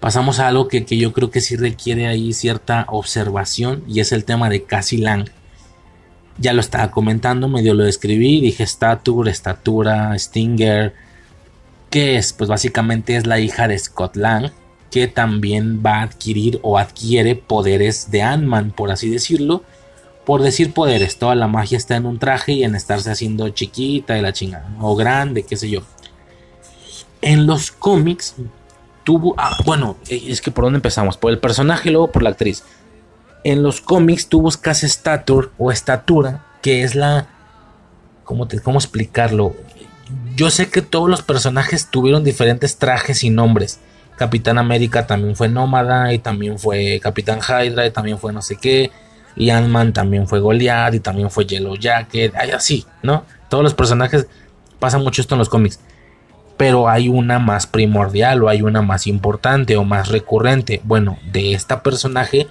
pasamos a algo que, yo creo que sí requiere ahí cierta observación y es el tema de Cassie Lang. Ya lo estaba comentando, medio lo describí, dije stature, estatura, Stinger. ¿Qué es? Pues básicamente es la hija de Scott Lang, que también va a adquirir o adquiere poderes de Ant-Man, por así decirlo. Por decir poderes, toda la magia está en un traje y en estarse haciendo chiquita y la chingada, o grande, qué sé yo. En los cómics tuvo. Ah, bueno, es que por dónde empezamos, por el personaje y luego por la actriz. En los cómics tú buscas stature o estatura, que es la. ¿Cómo, te, ¿Cómo explicarlo? Yo sé que todos los personajes tuvieron diferentes trajes y nombres. Capitán América también fue Nómada, y también fue Capitán Hydra, y también fue no sé qué. Y Ant-Man también fue Goliath, y también fue Yellow Jacket, así, ¿no? Todos los personajes pasa mucho esto en los cómics pero hay una más primordial o hay una más importante o más recurrente. Bueno, de esta personaje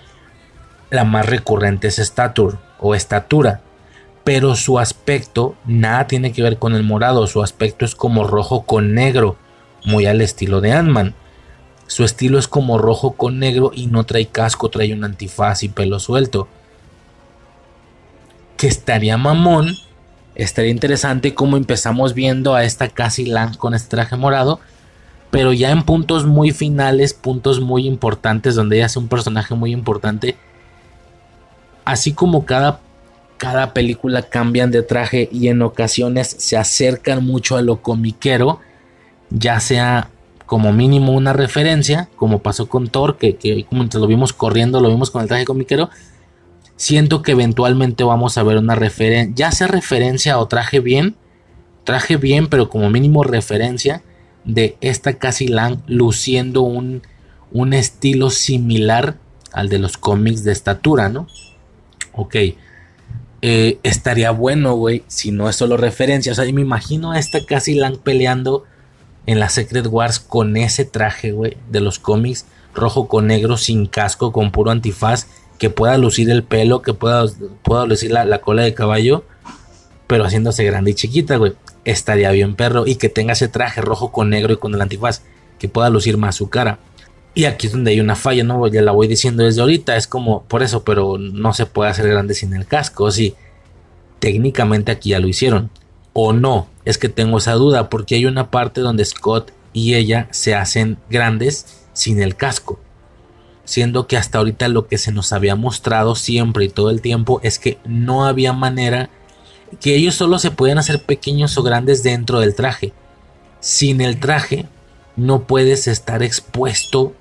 la más recurrente es stature o estatura, pero su aspecto nada tiene que ver con el morado, su aspecto es como rojo con negro, muy al estilo de Ant-Man. Su estilo es como rojo con negro y no trae casco, trae un antifaz y pelo suelto. Que estaría mamón estaría interesante cómo empezamos viendo a esta Cassie Lang con este traje morado, pero ya en puntos muy finales, puntos muy importantes, donde ella es un personaje muy importante, así como cada, cada película cambian de traje y en ocasiones se acercan mucho a lo comiquero, ya sea como mínimo una referencia, como pasó con Thor, que, que como lo vimos corriendo, lo vimos con el traje comiquero, siento que eventualmente vamos a ver una referencia, ya sea referencia o traje bien, traje bien, pero como mínimo referencia de esta Cassie Lang luciendo un, un estilo similar al de los cómics de estatura, ¿no? Ok. Eh, estaría bueno, güey, si no es solo referencia. O sea, me imagino a esta Cassie Lang peleando en la Secret Wars con ese traje, güey, de los cómics, rojo con negro, sin casco, con puro antifaz que pueda lucir el pelo, que pueda, pueda lucir la, cola de caballo, pero haciéndose grande y chiquita, güey. Estaría bien perro. Y que tenga ese traje rojo con negro y con el antifaz, que pueda lucir más su cara. Y aquí es donde hay una falla, ¿no? Ya la voy diciendo desde ahorita, es como por eso, pero no se puede hacer grande sin el casco, sí. Técnicamente aquí ya lo hicieron. O no, es que tengo esa duda, porque hay una parte donde Scott y ella se hacen grandes sin el casco siendo que hasta ahorita lo que se nos había mostrado siempre y todo el tiempo es que no había manera que ellos solo se pueden hacer pequeños o grandes dentro del traje. Sin el traje no puedes estar expuesto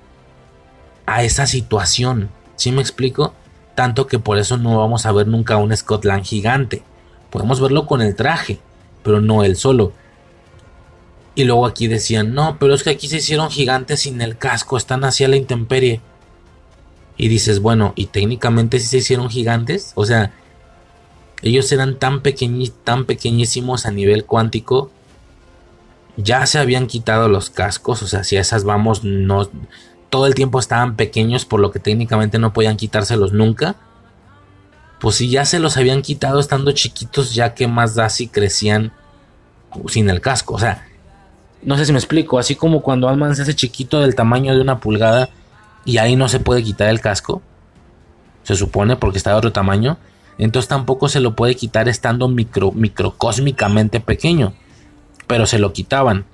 a esa situación. ¿Sí me explico? Tanto que por eso no vamos a ver nunca un Scotland gigante. Podemos verlo con el traje, pero no él solo. Y luego aquí decían, no, pero es que aquí se hicieron gigantes sin el casco, están hacia la intemperie y dices, bueno, y técnicamente si se hicieron gigantes, o sea, ellos eran tan, tan pequeñísimos a nivel cuántico, ya se habían quitado los cascos, o sea, si a esas vamos, no, todo el tiempo estaban pequeños, por lo que técnicamente no podían quitárselos nunca. Pues si ya se los habían quitado estando chiquitos, ya que más da si crecían sin el casco, o sea, no sé si me explico, así como cuando Alman se hace chiquito del tamaño de una pulgada, y ahí no se puede quitar el casco, se supone porque está de otro tamaño, entonces tampoco se lo puede quitar estando micro, microcósmicamente pequeño, pero se lo quitaban.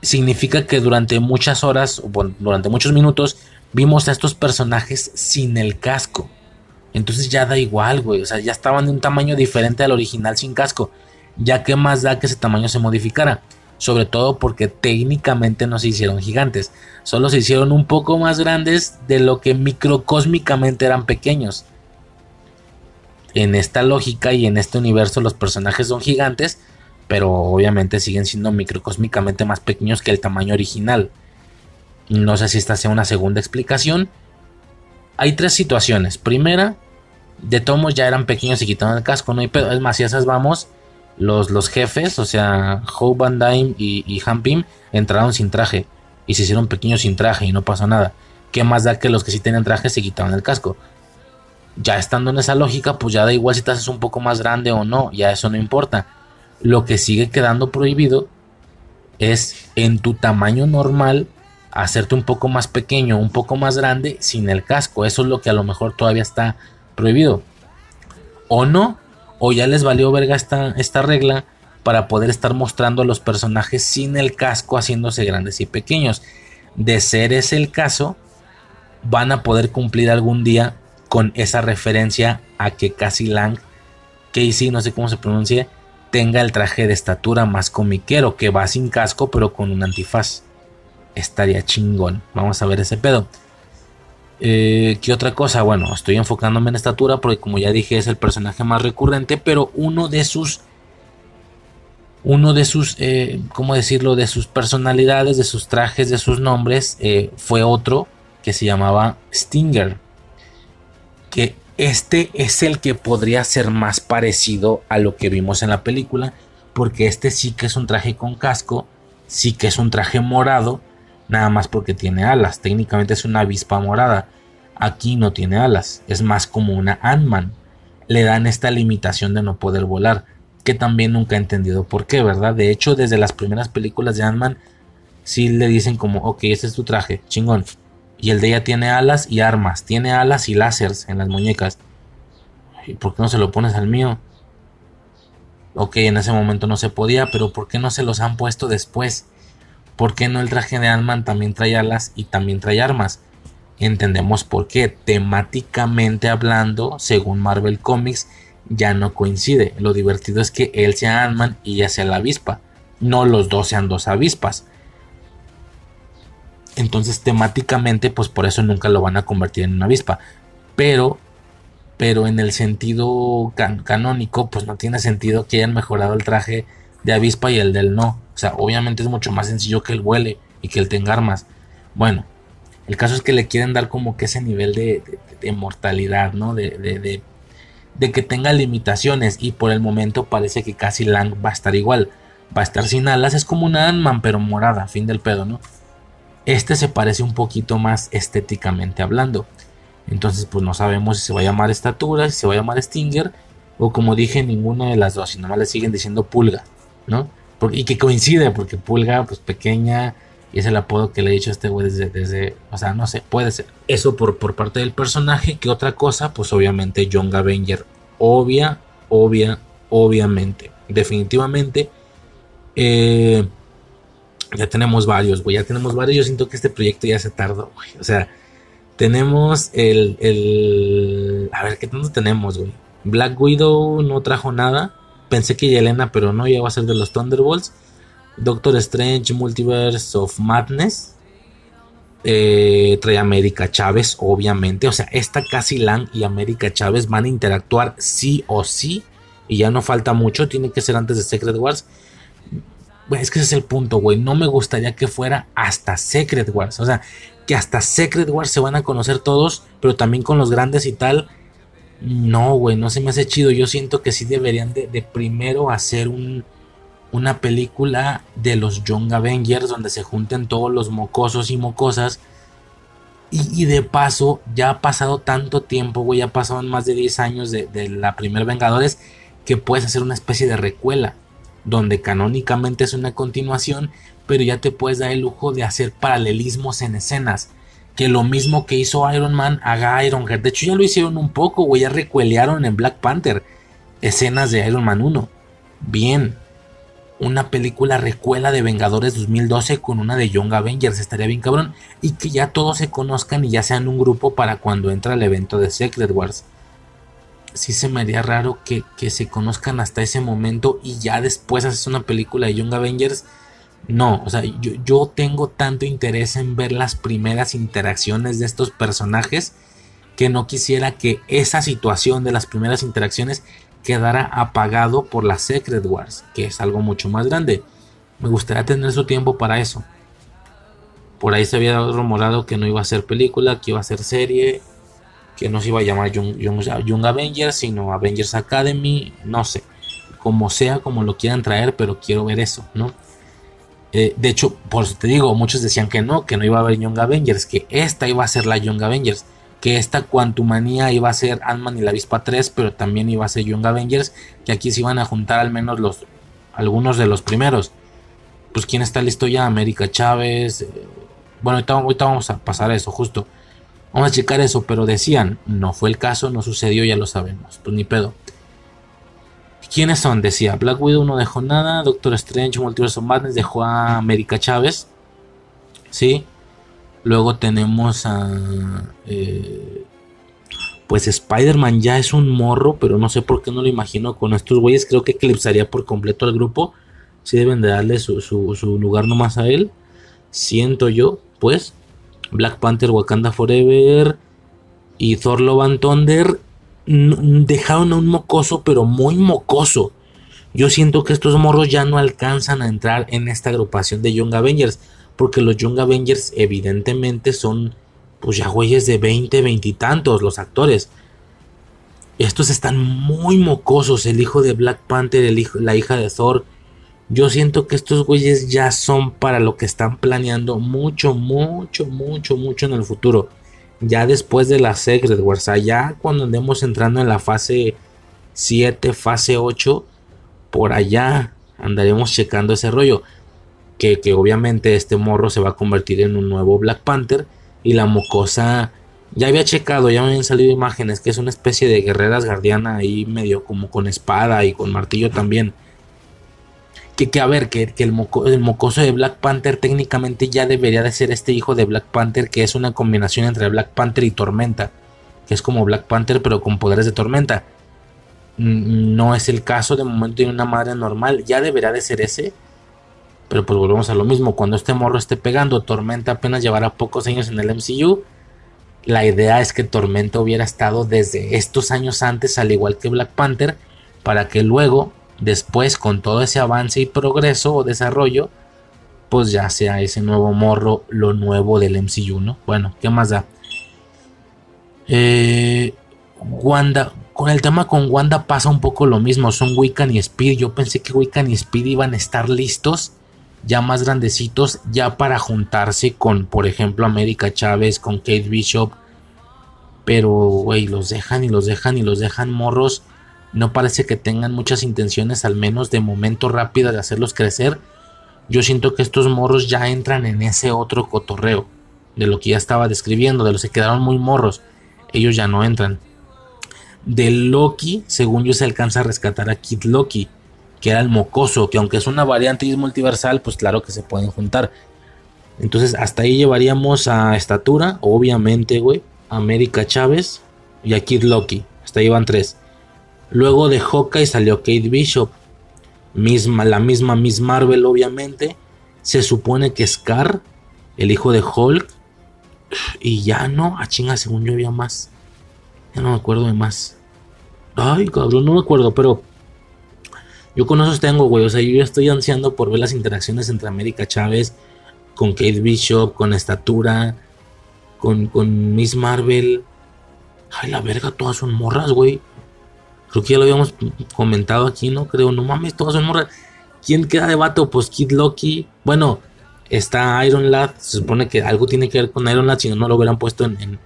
Significa que durante muchas horas, durante muchos minutos, vimos a estos personajes sin el casco. Entonces ya da igual, güey. O sea, ya estaban de un tamaño diferente al original sin casco. Ya que más da que ese tamaño se modificara sobre todo porque técnicamente no se hicieron gigantes, solo se hicieron un poco más grandes de lo que microcósmicamente eran pequeños. En esta lógica y en este universo los personajes son gigantes, pero obviamente siguen siendo microcósmicamente más pequeños que el tamaño original. No sé si esta sea una segunda explicación. Hay tres situaciones. Primera, de tomos ya eran pequeños y quitaron el casco, no hay pedo. Es más, si esas vamos, los, los jefes, o sea, Hope Van Dyne y, y Han entraron sin traje y se hicieron pequeños sin traje y no pasó nada. ¿Qué más da que los que sí tenían traje se quitaban el casco? Ya estando en esa lógica, pues ya da igual si te haces un poco más grande o no, ya eso no importa. Lo que sigue quedando prohibido es en tu tamaño normal hacerte un poco más pequeño, un poco más grande sin el casco. Eso es lo que a lo mejor todavía está prohibido. O no, o ya les valió verga esta, esta regla para poder estar mostrando a los personajes sin el casco haciéndose grandes y pequeños. De ser ese el caso, van a poder cumplir algún día con esa referencia a que Cassie Lang, Casey, no sé cómo se pronuncia, tenga el traje de estatura más comiquero, que va sin casco pero con un antifaz. Estaría chingón. Vamos a ver ese pedo. Eh, ¿Qué otra cosa? Bueno, estoy enfocándome en estatura porque como ya dije es el personaje más recurrente, pero uno de sus... Uno de sus, eh, ¿cómo decirlo? De sus personalidades, de sus trajes, de sus nombres, eh, fue otro que se llamaba Stinger. Que este es el que podría ser más parecido a lo que vimos en la película, porque este sí que es un traje con casco, sí que es un traje morado, nada más porque tiene alas. Técnicamente es una avispa morada. Aquí no tiene alas, es más como una Ant-Man. Le dan esta limitación de no poder volar, que también nunca he entendido por qué, ¿verdad? De hecho, desde las primeras películas de Ant-Man, sí le dicen como, ok, este es tu traje, chingón. Y el de ella tiene alas y armas, tiene alas y láseres en las muñecas. ¿Y por qué no se lo pones al mío? Ok, en ese momento no se podía, pero ¿por qué no se los han puesto después? ¿Por qué no el traje de Ant-Man también trae alas y también trae armas? Entendemos por qué. Temáticamente hablando, según Marvel Comics, ya no coincide. Lo divertido es que él sea Ant-Man y ella sea la avispa. No los dos sean dos avispas. Entonces temáticamente, pues por eso nunca lo van a convertir en una avispa. Pero, pero en el sentido canónico, pues no tiene sentido que hayan mejorado el traje de avispa y el del no. O sea, obviamente es mucho más sencillo que él huele y que él tenga armas. Bueno, el caso es que le quieren dar como que ese nivel de, mortalidad, ¿no? De, de, de, que tenga limitaciones y por el momento parece que casi Lang va a estar igual. Va a estar sin alas, es como una Ant-Man pero morada, fin del pedo, ¿no? Este se parece un poquito más estéticamente hablando. Entonces pues no sabemos si se va a llamar estatura, si se va a llamar Stinger o como dije ninguna de las dos, y nomás le siguen diciendo pulga, ¿no? y que coincide, porque Pulga, pues pequeña, y es el apodo que le he dicho a este güey desde, desde, o sea, no sé, puede ser. Eso por, por parte del personaje, que otra cosa, pues obviamente John Avenger, obvia, obvia, obviamente, definitivamente. Eh, ya tenemos varios, güey, ya tenemos varios. Yo siento que este proyecto ya se tardó. O sea, tenemos el, el... A ver, ¿qué tanto tenemos, güey? Black Widow no trajo nada. Pensé que Yelena, pero no, ya va a ser de los Thunderbolts. Doctor Strange, Multiverse of Madness. Eh, trae América Chávez, obviamente. O sea, esta Casi Lang y América Chávez van a interactuar sí o sí. Y ya no falta mucho, tiene que ser antes de Secret Wars. es que ese es el punto, güey. No me gustaría que fuera hasta Secret Wars. O sea, que hasta Secret Wars se van a conocer todos, pero también con los grandes y tal. No, güey, no se me hace chido. Yo siento que sí deberían de, primero hacer un, una película de los Young Avengers donde se junten todos los mocosos y mocosas. Y, de paso, ya ha pasado tanto tiempo, güey, ya pasaron más de 10 años de, de la primer Vengadores, que puedes hacer una especie de recuela, donde canónicamente es una continuación, pero ya te puedes dar el lujo de hacer paralelismos en escenas que lo mismo que hizo Iron Man haga Ironheart. De hecho, ya lo hicieron un poco, güey. Ya recuelearon en Black Panther escenas de Iron Man 1. Bien. Una película recuela de Vengadores 2012 con una de Young Avengers. Estaría bien cabrón. Y que ya todos se conozcan y ya sean un grupo para cuando entra el evento de Secret Wars. Sí se me haría raro que, que se conozcan hasta ese momento y ya después haces una película de Young Avengers no, o sea, yo, tengo tanto interés en ver las primeras interacciones de estos personajes que no quisiera que esa situación de las primeras interacciones quedara apagado por la Secret Wars, que es algo mucho más grande. Me gustaría tener su tiempo para eso. Por ahí se había rumorado que no iba a ser película, que iba a ser serie, que no se iba a llamar Young, Young Avengers, sino Avengers Academy, no sé. Como sea, como lo quieran traer, pero quiero ver eso, ¿no? Eh, de hecho, por eso te digo, muchos decían que no, que no iba a haber Young Avengers, que esta iba a ser la Young Avengers, que esta Quantumania iba a ser Ant-Man y la Avispa 3, pero también iba a ser Young Avengers, que aquí se iban a juntar al menos los algunos de los primeros. Pues quién está listo ya, América Chávez, eh, Bueno, ahorita, vamos a pasar a eso, justo. Vamos a checar eso, pero decían, no fue el caso, no sucedió, ya lo sabemos. Pues ni pedo. ¿Quiénes son? Decía, Black Widow no dejó nada, Doctor Strange, Multiverse Madness dejó a América Chávez. ¿Sí? Luego tenemos a... Eh, pues Spider-Man ya es un morro, pero no sé por qué no lo imagino con estos güeyes. Creo que eclipsaría por completo al grupo. Si deben de darle su, su, lugar nomás a él. Siento yo, pues. Black Panther, Wakanda Forever y Thor Love and Thunder dejaron a un mocoso, pero muy mocoso. Yo siento que estos morros ya no alcanzan a entrar en esta agrupación de Young Avengers. Porque los Young Avengers evidentemente son pues ya güeyes de 20, 20 y tantos los actores. Estos están muy mocosos, el hijo de Black Panther, la hija de Thor. Yo siento que estos güeyes ya son para lo que están planeando mucho, mucho, mucho, mucho en el futuro. Ya después de la Secret Wars, allá cuando andemos entrando en la fase 7, fase 8, por allá andaremos checando ese rollo. Que, que obviamente este morro se va a convertir en un nuevo Black Panther y la mocosa, ya había checado, ya me habían salido imágenes, que es una especie de guerreras guardiana ahí medio como con espada y con martillo también. Que, a ver, que, el, mocoso de Black Panther técnicamente ya debería de ser este hijo de Black Panther, que es una combinación entre Black Panther y Tormenta. Que es como Black Panther pero con poderes de Tormenta. No es el caso, de momento tiene una madre normal, ya debería de ser ese pero pues volvemos a lo mismo, cuando este morro esté pegando, Tormenta apenas llevará pocos años en el MCU. La idea es que Tormenta hubiera estado desde estos años antes, al igual que Black Panther, para que luego, después, con todo ese avance y progreso o desarrollo, pues ya sea ese nuevo morro lo nuevo del MCU, ¿no? Bueno, ¿qué más da? Eh, Wanda, con el tema con Wanda pasa un poco lo mismo, son Wiccan y Speed. Yo pensé que Wiccan y Speed iban a estar listos ya más grandecitos, ya para juntarse con, por ejemplo, América Chávez, con Kate Bishop. Pero, güey, los dejan y los dejan y los dejan morros. No parece que tengan muchas intenciones, al menos de momento rápida, de hacerlos crecer. Yo siento que estos morros ya entran en ese otro cotorreo. De lo que ya estaba describiendo, de los que quedaron muy morros. Ellos ya no entran. De Loki, según yo, se alcanza a rescatar a Kid Loki que era el mocoso, que aunque es una variante y es multiversal, pues claro que se pueden juntar. Entonces hasta ahí llevaríamos a Estatura, obviamente, güey, América Chávez y a Kid Loki. Hasta ahí van tres. Luego de Hawkeye salió Kate Bishop. Misma, la misma Miss Marvel, obviamente. Se supone que Scar, el hijo de Hulk. Y ya no, a chinga, según yo había más. Ya no me acuerdo de más. Ay, cabrón, no me acuerdo, pero yo con esos tengo, güey. O sea, yo estoy ansiando por ver las interacciones entre América Chávez con Kate Bishop, con Estatura, con, con Miss Marvel. Ay, la verga, todas son morras, güey. Creo que ya lo habíamos comentado aquí, ¿no? Creo, no mames, todas son morras. ¿Quién queda de vato? Pues Kid Loki. Bueno, está Iron Lad. Se supone que algo tiene que ver con Iron Lad, si no, lo hubieran puesto en.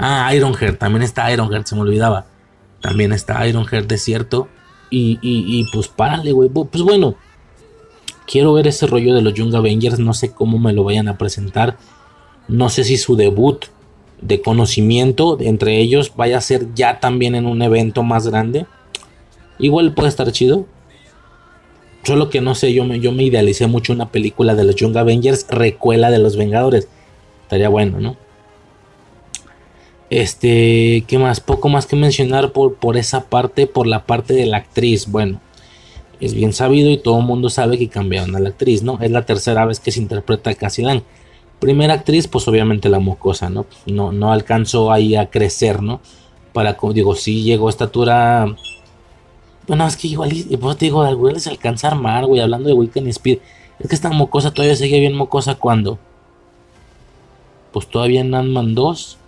Ah, Ironheart. También está Ironheart, se me olvidaba. También está Ironheart, de cierto. Y, pues párale, güey. Pues bueno, quiero ver ese rollo de los Young Avengers. No sé cómo me lo vayan a presentar. No sé si su debut de conocimiento entre ellos vaya a ser ya también en un evento más grande. Igual puede estar chido. Solo que no sé, yo me, yo me idealicé mucho una película de los Young Avengers, recuela de los Vengadores. Estaría bueno, ¿no? Este, ¿qué más? Poco más que mencionar por, por esa parte, por la parte de la actriz. Bueno, es bien sabido y todo el mundo sabe que cambiaron a la actriz, ¿no? Es la tercera vez que se interpreta a Cassie Lang. Primera actriz, pues obviamente la mocosa, ¿no? No, no alcanzó ahí a crecer, ¿no? Para, digo, sí llegó a estatura. Bueno, es que igual, pues te digo, güey les alcanza a armar, güey, hablando de Weekend Speed. Es que esta mocosa todavía sigue bien mocosa cuando. Pues todavía en Ant-Man 2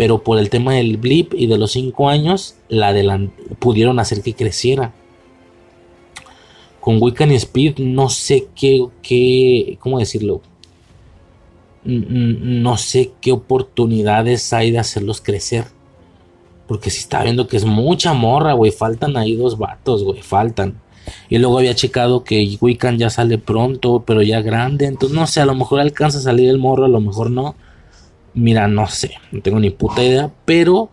pero por el tema del blip y de los 5 años, la pudieron hacer que creciera. Con Wiccan y Speed no sé qué, qué, ¿cómo decirlo? No sé qué oportunidades hay de hacerlos crecer. Porque si está viendo que es mucha morra, güey. Faltan ahí dos vatos, güey. Faltan. Y luego había checado que Wiccan ya sale pronto, pero ya grande. Entonces, no sé, a lo mejor alcanza a salir el morro, a lo mejor no. Mira, no sé, no tengo ni puta idea, pero...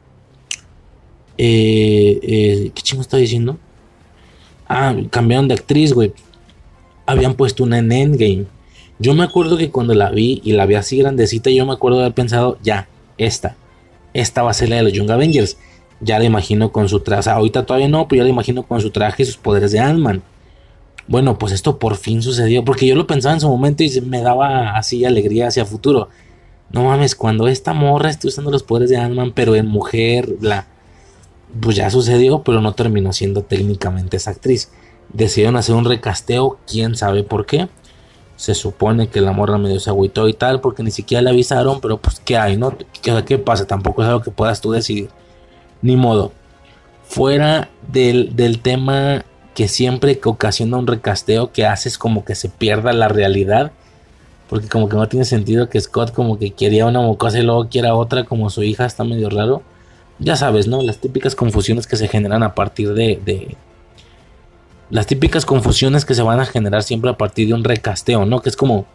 Eh, eh, ¿Qué chingo está diciendo? Ah, cambiaron de actriz, güey. Habían puesto una en Endgame. Yo me acuerdo que cuando la vi y la vi así grandecita, yo me acuerdo de haber pensado, ya, esta. Esta va a ser la de los Young Avengers. Ya la imagino con su traje. ahorita todavía no, pero ya la imagino con su traje y sus poderes de Ant-Man. Bueno, pues esto por fin sucedió. Porque yo lo pensaba en su momento y me daba así alegría hacia futuro. No mames, cuando esta morra esté usando los poderes de Ant-Man, pero en mujer, bla. Pues ya sucedió, pero no terminó siendo técnicamente esa actriz. Decidieron hacer un recasteo, quién sabe por qué. Se supone que la morra medio se agüitó y tal, porque ni siquiera le avisaron, pero pues qué hay, ¿no? ¿Qué, pasa? Tampoco es algo que puedas tú decidir. Ni modo. Fuera del, del tema que siempre que ocasiona un recasteo que haces como que se pierda la realidad. Porque como que no tiene sentido que Scott como que quería una mocosa y luego quiera otra como su hija, está medio raro. Ya sabes, ¿no? Las típicas confusiones que se generan a partir de, las típicas confusiones que se van a generar siempre a partir de un recasteo, ¿no? Que es como,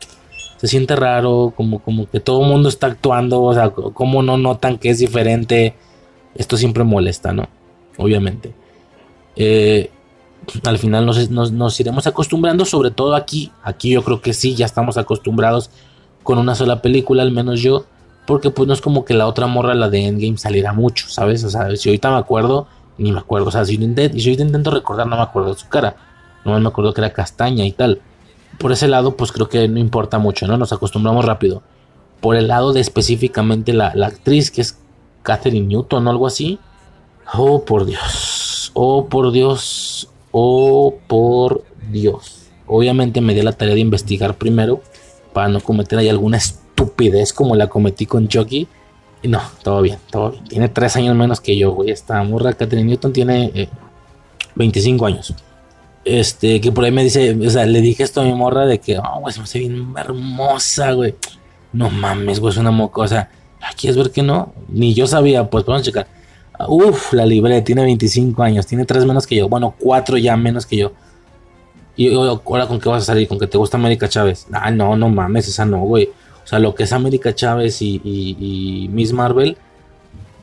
se siente raro, como, como que todo el mundo está actuando, o sea, como no notan que es diferente. Esto siempre molesta, ¿no? Obviamente. Eh, al final nos, nos, iremos acostumbrando, sobre todo aquí. Aquí yo creo que sí, ya estamos acostumbrados con una sola película, al menos yo. Porque pues no es como que la otra morra, la de Endgame, saliera mucho, ¿sabes? O sea, si ahorita me acuerdo, ni me acuerdo. O sea, si yo, intento, recordar, no me acuerdo de su cara. No me acuerdo que era castaña y tal. Por ese lado, pues creo que no importa mucho, ¿no? Nos acostumbramos rápido. Por el lado de específicamente la, actriz, que es Catherine Newton o algo así. Oh, por Dios. Oh, por Dios. Oh, por Dios. Obviamente me di la tarea de investigar primero para no cometer ahí alguna estupidez como la cometí con Chucky no, todo bien, todo bien. Tiene tres años menos que yo, güey. Esta morra Catherine Newton tiene 25 eh, años. Este, que por ahí me dice, o sea, le dije esto a mi morra de que, oh, güey, se me hace bien hermosa, güey. No mames, güey, es una mocosa. ¿Quieres ver que no? Ni yo sabía, pues vamos a checar. Uf, la libré, tiene 25 años, tiene tres menos que yo. Bueno, cuatro ya menos que yo. Y ahora con qué vas a salir, con que te gusta América Chávez. Ah, no, no mames, esa no, güey. O sea, lo que es América Chávez y, Miss Marvel,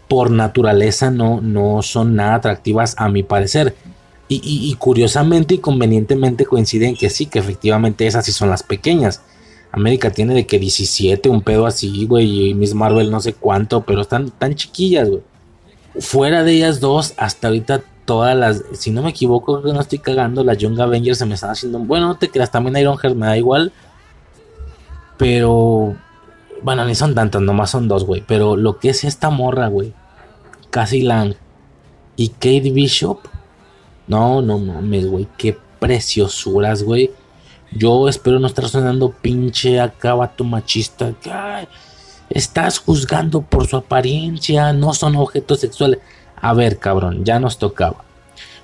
por naturaleza no, no son nada atractivas a mi parecer. Y, curiosamente y convenientemente coinciden que sí, que efectivamente esas sí son las pequeñas. América tiene de que 17, un pedo así, güey, y Miss Marvel no sé cuánto, pero están tan chiquillas, güey. Fuera de ellas dos, hasta ahorita todas las, si no me equivoco, que no estoy cagando, las Young Avengers se me están haciendo, bueno, no te creas, también Ironheart me da igual, pero. Bueno, ni son tantas, nomás son dos, güey. Pero lo que es esta morra, güey. Cassie Lang y Kate Bishop. No, no mames, güey. Qué preciosuras, güey. Yo espero no estar sonando pinche acá, vato machista. estás juzgando por su apariencia. No son objetos sexuales. A ver, cabrón, ya nos tocaba.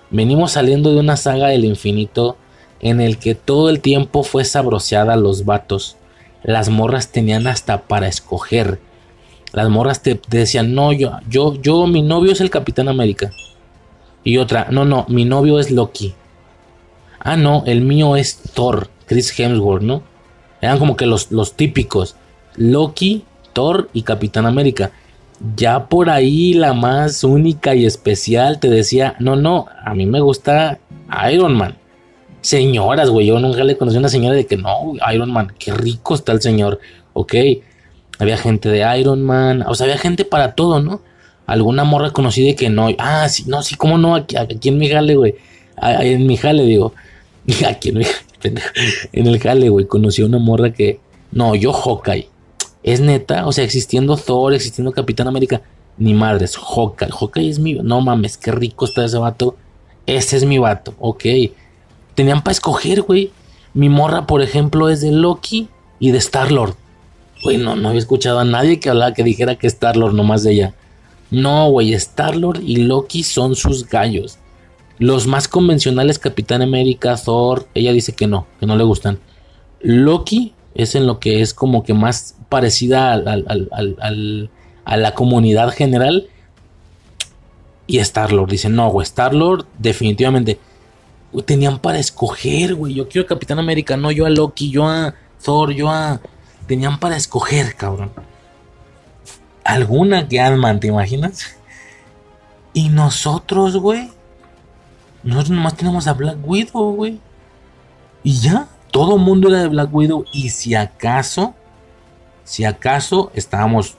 Venimos saliendo de una saga del infinito en el que todo el tiempo fue sabroseada a los vatos las morras tenían hasta para escoger. Las morras te, decían, no, yo, yo, yo, mi novio es el Capitán América. Y otra, no, no, mi novio es Loki. Ah, no, el mío es Thor, Chris Hemsworth, ¿no? Eran como que los, los típicos. Loki, Thor y Capitán América. Ya por ahí la más única y especial te decía, no, no, a mí me gusta Iron Man señoras, güey. Yo nunca le conocí a una señora de que no, Iron Man, qué rico está el señor. Ok, había gente de Iron Man, o sea, había gente para todo, ¿no? Alguna morra conocida de que no, ah, sí, no, sí, cómo no, aquí, en mi jale, güey. En mi jale, digo. Aquí en mi el jale, güey, conocí a una morra que, no, yo Hawkeye. Es neta, o sea, existiendo Thor, existiendo Capitán América, ni madres, Hawkeye. Hawkeye es mi, no mames, qué rico está ese vato. Ese es mi vato, ok tenían para escoger, güey. Mi morra, por ejemplo, es de Loki y de Star-Lord. Güey, no, no había escuchado a nadie que hablaba que dijera que Star-Lord nomás de ella. No, güey, Star-Lord y Loki son sus gallos. Los más convencionales, Capitán América, Thor, ella dice que no, que no le gustan. Loki es en lo que es como que más parecida a la comunidad general. Y Star-Lord dice, no, güey, Star-Lord definitivamente tenían para escoger, güey. Yo quiero a Capitán América, no yo a Loki, yo a Thor, yo a. Tenían para escoger, cabrón. Alguna que Ant-Man, ¿te imaginas? Y nosotros, güey. Nosotros nomás tenemos a Black Widow, güey. Y ya. Todo el mundo era de Black Widow. Y si acaso. Si acaso estábamos.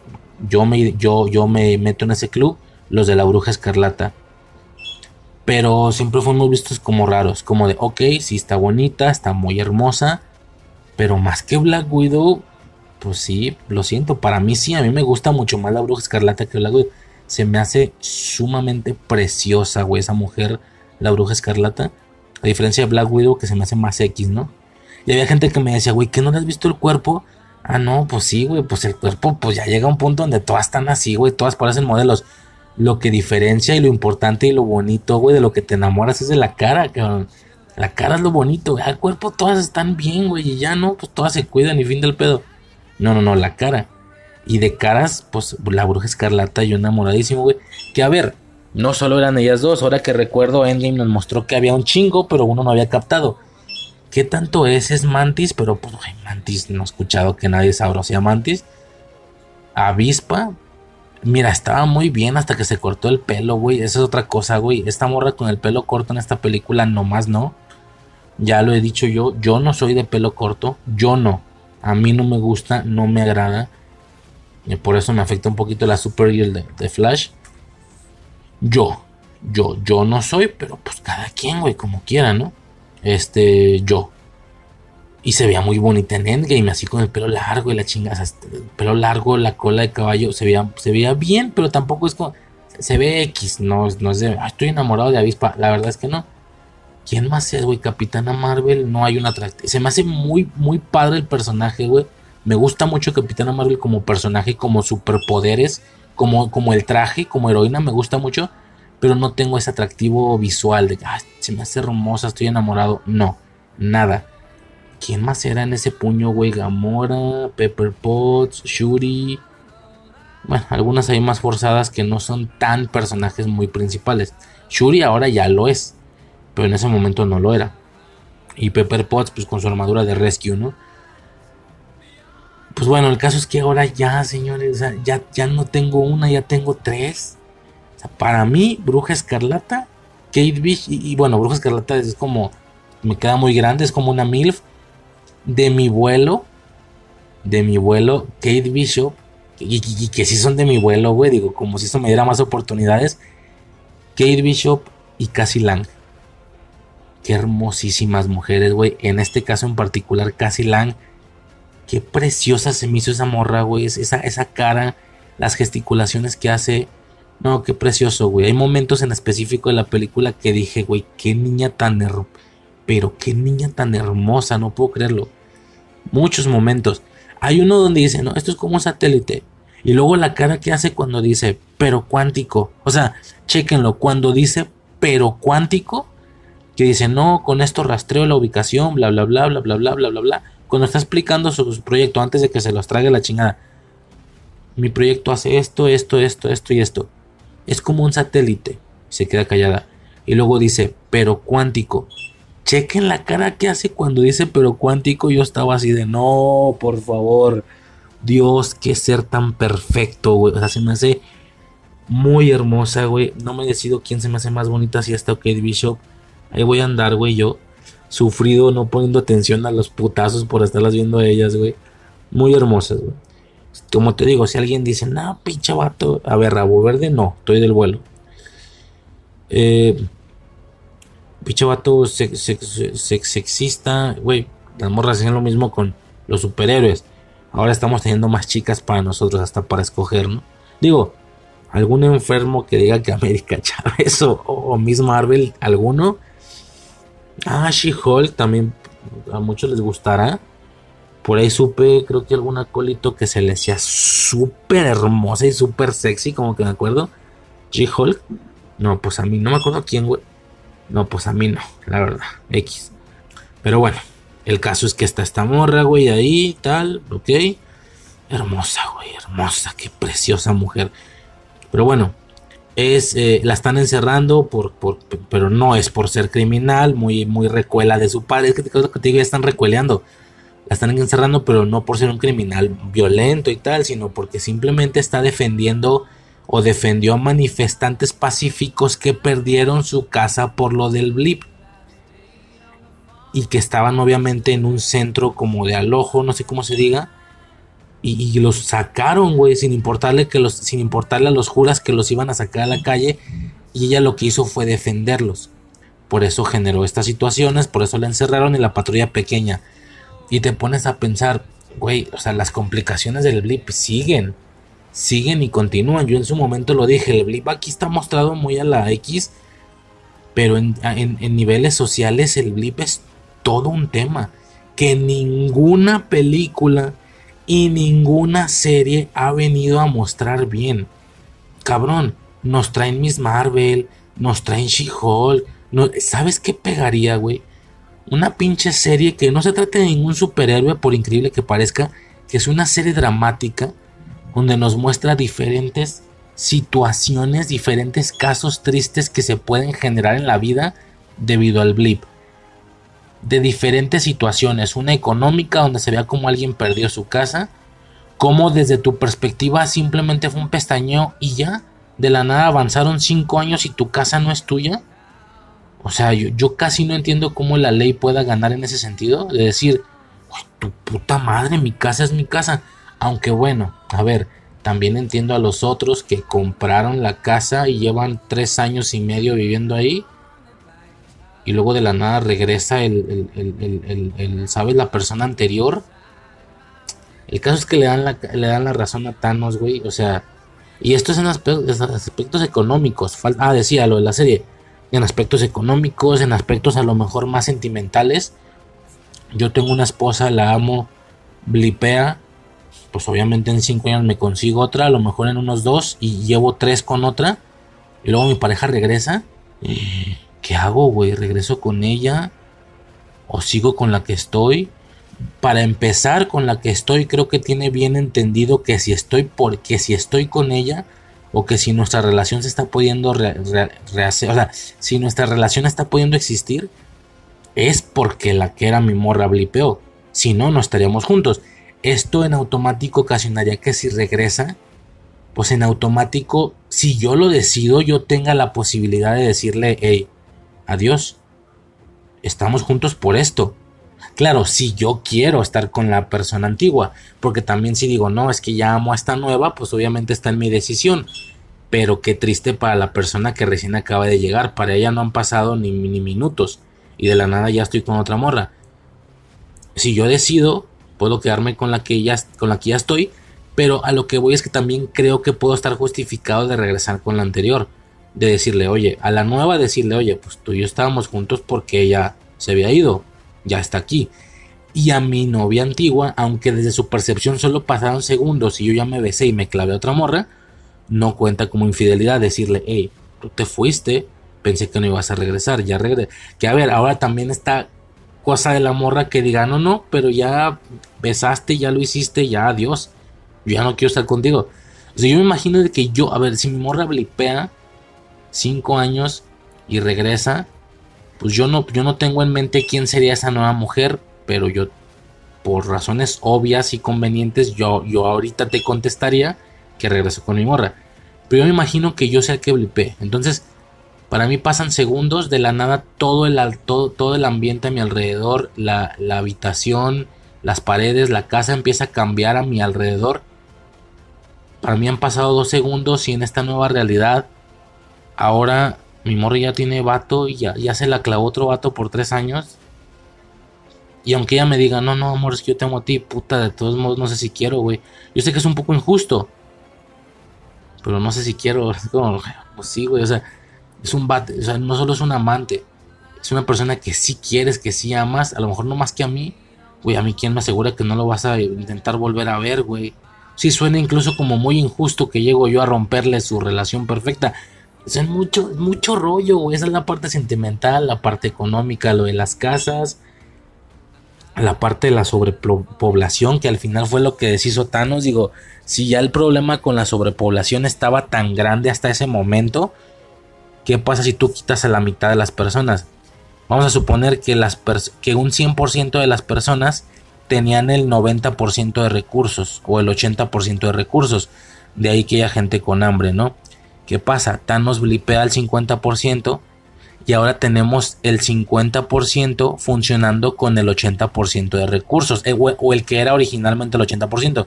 Yo me, yo, yo me meto en ese club. Los de la Bruja Escarlata. Pero siempre fuimos vistos como raros. Como de, ok, sí está bonita, está muy hermosa. Pero más que Black Widow, pues sí, lo siento. Para mí sí, a mí me gusta mucho más la Bruja Escarlata que Black Widow. Se me hace sumamente preciosa, güey, esa mujer, la Bruja Escarlata. A diferencia de Black Widow, que se me hace más X, ¿no? Y había gente que me decía, güey, ¿qué no le has visto el cuerpo? Ah, no, pues sí, güey, pues el cuerpo, pues ya llega a un punto donde todas están así, güey, todas parecen modelos lo que diferencia y lo importante y lo bonito, güey, de lo que te enamoras es de la cara, cabrón. La cara es lo bonito, güey. Al cuerpo todas están bien, güey. Y ya no, pues todas se cuidan y fin del pedo. No, no, no, la cara. Y de caras, pues la bruja escarlata y yo enamoradísimo, güey. Que a ver, no solo eran ellas dos. Ahora que recuerdo, Endgame nos mostró que había un chingo, pero uno no había captado. ¿Qué tanto es? Es Mantis, pero pues, güey, Mantis, no he escuchado que nadie sabrosea Mantis. Avispa, Mira, estaba muy bien hasta que se cortó el pelo, güey. Esa es otra cosa, güey. Esta morra con el pelo corto en esta película, nomás no. Ya lo he dicho yo, yo no soy de pelo corto. Yo no. A mí no me gusta, no me agrada. Y por eso me afecta un poquito la Super de, de Flash. Yo, yo, yo no soy, pero pues cada quien, güey, como quiera, ¿no? Este, yo. Y se veía muy bonita en Endgame, así con el pelo largo y la chingada. el pelo largo, la cola de caballo, se veía, se veía bien, pero tampoco es como. Se ve X, no, no es de. estoy enamorado de Avispa. La verdad es que no. ¿Quién más es, güey? Capitana Marvel, no hay una atractivo. Se me hace muy, muy padre el personaje, güey. Me gusta mucho Capitana Marvel como personaje, como superpoderes, como, como el traje, como heroína, me gusta mucho. Pero no tengo ese atractivo visual de, ah, se me hace hermosa, estoy enamorado. No, nada. ¿Quién más era en ese puño, güey? Gamora, Pepper Potts, Shuri. Bueno, algunas hay más forzadas que no son tan personajes muy principales. Shuri ahora ya lo es, pero en ese momento no lo era. Y Pepper Potts, pues con su armadura de rescue, ¿no? Pues bueno, el caso es que ahora ya, señores, ya, ya no tengo una, ya tengo tres. O sea, para mí, Bruja Escarlata, Kate Beach, y, y bueno, Bruja Escarlata es como, me queda muy grande, es como una MILF de mi vuelo, de mi vuelo, Kate Bishop, y, que si son de mi vuelo, güey, digo, como si eso me diera más oportunidades, Kate Bishop y Cassie Lang. Qué hermosísimas mujeres, güey. En este caso en particular, Cassie Lang. Qué preciosa se me hizo esa morra, güey. Esa, esa cara, las gesticulaciones que hace. No, qué precioso, güey. Hay momentos en específico de la película que dije, güey, qué niña tan. Pero qué niña tan hermosa, no puedo creerlo muchos momentos. Hay uno donde dice, no, esto es como un satélite. Y luego la cara que hace cuando dice, pero cuántico. O sea, chequenlo, cuando dice, pero cuántico, que dice, no, con esto rastreo la ubicación, bla, bla, bla, bla, bla, bla, bla, bla, bla. Cuando está explicando su proyecto antes de que se los trague la chingada. Mi proyecto hace esto, esto, esto, esto y esto. Es como un satélite. Se queda callada. Y luego dice, pero cuántico. Chequen la cara que hace cuando dice pero cuántico. Yo estaba así de no, por favor. Dios, qué ser tan perfecto, güey. O sea, se me hace muy hermosa, güey. No me decido quién se me hace más bonita si está Kate Bishop. Ahí voy a andar, güey, yo. Sufrido, no poniendo atención a los putazos por estarlas viendo a ellas, güey. Muy hermosas, güey. Como te digo, si alguien dice, no, pinche vato. A ver, rabo verde, no, estoy del vuelo. Eh, pinche vato sexista, güey. Las morras hacen lo mismo con los superhéroes. Ahora estamos teniendo más chicas para nosotros, hasta para escoger, ¿no? Digo, algún enfermo que diga que América Chávez o, Miss Marvel, alguno. Ah, She-Hulk también a muchos les gustará. Por ahí supe, creo que algún acólito que se le hacía súper hermosa y súper sexy, como que me acuerdo. She-Hulk. No, pues a mí no me acuerdo quién, güey. No, pues a mí no, la verdad. X. Pero bueno, el caso es que está esta morra, güey, ahí, tal, ok. Hermosa, güey, hermosa, qué preciosa mujer. Pero bueno, es eh, la están encerrando por, por, pero no es por ser criminal, muy, muy recuela de su padre, es que te, digo, están recueleando, la están encerrando, pero no por ser un criminal violento y tal, sino porque simplemente está defendiendo o defendió a manifestantes pacíficos que perdieron su casa por lo del blip y que estaban obviamente en un centro como de alojo, no sé cómo se diga, y, los sacaron, güey, sin importarle que los, sin importarle a los juras que los iban a sacar a la calle, y ella lo que hizo fue defenderlos. Por eso generó estas situaciones, por eso la encerraron en la patrulla pequeña. Y te pones a pensar, güey, o sea, las complicaciones del blip siguen, siguen y continúan. Yo en su momento lo dije, el blip aquí está mostrado muy a la X, pero en, en niveles sociales el blip es todo un tema que ninguna película y ninguna serie ha venido a mostrar bien. Cabrón, nos traen Miss Marvel, nos traen She-Hulk. No, ¿Sabes qué pegaría, güey? Una pinche serie que no se trata de ningún superhéroe, por increíble que parezca, que es una serie dramática donde nos muestra diferentes situaciones, diferentes casos tristes que se pueden generar en la vida debido al blip de diferentes situaciones. Una económica donde se vea como alguien perdió su casa. Como desde tu perspectiva simplemente fue un pestañeo y ya. De la nada avanzaron cinco años y tu casa no es tuya. O sea, yo, casi no entiendo cómo la ley pueda ganar en ese sentido. De decir, tu puta madre, mi casa es mi casa. Aunque bueno, a ver, también entiendo a los otros que compraron la casa y llevan tres años y medio viviendo ahí y luego de la nada regresa el, el, ¿sabes? La persona anterior. El caso es que le dan la, le dan la razón a Thanos, güey. O sea, y esto es en aspectos económicos. Ah, decía lo de la serie. En aspectos económicos, en aspectos a lo mejor más sentimentales. Yo tengo una esposa, la amo, blipea. Pues obviamente en cinco años me consigo otra, a lo mejor en unos dos, y llevo tres con otra. Y luego mi pareja regresa. ¿qué hago, güey? ¿Regreso con ella? ¿O sigo con la que estoy? Para empezar con la que estoy, creo que tiene bien entendido que si estoy porque si estoy con ella o que si nuestra relación se está pudiendo rehacer, o sea, si nuestra relación está pudiendo existir, es porque la que era mi morra blipeó. Si no, no estaríamos juntos. Esto en automático ocasionaría que si regresa, pues en automático, si yo lo decido, yo tenga la posibilidad de decirle, hey, adiós. Estamos juntos por esto. Claro, si yo quiero estar con la persona antigua, porque también si digo, no, es que ya amo a esta nueva, pues obviamente está en mi decisión. Pero qué triste para la persona que recién acaba de llegar, para ella no han pasado ni, ni minutos y de la nada ya estoy con otra morra. Si yo decido, puedo quedarme con la que ya, con la que ya estoy, pero a lo que voy es que también creo que puedo estar justificado de regresar con la anterior de decirle, oye, a la nueva decirle, oye, pues tú y yo estábamos juntos porque ella se había ido, ya está aquí. Y a mi novia antigua, aunque desde su percepción solo pasaron segundos y yo ya me besé y me clavé a otra morra, no cuenta como infidelidad decirle, hey, tú te fuiste, pensé que no ibas a regresar, ya regresé. Que a ver, ahora también está cosa de la morra que diga, no, no, pero ya besaste, ya lo hiciste, ya adiós, yo ya no quiero estar contigo. O sea, yo me imagino de que yo, a ver, si mi morra blipea, cinco años y regresa, pues yo no, yo no tengo en mente quién sería esa nueva mujer, pero yo, por razones obvias y convenientes, yo, yo ahorita te contestaría que regreso con mi morra. Pero yo me imagino que yo sea el que blipé. Entonces, para mí pasan segundos, de la nada todo el, todo, todo el ambiente a mi alrededor, la, la habitación, las paredes, la casa empieza a cambiar a mi alrededor. Para mí han pasado dos segundos y en esta nueva realidad ahora mi morra ya tiene vato y ya, ya se la clavó otro vato por tres años. Y aunque ella me diga, no, no, amor, es que yo te amo a ti, puta, de todos modos no sé si quiero, güey. Yo sé que es un poco injusto. Pero no sé si quiero. como, pues sí, güey, o sea, es un vato, o sea, no solo es un amante. Es una persona que sí quieres, que sí amas, a lo mejor no más que a mí. Güey, a mí quién me asegura que no lo vas a intentar volver a ver, güey. Sí suena incluso como muy injusto que llego yo a romperle su relación perfecta. Es mucho, mucho rollo, Esa es la parte sentimental, la parte económica, lo de las casas. la parte de la sobrepoblación, que al final fue lo que deshizo Thanos. Digo, si ya el problema con la sobrepoblación estaba tan grande hasta ese momento, ¿qué pasa si tú quitas a la mitad de las personas? Vamos a suponer que, un 100% de las personas tenían el 90% de recursos o el 80% de recursos. De ahí que haya gente con hambre, ¿no? ¿Qué pasa? Thanos blipea al 50% y ahora tenemos el 50% funcionando con el 80% de recursos, eh, o el que era originalmente el 80%.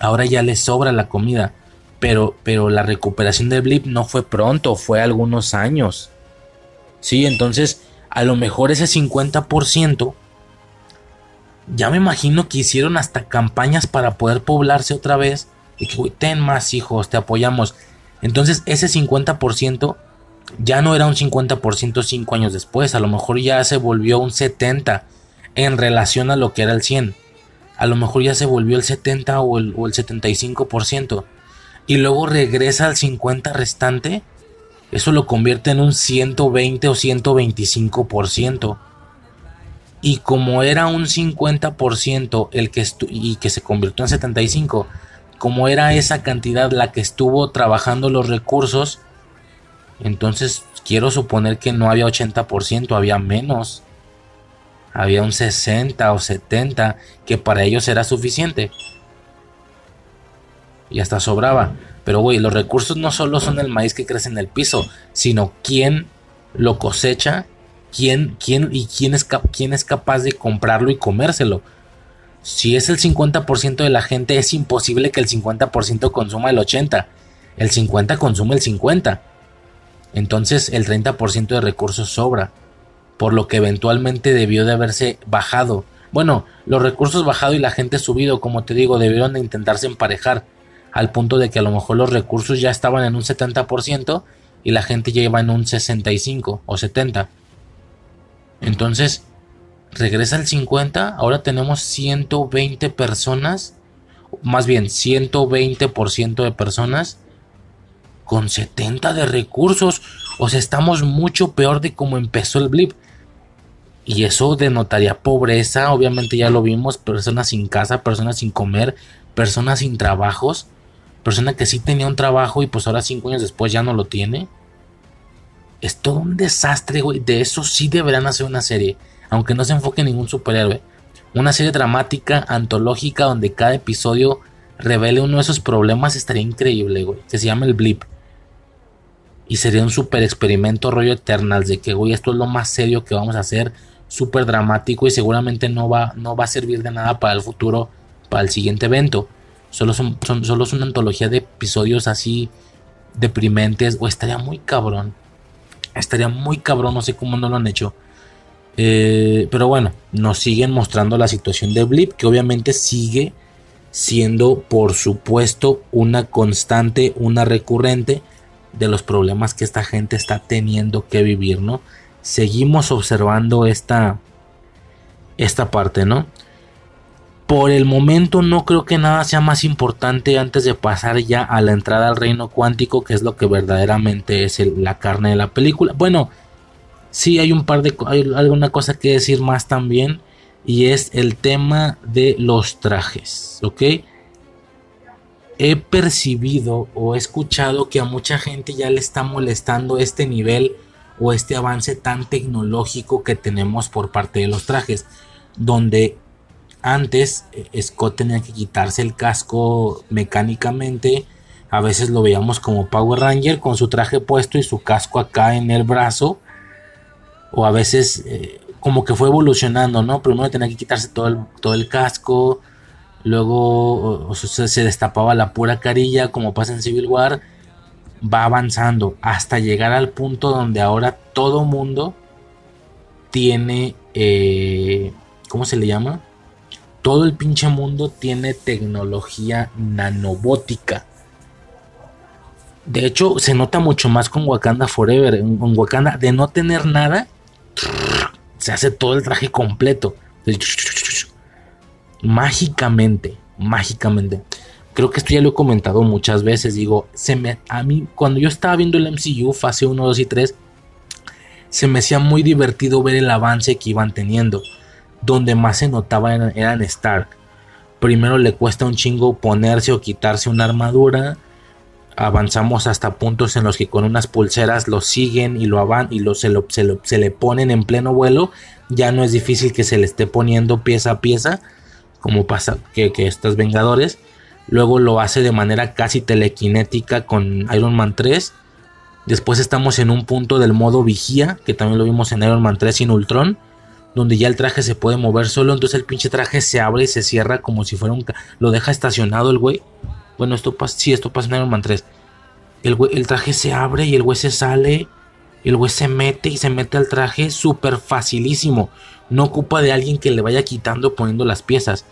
Ahora ya le sobra la comida, pero, pero la recuperación del blip no fue pronto, fue algunos años. Sí, entonces a lo mejor ese 50%, ya me imagino que hicieron hasta campañas para poder poblarse otra vez. Y que, ten más hijos, te apoyamos. Entonces ese 50% ya no era un 50% cinco años después, a lo mejor ya se volvió un 70% en relación a lo que era el 100%. A lo mejor ya se volvió el 70 o el, o el 75%. Y luego regresa al 50% restante. Eso lo convierte en un 120 o 125%. Y como era un 50% el que y que se convirtió en 75%, como era esa cantidad la que estuvo trabajando los recursos, entonces quiero suponer que no había 80%, había menos. Había un 60 o 70 que para ellos era suficiente. Y hasta sobraba. Pero güey, los recursos no solo son el maíz que crece en el piso, sino quién lo cosecha, quién, quién y quién es, quién es capaz de comprarlo y comérselo. Si es el 50% de la gente, es imposible que el 50% consuma el 80%. El 50% consume el 50%. Entonces el 30% de recursos sobra, por lo que eventualmente debió de haberse bajado. Bueno, los recursos bajado y la gente subido, como te digo, debieron de intentarse emparejar, al punto de que a lo mejor los recursos ya estaban en un 70% y la gente ya iba en un 65 o 70. Entonces, regresa al 50, ahora tenemos 120 personas, más bien 120% de personas con 70 de recursos. O sea, estamos mucho peor de cómo empezó el blip. Y eso denotaría pobreza, obviamente ya lo vimos, personas sin casa, personas sin comer, personas sin trabajos, persona que sí tenía un trabajo y pues ahora cinco años después ya no lo tiene. Es todo un desastre, güey. De eso sí deberán hacer una serie, aunque no se enfoque en ningún superhéroe. Una serie dramática, antológica, donde cada episodio revele uno de esos problemas estaría increíble, güey. Que se llama el blip. Y sería un super experimento rollo Eternals de que, güey, esto es lo más serio que vamos a hacer, súper dramático y seguramente no va, no va a servir de nada para el futuro, para el siguiente evento. Solo, son, solo es una antología de episodios así deprimentes, o estaría muy cabrón. Estaría muy cabrón, no sé cómo no lo han hecho. Eh, pero bueno, nos siguen mostrando la situación de Blip, que obviamente sigue siendo, por supuesto, una constante, una recurrente de los problemas que esta gente está teniendo que vivir, ¿no? Seguimos observando esta, esta parte, ¿no? Por el momento no creo que nada sea más importante antes de pasar ya a la entrada al reino cuántico, que es lo que verdaderamente es la carne de la película. Bueno, sí hay un par de hay alguna cosa que decir más también y es el tema de los trajes, ¿ok? he percibido o he escuchado que a mucha gente ya le está molestando este nivel o este avance tan tecnológico que tenemos por parte de los trajes, donde antes eh, Scott tenía que quitarse el casco mecánicamente, a veces lo veíamos como Power Ranger con su traje puesto y su casco acá en el brazo, o a veces eh, como que fue evolucionando, ¿no? Primero tenía que quitarse todo el, todo el casco, luego se destapaba la pura carilla como pasa en Civil War, va avanzando hasta llegar al punto donde ahora todo mundo tiene, eh, ¿cómo se le llama? Todo el pinche mundo tiene tecnología nanobótica. De hecho, se nota mucho más con Wakanda Forever. Con Wakanda, de no tener nada, se hace todo el traje completo mágicamente, mágicamente. Creo que esto ya lo he comentado muchas veces. Digo, se me, a mí, cuando yo estaba viendo el MCU, fase 1, 2 y 3, se me hacía muy divertido ver el avance que iban teniendo. Donde más se notaba eran, Stark. Primero le cuesta un chingo ponerse o quitarse una armadura. Avanzamos hasta puntos en los que con unas pulseras lo siguen y lo avan y lo, se, lo, se, le ponen en pleno vuelo. Ya no es difícil que se le esté poniendo pieza a pieza. Como pasa que, que estos Vengadores. Luego lo hace de manera casi telequinética con Iron Man 3. Después estamos en un punto del modo vigía, que también lo vimos en Iron Man 3 sin Ultron, donde ya el traje se puede mover solo, entonces el pinche traje se abre y se cierra como si fuera un... Lo deja estacionado el güey. Bueno, esto pasa... Sí, esto pasa en Iron Man 3. El, el traje se abre y el güey se sale. El güey se mete y se mete al traje súper facilísimo. No ocupa de alguien que le vaya quitando poniendo las piezas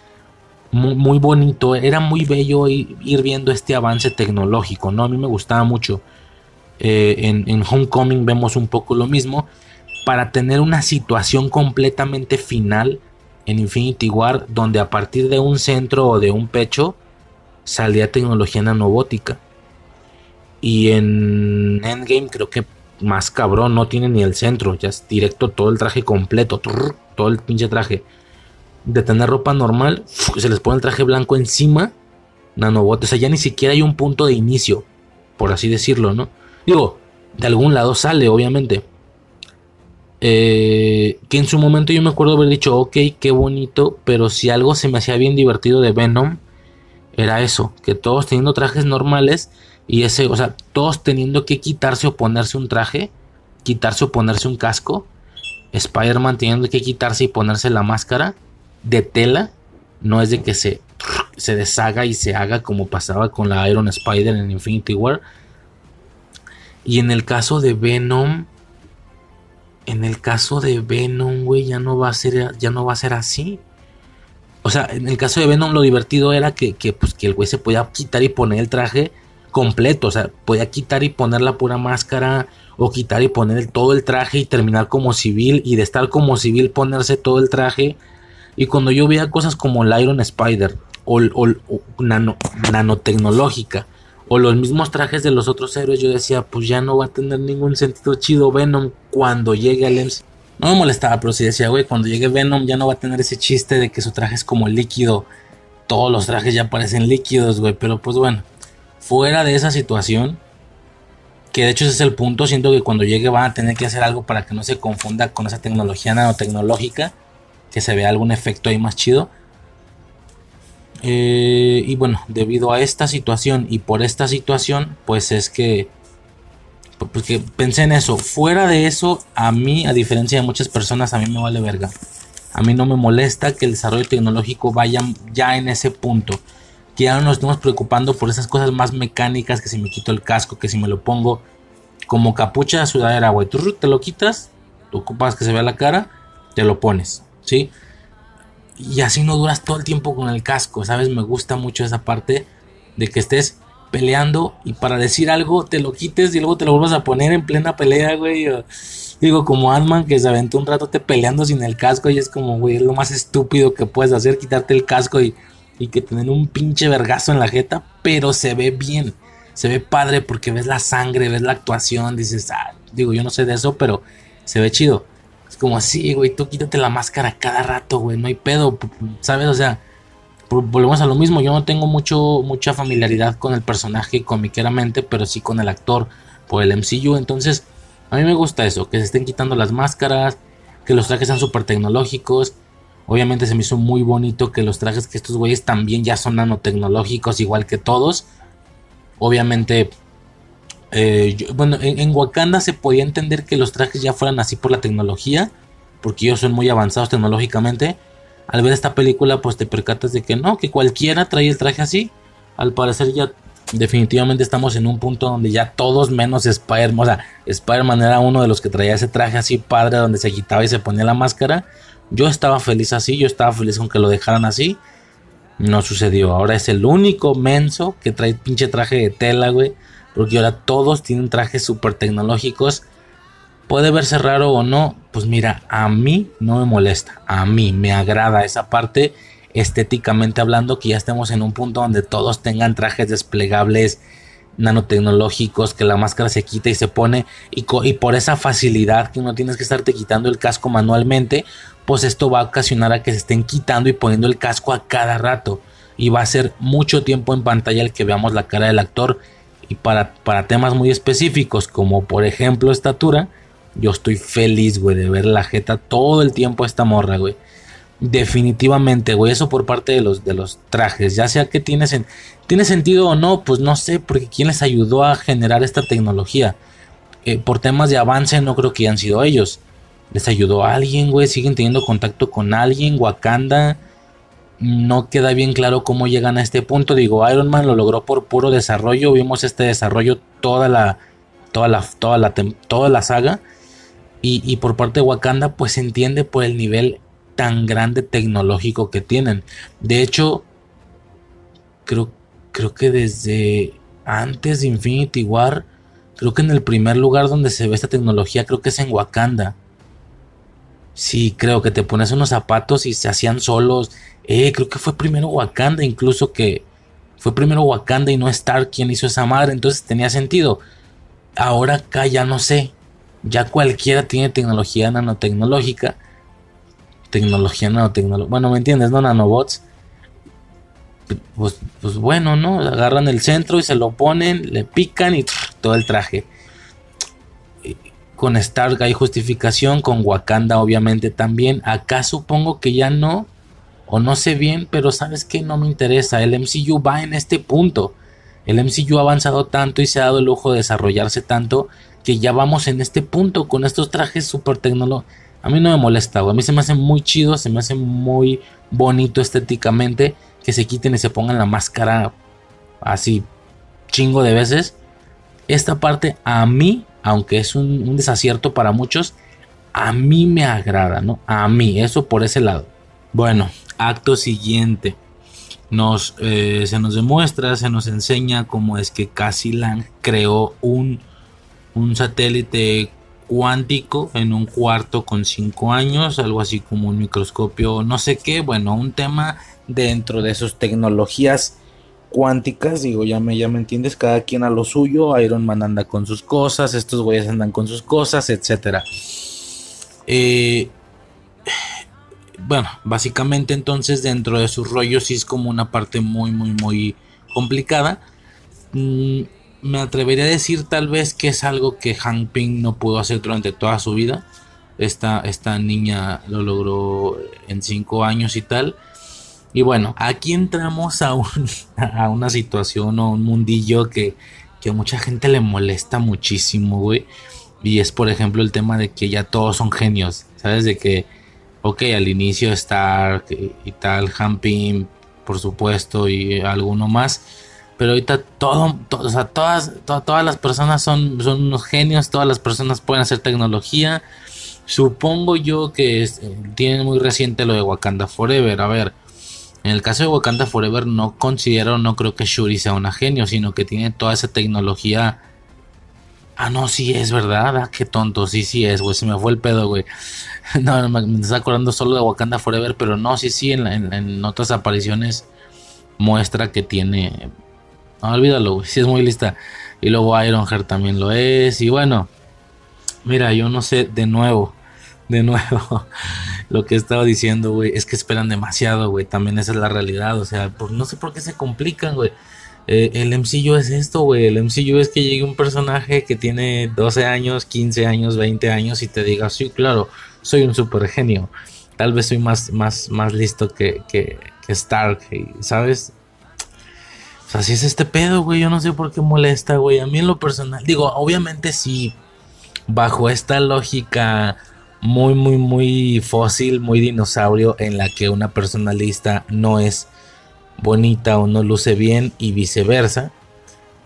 muy, bonito, era muy bello ir, viendo este avance tecnológico, ¿no? A mí me gustaba mucho. Eh, en, en, Homecoming vemos un poco lo mismo. Para tener una situación completamente final en Infinity War, donde a partir de un centro o de un pecho salía tecnología nanobótica. Y en Endgame creo que más cabrón, no tiene ni el centro, ya es directo todo el traje completo, todo el pinche traje de tener ropa normal, se les pone el traje blanco encima, nanobots. O sea, ya ni siquiera hay un punto de inicio, por así decirlo, ¿no? Digo, de algún lado sale, obviamente. Eh, que en su momento yo me acuerdo haber dicho, ok, qué bonito, pero si algo se me hacía bien divertido de Venom, era eso, que todos teniendo trajes normales y ese, o sea, todos teniendo que quitarse o ponerse un traje, quitarse o ponerse un casco, Spider-Man teniendo que quitarse y ponerse la máscara, de tela, no es de que se, se deshaga y se haga como pasaba con la Iron Spider en Infinity War. Y en el caso de Venom, en el caso de Venom, güey, ya no va a ser, ya no va a ser así. O sea, en el caso de Venom lo divertido era que, que, pues, que el güey se podía quitar y poner el traje completo. O sea, podía quitar y poner la pura máscara. O quitar y poner todo el traje y terminar como civil. Y de estar como civil ponerse todo el traje y cuando yo veía cosas como el Iron Spider o, nano, nanotecnológica o los mismos trajes de los otros héroes, yo decía, pues ya no va a tener ningún sentido chido Venom cuando llegue al MC. No me molestaba, pero sí decía, güey, cuando llegue Venom ya no va a tener ese chiste de que su traje es como líquido. Todos los trajes ya parecen líquidos, güey. Pero pues bueno, fuera de esa situación, que de hecho ese es el punto, siento que cuando llegue van a tener que hacer algo para que no se confunda con esa tecnología nanotecnológica que se vea algún efecto ahí más chido. Eh, y bueno, debido a esta situación y por esta situación, pues es que, porque pensé en eso. Fuera de eso, a mí, a diferencia de muchas personas, a mí me vale verga. A mí no me molesta que el desarrollo tecnológico vaya ya en ese punto. Que ya no nos estemos preocupando por esas cosas más mecánicas, que si me quito el casco, que si me lo pongo como capucha de sudadera, güey. Tú te lo quitas, tú ocupas que se vea la cara, te lo pones. ¿sí? Y así no duras todo el tiempo con el casco, ¿sabes? Me gusta mucho esa parte de que estés peleando y para decir algo te lo quites y luego te lo vuelvas a poner en plena pelea, güey. digo, como Ant-Man que se aventó un rato te peleando sin el casco y es como, güey, es lo más estúpido que puedes hacer, quitarte el casco y, y que tener un pinche vergazo en la jeta, pero se ve bien, se ve padre porque ves la sangre, ves la actuación, dices, ah, digo, yo no sé de eso, pero se ve chido como así, güey, tú quítate la máscara cada rato, güey, no hay pedo, ¿sabes? O sea, volvemos a lo mismo, yo no tengo mucho, mucha familiaridad con el personaje comiqueramente, pero sí con el actor por el MCU, entonces a mí me gusta eso, que se estén quitando las máscaras, que los trajes sean súper tecnológicos. Obviamente se me hizo muy bonito que los trajes que estos güeyes también ya son nanotecnológicos, igual que todos. Obviamente eh, bueno, en, Wakanda se podía entender que los trajes ya fueran así por la tecnología, porque ellos son muy avanzados tecnológicamente. Al ver esta película, pues te percatas de que no, que cualquiera trae el traje así. Al parecer ya definitivamente estamos en un punto donde ya todos menos Spider-Man, o sea, Spider-Man era uno de los que traía ese traje así padre donde se quitaba y se ponía la máscara. Yo estaba feliz así, yo estaba feliz con que lo dejaran así. No sucedió, ahora es el único menso que trae pinche traje de tela, güey porque ahora todos tienen trajes súper tecnológicos. Puede verse raro o no, pues mira, a mí no me molesta, a mí me agrada esa parte estéticamente hablando que ya estemos en un punto donde todos tengan trajes desplegables nanotecnológicos, que la máscara se quita y se pone y, y, por esa facilidad que no tienes que estarte quitando el casco manualmente, pues esto va a ocasionar a que se estén quitando y poniendo el casco a cada rato. Y va a ser mucho tiempo en pantalla el que veamos la cara del actor. Y para, para temas muy específicos, como por ejemplo estatura, yo estoy feliz, güey, de ver la jeta todo el tiempo a esta morra, güey. Definitivamente, güey, eso por parte de los, de los trajes. Ya sea que tiene, tiene sentido o no, pues no sé, porque quién les ayudó a generar esta tecnología. Eh, por temas de avance no creo que hayan sido ellos. Les ayudó alguien, güey, siguen teniendo contacto con alguien, Wakanda. No queda bien claro cómo llegan a este punto. Digo, Iron Man lo logró por puro desarrollo. Vimos este desarrollo toda la, toda la, toda la, toda la saga. Y, y por parte de Wakanda, pues se entiende por el nivel tan grande tecnológico que tienen. De hecho, creo, creo que desde antes de Infinity War, creo que en el primer lugar donde se ve esta tecnología, creo que es en Wakanda. Sí, creo que te pones unos zapatos y se hacían solos. Eh, creo que fue primero Wakanda, incluso que fue primero Wakanda y no Stark quien hizo esa madre, entonces tenía sentido. Ahora acá ya no sé. Ya cualquiera tiene tecnología nanotecnológica tecnología, nanotecnología. Bueno, ¿me entiendes? No nanobots. Pues, pues bueno, ¿no? Agarran el centro y se lo ponen, le pican y todo el traje. Con Stark hay justificación, con Wakanda obviamente también. Acá supongo que ya no, o no sé bien, pero sabes que no me interesa. El MCU va en este punto. El MCU ha avanzado tanto y se ha dado el lujo de desarrollarse tanto que ya vamos en este punto con estos trajes super tecnológicos a mí no me molesta, A mí se me hace muy chido, se me hace muy bonito estéticamente que se quiten y se pongan la máscara así chingo de veces. Esta parte a mí, aunque es un, desacierto para muchos, a mí me agrada, ¿no? A mí, eso por ese lado. Bueno, acto siguiente. Nos, eh, se nos demuestra, se nos enseña cómo es que Lang creó un, un satélite cuántico en un cuarto con 5 años, algo así como un microscopio, no sé qué, bueno, un tema dentro de sus tecnologías cuánticas, digo, ya me, ya me entiendes, cada quien a lo suyo, Iron Man anda con sus cosas, estos güeyes andan con sus cosas, etcétera. Eh, bueno, básicamente entonces dentro de sus rollos sí es como una parte muy, muy, muy complicada. Mm, me atrevería a decir tal vez que es algo que Hank Ping no pudo hacer durante toda su vida. Esta, esta niña lo logró en cinco años y tal. Y bueno, aquí entramos a, a una situación o un mundillo que, que a mucha gente le molesta muchísimo, güey. Y es, por ejemplo, el tema de que ya todos son genios. ¿Sabes? De que, ok, al inicio Stark y, tal, Ping, por supuesto, y alguno más pero ahorita todo, o sea, todas, todas las personas son, son unos genios, todas las personas pueden hacer tecnología. Supongo yo que es, eh, tienen muy reciente lo de Wakanda Forever. A ver, en el caso de Wakanda Forever no considero, no creo que Shuri sea una genio, sino que tiene toda esa tecnología. Ah, no, sí es verdad, ah, qué tonto, sí, sí es, güey, se me fue el pedo, güey. No, me, me está acordando solo de Wakanda Forever, pero no, sí, sí, en, otras apariciones muestra que tiene no, olvídalo, Si es muy lista. Y luego Ironheart también lo es. Y bueno, mira, yo no sé, de nuevo, de nuevo, lo que estaba diciendo, güey, es que esperan demasiado, güey. También esa es la realidad. O sea, no sé por qué se complican, güey. Eh, el MCU es esto, güey. El MCU es que llegue un personaje que tiene 12 años, 15 años, 20 años y te diga, sí, claro, soy un super genio. Tal vez soy más, más, más listo que, que, que Stark, ¿sabes? Así es este pedo, güey. Yo no sé por qué molesta, güey. A mí en lo personal, digo, obviamente sí, bajo esta lógica muy, muy, muy fósil, muy dinosaurio, en la que una persona lista no es bonita o no luce bien y viceversa,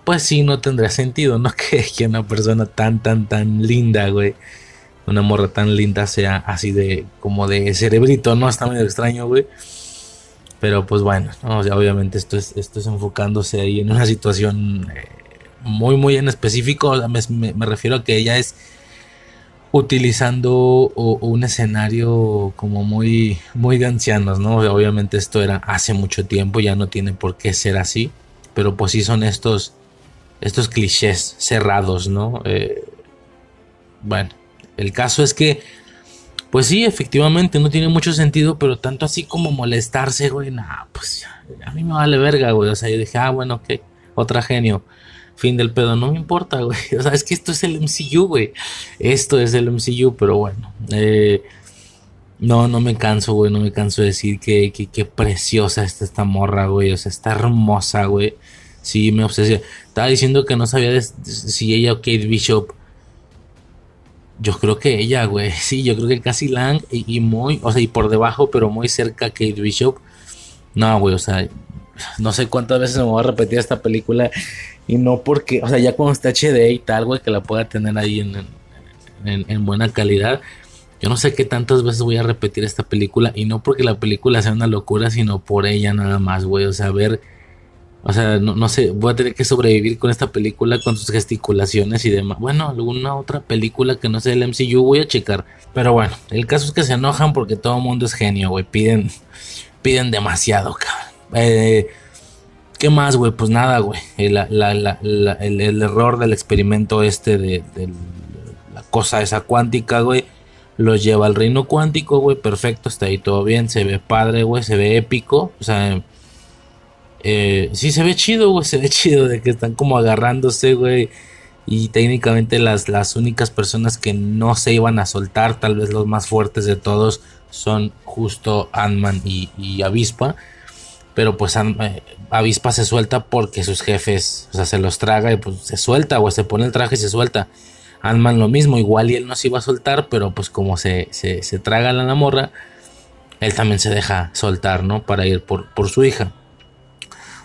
pues sí, no tendría sentido, ¿no? Que, que una persona tan, tan, tan linda, güey. Una morra tan linda sea así de, como de cerebrito, ¿no? Está medio extraño, güey. Pero pues bueno, obviamente esto es, esto es enfocándose ahí en una situación eh, muy, muy en específico. Me, refiero a que ella es utilizando un escenario como muy, muy de ancianos, ¿no? Obviamente esto era hace mucho tiempo, ya no tiene por qué ser así. Pero pues sí son estos, estos clichés cerrados, ¿no? Eh, bueno, el caso es que Pues sí, efectivamente, no tiene mucho sentido, pero tanto así como molestarse, güey, nah, pues a mí me vale verga, güey. O sea, yo dije, ah, bueno, ok, otra genio. Fin del pedo, no me importa, güey. O sea, es que esto es el MCU, güey. Esto es el MCU, pero bueno. Eh, no, no me canso, güey. No me canso de decir que, que, preciosa está esta morra, güey. O sea, está hermosa, güey. Sí, me obsesiona. Estaba diciendo que no sabía si ella o Kate Bishop yo creo que ella, güey. Sí, yo creo que casi Lang y, muy, o sea, y por debajo, pero muy cerca Kate Bishop. No, güey, o sea, no sé cuántas veces me voy a repetir esta película. Y no porque, o sea, ya cuando está HD y tal, güey, que la pueda tener ahí en, en, buena calidad. Yo no sé qué tantas veces voy a repetir esta película. Y no porque la película sea una locura, sino por ella nada más, güey. O sea, ver o sea, no, no, sé, voy a tener que sobrevivir con esta película, con sus gesticulaciones y demás. Bueno, alguna otra película que no sea el MCU voy a checar. Pero bueno, el caso es que se enojan porque todo el mundo es genio, güey. Piden, piden demasiado, cabrón. Eh, ¿Qué más, güey? Pues nada, güey. El, error del experimento este de, la cosa esa cuántica, güey. Los lleva al reino cuántico, güey. Perfecto, está ahí todo bien. Se ve padre, güey. Se ve épico. O sea eh, sí, se ve chido, güey. Se ve chido de que están como agarrándose, güey. Y técnicamente las, las únicas personas que no se iban a soltar, tal vez los más fuertes de todos, son justo Ant-Man y, Avispa. Pero pues eh, Avispa se suelta porque sus jefes, o sea, se los traga y pues se suelta, güey. Se pone el traje y se suelta. Ant-Man lo mismo, igual y él no se iba a soltar, pero pues como se, se, se traga la morra, él también se deja soltar, ¿no? Para ir por, por su hija.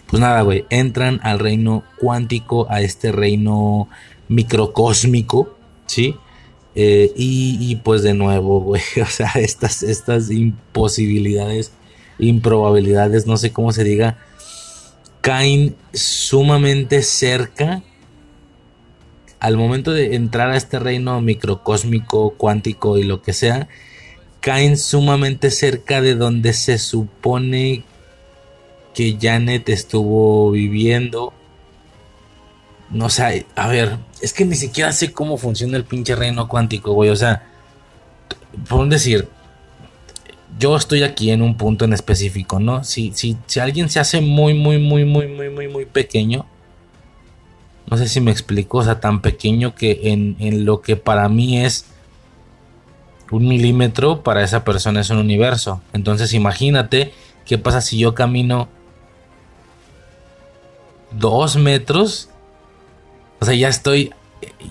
Pues nada, güey, entran al reino cuántico, a este reino microcósmico, ¿sí? Eh, y, pues de nuevo, güey, o sea, estas, estas imposibilidades, improbabilidades, no sé cómo se diga, caen sumamente cerca al momento de entrar a este reino microcósmico, cuántico y lo que sea, caen sumamente cerca de donde se supone que Janet estuvo viviendo. No sé, a ver, es que ni siquiera sé cómo funciona el pinche reino cuántico, güey. O sea, por decir, yo estoy aquí en un punto en específico, ¿no? Si, si, si alguien se hace muy, muy, muy, muy, muy, muy, muy pequeño, no sé si me explico, o sea, tan pequeño que en, en lo que para mí es un milímetro, para esa persona es un universo. Entonces imagínate qué pasa si yo camino dos metros. O sea, ya estoy.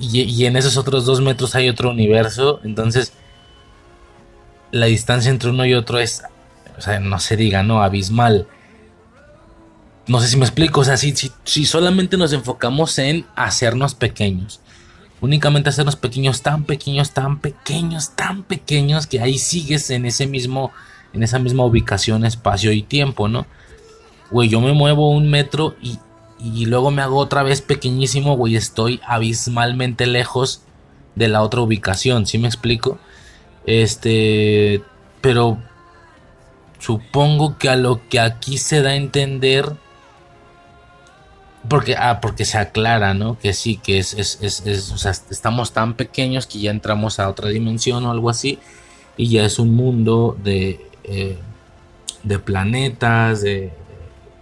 Y, en esos otros dos metros hay otro universo. Entonces, la distancia entre uno y otro es. O sea, no se diga, ¿no? Abismal. No sé si me explico. O sea, si, si, solamente nos enfocamos en hacernos pequeños. Únicamente hacernos pequeños, tan pequeños, tan pequeños, tan pequeños que ahí sigues en ese mismo. En esa misma ubicación, espacio y tiempo, ¿no? Güey, yo me muevo un metro y y luego me hago otra vez pequeñísimo, güey, estoy abismalmente lejos de la otra ubicación, ¿sí me explico? Este, pero supongo que a lo que aquí se da a entender porque ah, porque se aclara, ¿no? Que sí, que es, es, es, o sea, estamos tan pequeños que ya entramos a otra dimensión o algo así y ya es un mundo de eh, de planetas, de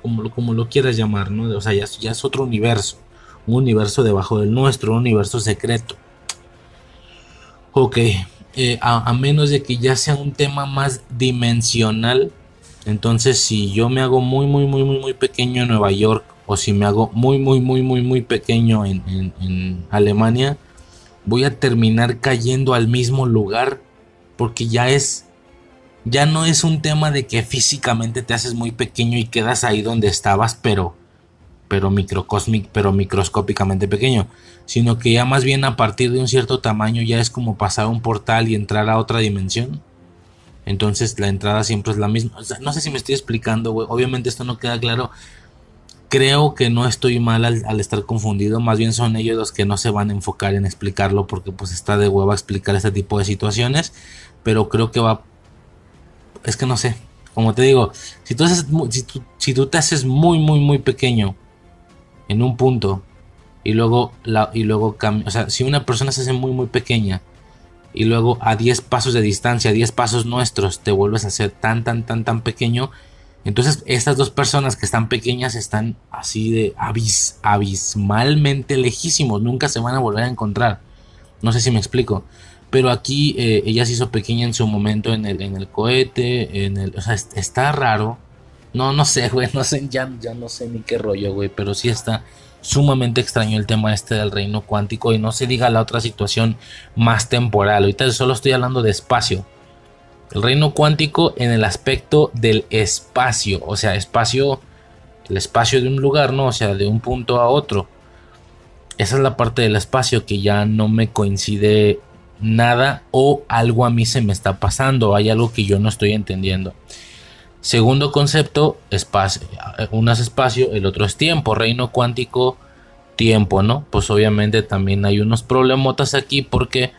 como, lo quieras llamar, ¿no? O sea, ya, es otro universo, un universo debajo del nuestro, un universo secreto. Ok, eh, a, menos de que ya sea un tema más dimensional, entonces si yo me hago muy, muy, muy, muy, muy pequeño en Nueva York, o si me hago muy, muy, muy, muy, muy pequeño en, en Alemania, voy a terminar cayendo al mismo lugar, porque ya es ya no es un tema de que físicamente te haces muy pequeño y quedas ahí donde estabas, pero pero microcosmic, pero microscópicamente pequeño, sino que ya más bien a partir de un cierto tamaño ya es como pasar un portal y entrar a otra dimensión. Entonces la entrada siempre es la misma. no sé si me estoy explicando, güey. Obviamente esto no queda claro. Creo que no estoy mal al, estar confundido. Más bien son ellos los que no se van a enfocar en explicarlo porque pues está de hueva explicar este tipo de situaciones. Pero creo que va es que no sé. Como te digo, si tú, te haces muy, muy, muy pequeño en un punto y luego, la, y luego o sea, si una persona se hace muy, muy pequeña y luego a 10 pasos de distancia, 10 pasos nuestros, te vuelves a hacer tan, tan, tan, tan pequeño. Entonces estas dos personas que están pequeñas están así de abis, abismalmente lejísimos, nunca se van a volver a encontrar. No sé si me explico. Pero aquí eh, ella se hizo pequeña en su momento en el, en el cohete, en el, o sea, está raro. No, no sé, güey, no sé, ya, ya no sé ni qué rollo, güey, pero sí está sumamente extraño el tema este del reino cuántico y no se diga la otra situación más temporal. Ahorita solo estoy hablando de espacio. El reino cuántico en el aspecto del espacio, o sea, espacio, el espacio de un lugar, ¿no? O sea, de un punto a otro. Esa es la parte del espacio que ya no me coincide nada o algo a mí se me está pasando, hay algo que yo no estoy entendiendo. Segundo concepto, espacio. Uno es espacio, el otro es tiempo. Reino cuántico, tiempo, ¿no? Pues obviamente también hay unos problemotas aquí porque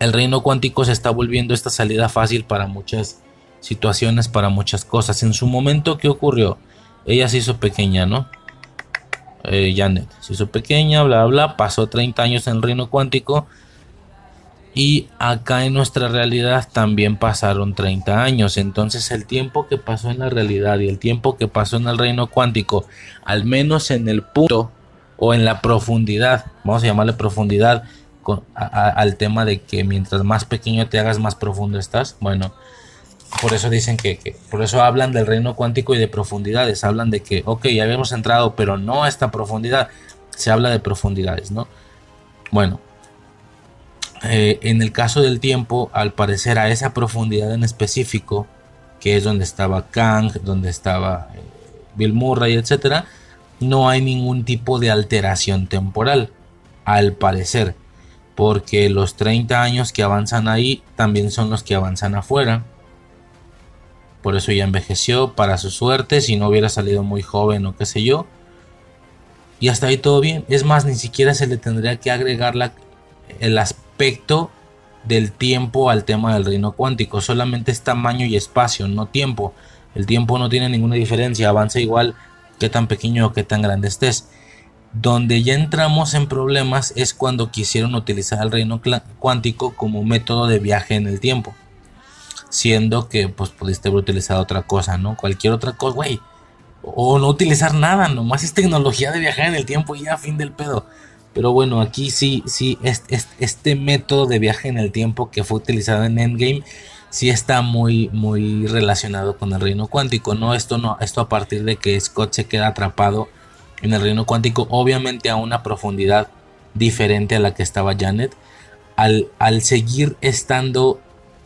el reino cuántico se está volviendo esta salida fácil para muchas situaciones, para muchas cosas. En su momento, ¿qué ocurrió? Ella se hizo pequeña, ¿no? Eh, Janet se hizo pequeña, bla, bla, pasó 30 años en el reino cuántico y acá en nuestra realidad también pasaron 30 años. Entonces el tiempo que pasó en la realidad y el tiempo que pasó en el reino cuántico, al menos en el punto o en la profundidad, vamos a llamarle profundidad al tema de que mientras más pequeño te hagas, más profundo estás. Bueno, por eso dicen que, por eso hablan del reino cuántico y de profundidades. Hablan de que, ok, ya habíamos entrado, pero no a esta profundidad. Se habla de profundidades, ¿no? Bueno, eh, en el caso del tiempo, al parecer a esa profundidad en específico, que es donde estaba Kang, donde estaba eh, Bill Murray, etc., no hay ningún tipo de alteración temporal, al parecer, porque los 30 años que avanzan ahí también son los que avanzan afuera. Por eso ya envejeció, para su suerte, si no hubiera salido muy joven o qué sé yo. Y hasta ahí todo bien. Es más, ni siquiera se le tendría que agregar la, el aspecto del tiempo al tema del reino cuántico. Solamente es tamaño y espacio, no tiempo. El tiempo no tiene ninguna diferencia, avanza igual que tan pequeño o que tan grande estés. Donde ya entramos en problemas es cuando quisieron utilizar el reino cuántico como método de viaje en el tiempo. Siendo que pues pudiste haber utilizado otra cosa, ¿no? Cualquier otra cosa, güey. O no utilizar nada, nomás es tecnología de viajar en el tiempo ya fin del pedo. Pero bueno, aquí sí, sí, este, este, método de viaje en el tiempo que fue utilizado en Endgame sí está muy, muy relacionado con el reino cuántico, ¿no? Esto no, esto a partir de que Scott se queda atrapado en el reino cuántico, obviamente a una profundidad diferente a la que estaba Janet. Al, al seguir estando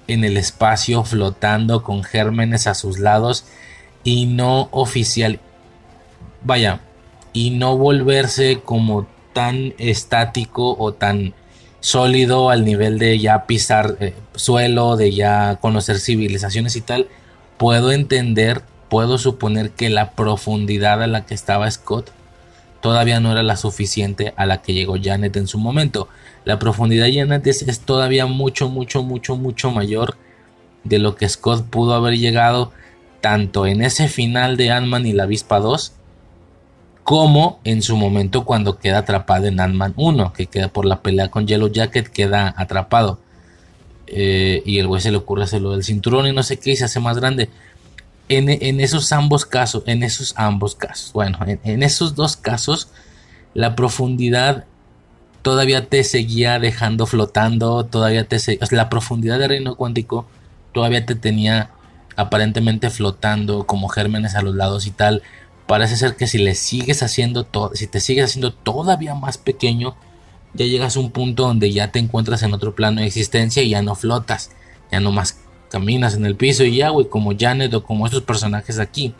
en el espacio, flotando con gérmenes a sus lados y no oficial, vaya, y no volverse como tan estático o tan sólido al nivel de ya pisar eh, suelo, de ya conocer civilizaciones y tal, puedo entender, puedo suponer que la profundidad a la que estaba Scott todavía no era la suficiente a la que llegó Janet en su momento. La profundidad de Janet es, es todavía mucho, mucho, mucho, mucho mayor de lo que Scott pudo haber llegado tanto en ese final de Ant-Man y la Avispa 2 como en su momento cuando queda atrapado en Ant-Man 1, que queda por la pelea con Yellow Jacket, queda atrapado. Eh, y el güey se le ocurre hacerlo del cinturón y no sé qué, y se hace más grande. En, esos ambos casos, en esos ambos casos, bueno, en, esos dos casos, la profundidad todavía te seguía dejando flotando, todavía te la profundidad del reino cuántico todavía te tenía aparentemente flotando como gérmenes a los lados y tal parece ser que si le sigues haciendo todo, si te sigues haciendo todavía más pequeño, ya llegas a un punto donde ya te encuentras en otro plano de existencia y ya no flotas, ya no más caminas en el piso y ya, güey, como Janet o como estos personajes aquí.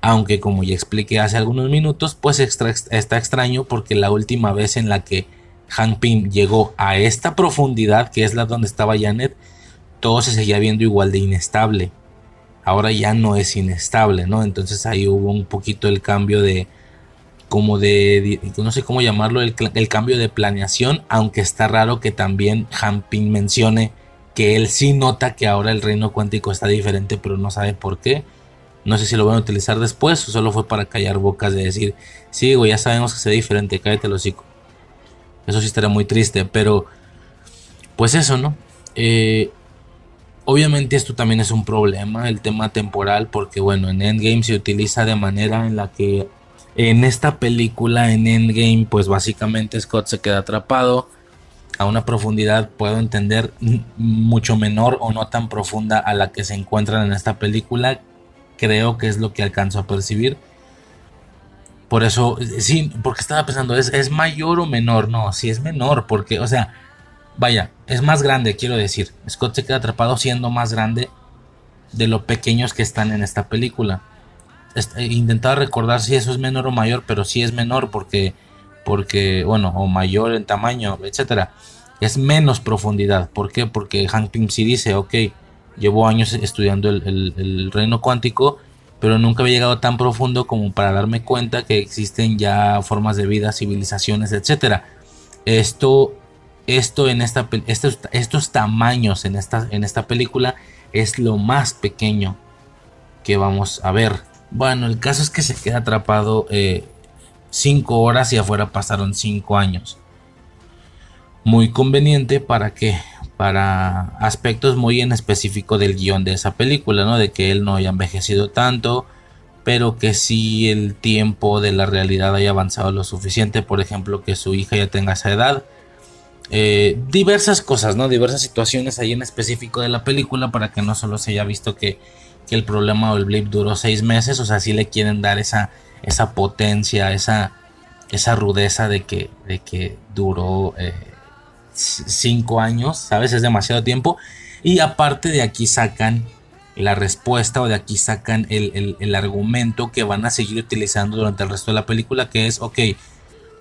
Aunque como ya expliqué hace algunos minutos, pues está extraño porque la última vez en la que Hank Pym llegó a esta profundidad, que es la donde estaba Janet, todo se seguía viendo igual de inestable ahora ya no es inestable, ¿no? Entonces ahí hubo un poquito el cambio de, como de, no sé cómo llamarlo, el, cambio de planeación, aunque está raro que también Hamping mencione que él sí nota que ahora el reino cuántico está diferente, pero no sabe por qué. No sé si lo van a utilizar después o solo fue para callar bocas de decir, sí, güey, ya sabemos que sea diferente, cállate el hocico. Eso sí estaría muy triste, pero pues eso, ¿no? Eh, obviamente esto también es un problema, el tema temporal, porque bueno, en Endgame se utiliza de manera en la que en esta película, en Endgame, pues básicamente Scott se queda atrapado a una profundidad, puedo entender, mucho menor o no tan profunda a la que se encuentran en esta película. Creo que es lo que alcanzo a percibir. Por eso, sí, porque estaba pensando, ¿es, ¿es mayor o menor? No, sí es menor, porque, o sea, vaya, es más grande, quiero decir. Scott se queda atrapado siendo más grande de lo pequeños que están en esta película. Intentaba recordar si eso es menor o mayor, pero sí es menor porque porque, bueno, o mayor en tamaño, etcétera, es menos profundidad. ¿Por qué? Porque Hank Pym sí dice, ok, llevo años estudiando el, reino cuántico, pero nunca había llegado tan profundo como para darme cuenta que existen ya formas de vida, civilizaciones, etcétera. Esto, esto en esta, estos, estos tamaños en esta, en esta película es lo más pequeño que vamos a ver. Bueno, el caso es que se queda atrapado eh, 5 horas y afuera pasaron 5 años. Muy conveniente para que para aspectos muy en específico del guion de esa película, ¿no? De que él no haya envejecido tanto, pero que si el tiempo de la realidad haya avanzado lo suficiente, por ejemplo, que su hija ya tenga esa edad. Eh, diversas cosas, ¿no? Diversas situaciones ahí en específico de la película para que no solo se haya visto que, que el problema o el blip duró seis meses, o sea, si le quieren dar esa esa potencia, esa, esa rudeza de que, de que duró eh, cinco años, ¿sabes? Es demasiado tiempo. Y aparte de aquí sacan la respuesta o de aquí sacan el, argumento que van a seguir utilizando durante el resto de la película, que es, ok,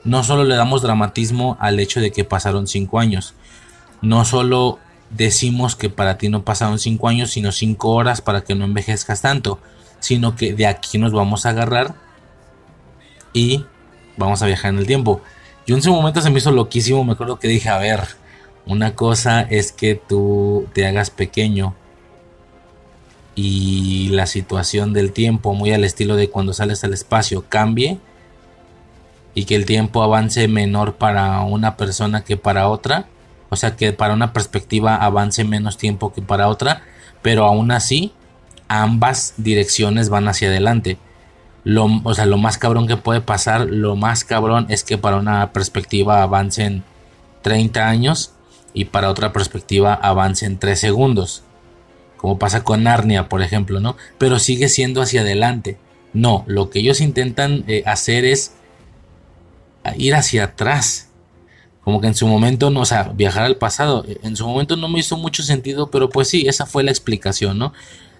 no solo le damos dramatismo al hecho de que pasaron cinco años, no solo decimos que para ti no pasaron cinco años, sino cinco horas para que no envejezcas tanto, sino que de aquí nos vamos a agarrar y vamos a viajar en el tiempo. Yo en ese momento se me hizo loquísimo, me acuerdo que dije, a ver, una cosa es que tú te hagas pequeño y la situación del tiempo, muy al estilo de cuando sales al espacio, cambie y que el tiempo avance menor para una persona que para otra, o sea que para una perspectiva avance menos tiempo que para otra, pero aún así ambas direcciones van hacia adelante. Lo, o sea, lo más cabrón que puede pasar, lo más cabrón es que para una perspectiva avancen 30 años y para otra perspectiva avancen 3 segundos. Como pasa con Narnia, por ejemplo, ¿no? Pero sigue siendo hacia adelante. No, lo que ellos intentan eh, hacer es ir hacia atrás. Como que en su momento, no, o sea, viajar al pasado. En su momento no me hizo mucho sentido, pero pues sí, esa fue la explicación, ¿no?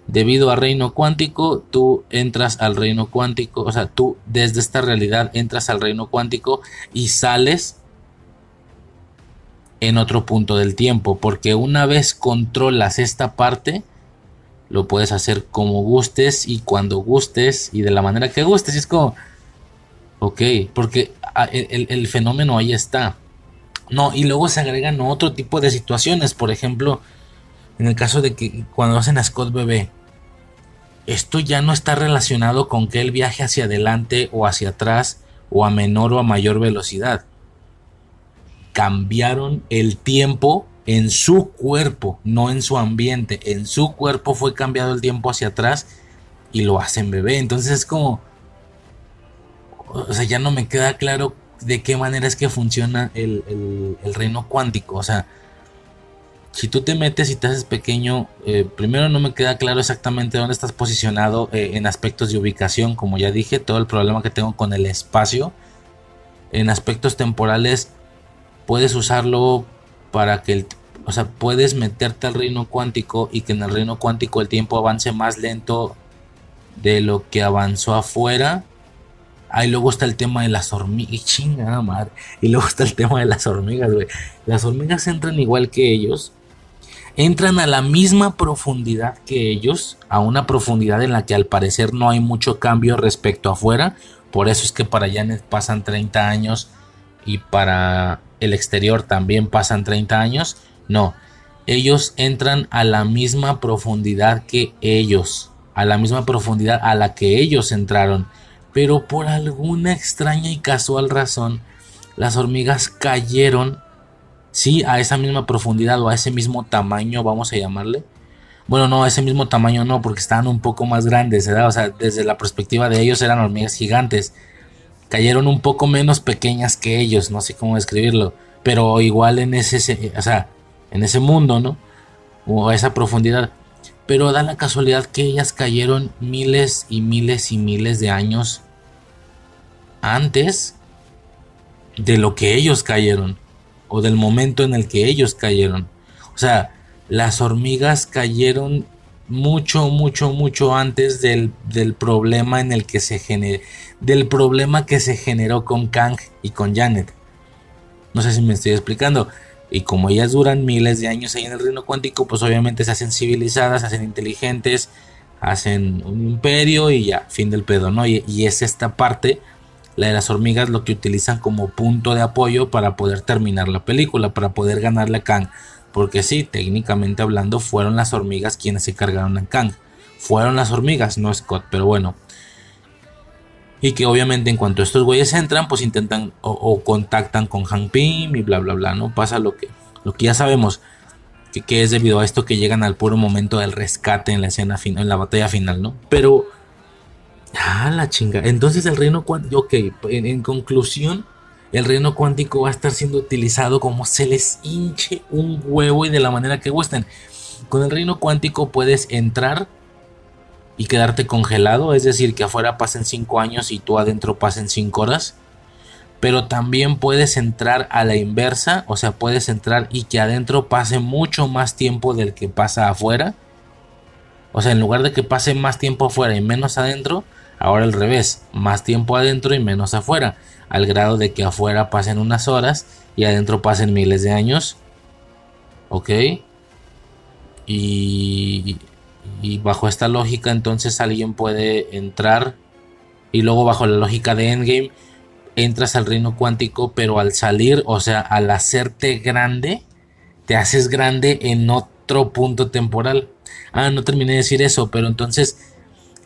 debido a reino cuántico, tú entras al reino cuántico, o sea, tú desde esta realidad entras al reino cuántico y sales en otro punto del tiempo, porque una vez controlas esta parte, lo puedes hacer como gustes y cuando gustes y de la manera que gustes. Y es como, ok, porque ah, el, el fenómeno ahí está. No, y luego se agregan otro tipo de situaciones, por ejemplo, en el caso de que cuando hacen a Scott bebé, esto ya no está relacionado con que él viaje hacia adelante o hacia atrás o a menor o a mayor velocidad. Cambiaron el tiempo en su cuerpo, no en su ambiente. En su cuerpo fue cambiado el tiempo hacia atrás y lo hacen bebé. Entonces es como... O sea, ya no me queda claro de qué manera es que funciona el, el reino cuántico. O sea, si tú te metes y te haces pequeño, eh, primero no me queda claro exactamente dónde estás posicionado eh, en aspectos de ubicación, como ya dije, todo el problema que tengo con el espacio. En aspectos temporales, puedes usarlo para que el, o sea, puedes meterte al reino cuántico y que en el reino cuántico el tiempo avance más lento de lo que avanzó afuera. Ahí luego está el tema de las hormigas. Chingada madre. Y luego está el tema de las hormigas, güey. Las hormigas entran igual que ellos entran a la misma profundidad que ellos, a una profundidad en la que al parecer no hay mucho cambio respecto afuera, por eso es que para Janet pasan 30 años y para el exterior también pasan 30 años, no, ellos entran a la misma profundidad que ellos, a la misma profundidad a la que ellos entraron, pero por alguna extraña y casual razón, las hormigas cayeron sí a esa misma profundidad o a ese mismo tamaño, vamos a llamarle. Bueno, no, a ese mismo tamaño no, porque estaban un poco más grandes, ¿verdad? O sea, desde la perspectiva de ellos eran hormigas gigantes. Cayeron un poco menos pequeñas que ellos, no sé cómo describirlo, pero igual en ese, o sea, en ese mundo, ¿no? O a esa profundidad. Pero da la casualidad que ellas cayeron miles y miles y miles de años antes de lo que ellos cayeron o del momento en el que ellos cayeron. O sea, las hormigas cayeron mucho, mucho, mucho antes del, problema en el que se generó, del problema que se generó con Kang y con Janet. No sé si me estoy explicando. Y como ellas duran miles de años ahí en el reino cuántico, pues obviamente se hacen civilizadas, se hacen inteligentes, hacen un imperio y ya, fin del pedo, ¿no? Y es esta parte la de las hormigas lo que utilizan como punto de apoyo para poder terminar la película, para poder ganarle a Kang. Porque sí, técnicamente hablando, fueron las hormigas quienes se cargaron a Kang. Fueron las hormigas, no Scott, pero bueno. Y que obviamente en cuanto estos güeyes entran, pues intentan o, contactan con Hank Pym y bla bla bla, ¿no? Pasa lo que, lo que ya sabemos. Que, que, es debido a esto que llegan al puro momento del rescate en la escena final, en la batalla final, ¿no? Pero Ah, la chinga. Entonces el reino cuántico, ok, en, conclusión, el reino cuántico va a estar siendo utilizado como se les hinche un huevo y de la manera que gusten. Con el reino cuántico puedes entrar y quedarte congelado, es decir, que afuera pasen 5 años y tú adentro pasen 5 horas. Pero también puedes entrar a la inversa, o sea, puedes entrar y que adentro pase mucho más tiempo del que pasa afuera. O sea, en lugar de que pase más tiempo afuera y menos adentro, Ahora al revés, más tiempo adentro y menos afuera, al grado de que afuera pasen unas horas y adentro pasen miles de años. ¿Ok? Y, y bajo esta lógica entonces alguien puede entrar y luego bajo la lógica de Endgame entras al reino cuántico pero al salir, o sea, al hacerte grande, te haces grande en otro punto temporal. Ah, no terminé de decir eso, pero entonces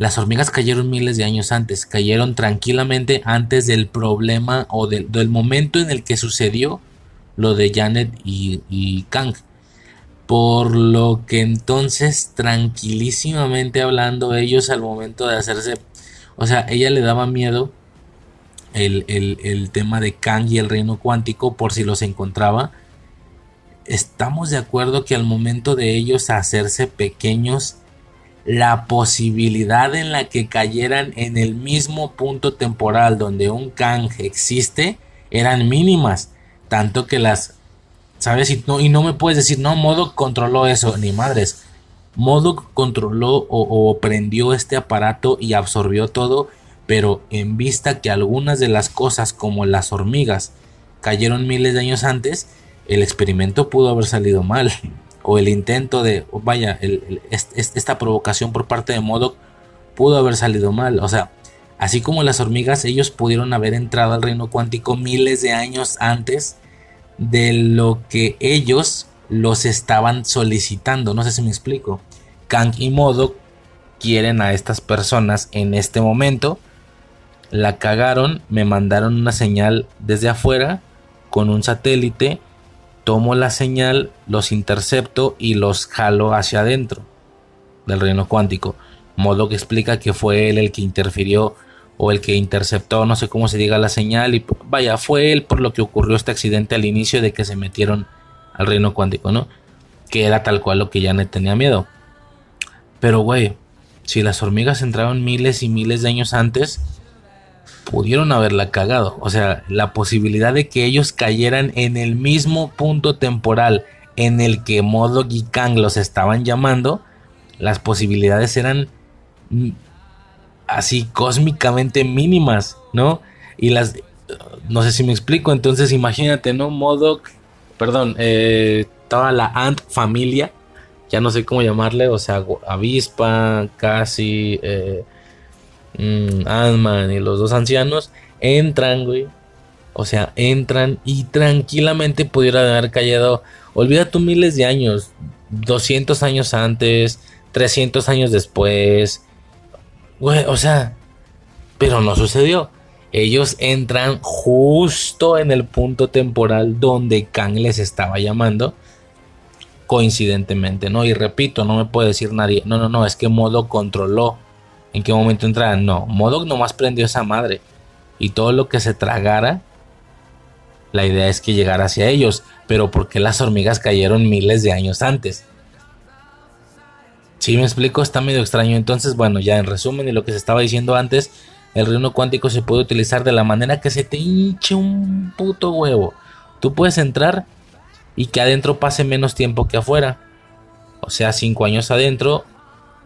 las hormigas cayeron miles de años antes, cayeron tranquilamente antes del problema o del, momento en el que sucedió lo de Janet y, Kang. Por lo que entonces, tranquilísimamente hablando, ellos al momento de hacerse, o sea, ella le daba miedo el, el, tema de Kang y el reino cuántico por si los encontraba. Estamos de acuerdo que al momento de ellos hacerse pequeños la posibilidad en la que cayeran en el mismo punto temporal donde un Kang existe eran mínimas. Tanto que las... ¿Sabes? Y no, me puedes decir, no, Modo controló eso, ni madres. Modo controló o, o prendió este aparato y absorbió todo, pero en vista que algunas de las cosas como las hormigas cayeron miles de años antes, el experimento pudo haber salido mal o el intento de, vaya, esta provocación por parte de Modoc pudo haber salido mal. O sea, así como las hormigas, ellos pudieron haber entrado al reino cuántico miles de años antes de lo que ellos los estaban solicitando. No sé si me explico. Kang y Modoc quieren a estas personas en este momento. La cagaron, me mandaron una señal desde afuera con un satélite tomo la señal, los intercepto y los jalo hacia adentro del reino cuántico. Modo que explica que fue él el que interfirió o el que interceptó, no sé cómo se diga la señal. Y vaya, fue él por lo que ocurrió este accidente al inicio de que se metieron al reino cuántico, ¿no? Que era tal cual lo que Janet tenía miedo. Pero, güey, si las hormigas entraron miles y miles de años antes, pudieron haberla cagado. O sea, la posibilidad de que ellos cayeran en el mismo punto temporal en el que Modo y Kang los estaban llamando, las posibilidades eran mm, así cósmicamente mínimas, ¿no? Y las, no sé si me explico, entonces imagínate, ¿no? Modoc, perdón, eh, toda la Ant familia, ya no sé cómo llamarle, o sea, avispa, casi, eh, mmm, y los dos ancianos entran, güey. O sea, entran y tranquilamente pudieran haber callado. Olvida tú miles de años, 200 años antes, 300 años después. Güey, o sea, pero no sucedió. ellos entran justo en el punto temporal donde Kang les estaba llamando. Coincidentemente, ¿no? Y repito, no me puede decir nadie. No, no, no, es que Modo controló en qué momento entraran. No, Modo nomás prendió esa madre. Y todo lo que se tragara, la idea es que llegara hacia ellos. Pero ¿por qué las hormigas cayeron miles de años antes? Si me explico, está medio extraño. Entonces, bueno, ya en resumen y lo que se estaba diciendo antes el reino cuántico se puede utilizar de la manera que se te hinche un puto huevo. Tú puedes entrar y que adentro pase menos tiempo que afuera. O sea, 5 años adentro,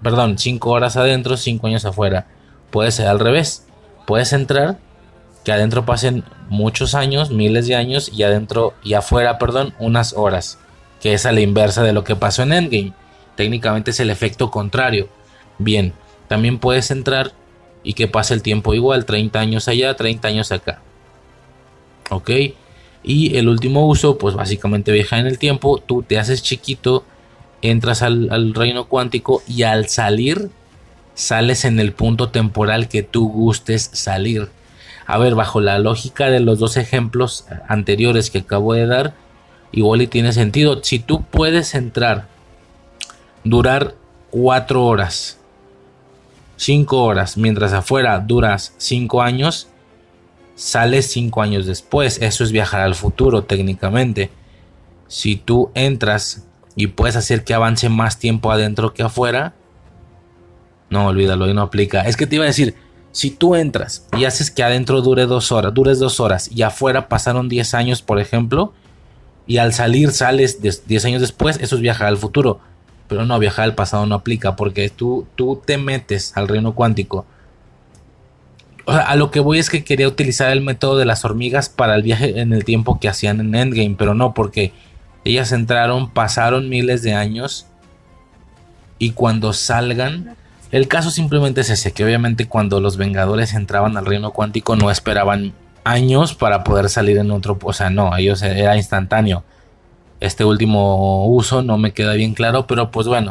perdón, 5 horas adentro, 5 años afuera. Puede ser al revés. Puedes entrar, que adentro pasen muchos años, miles de años, y adentro y afuera, perdón, unas horas. Que es a la inversa de lo que pasó en Endgame. Técnicamente es el efecto contrario. Bien, también puedes entrar y que pase el tiempo igual, 30 años allá, 30 años acá. ¿Ok? Y el último uso, pues básicamente viaja en el tiempo, tú te haces chiquito, entras al, reino cuántico y al salir, sales en el punto temporal que tú gustes salir. A ver, bajo la lógica de los dos ejemplos anteriores que acabo de dar, igual y tiene sentido. Si tú puedes entrar, durar 4 horas 5 horas, mientras afuera duras 5 años, sales 5 años después. Eso es viajar al futuro técnicamente. Si tú entras y puedes hacer que avance más tiempo adentro que afuera, no olvídalo, y no aplica. Es que te iba a decir, si tú entras y haces que adentro dure 2 horas, dures 2 horas y afuera pasaron 10 años, por ejemplo, y al salir sales 10 años después, eso es viajar al futuro. Pero no, viajar al pasado no aplica porque tú, tú te metes al reino cuántico. O sea, a lo que voy es que quería utilizar el método de las hormigas para el viaje en el tiempo que hacían en Endgame, pero no, porque ellas entraron, pasaron miles de años y cuando salgan, el caso simplemente es ese, que obviamente cuando los Vengadores entraban al reino cuántico no esperaban años para poder salir en otro, o sea, no, ellos era instantáneo. Este último uso no me queda bien claro, pero pues bueno,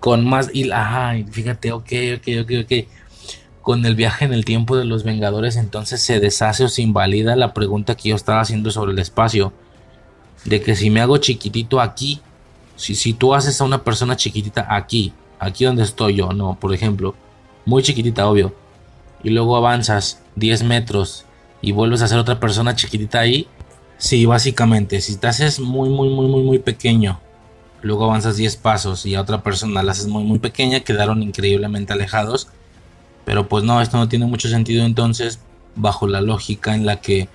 con más... Y, ay, fíjate, ok, ok, ok, ok. Con el viaje en el tiempo de los Vengadores, entonces se deshace o se invalida la pregunta que yo estaba haciendo sobre el espacio. De que si me hago chiquitito aquí, si, si tú haces a una persona chiquitita aquí, aquí donde estoy yo, no, por ejemplo, muy chiquitita, obvio, y luego avanzas 10 metros y vuelves a ser otra persona chiquitita ahí, Sí, básicamente, si te haces muy, muy, muy, muy, muy pequeño, luego avanzas 10 pasos y a otra persona la haces muy, muy pequeña, quedaron increíblemente alejados. Pero pues no, esto no tiene mucho sentido entonces, bajo la lógica en la que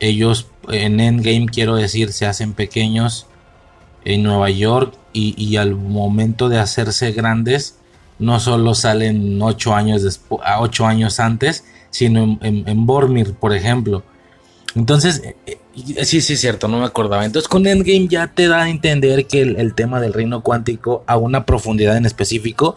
ellos en Endgame, quiero decir, se hacen pequeños en Nueva York y, al momento de hacerse grandes, no solo salen 8 años, después, 8 años antes, sino en Bormir, por ejemplo entonces, eh, eh, sí, sí, es cierto, no me acordaba. Entonces, con Endgame ya te da a entender que el, tema del reino cuántico a una profundidad en específico,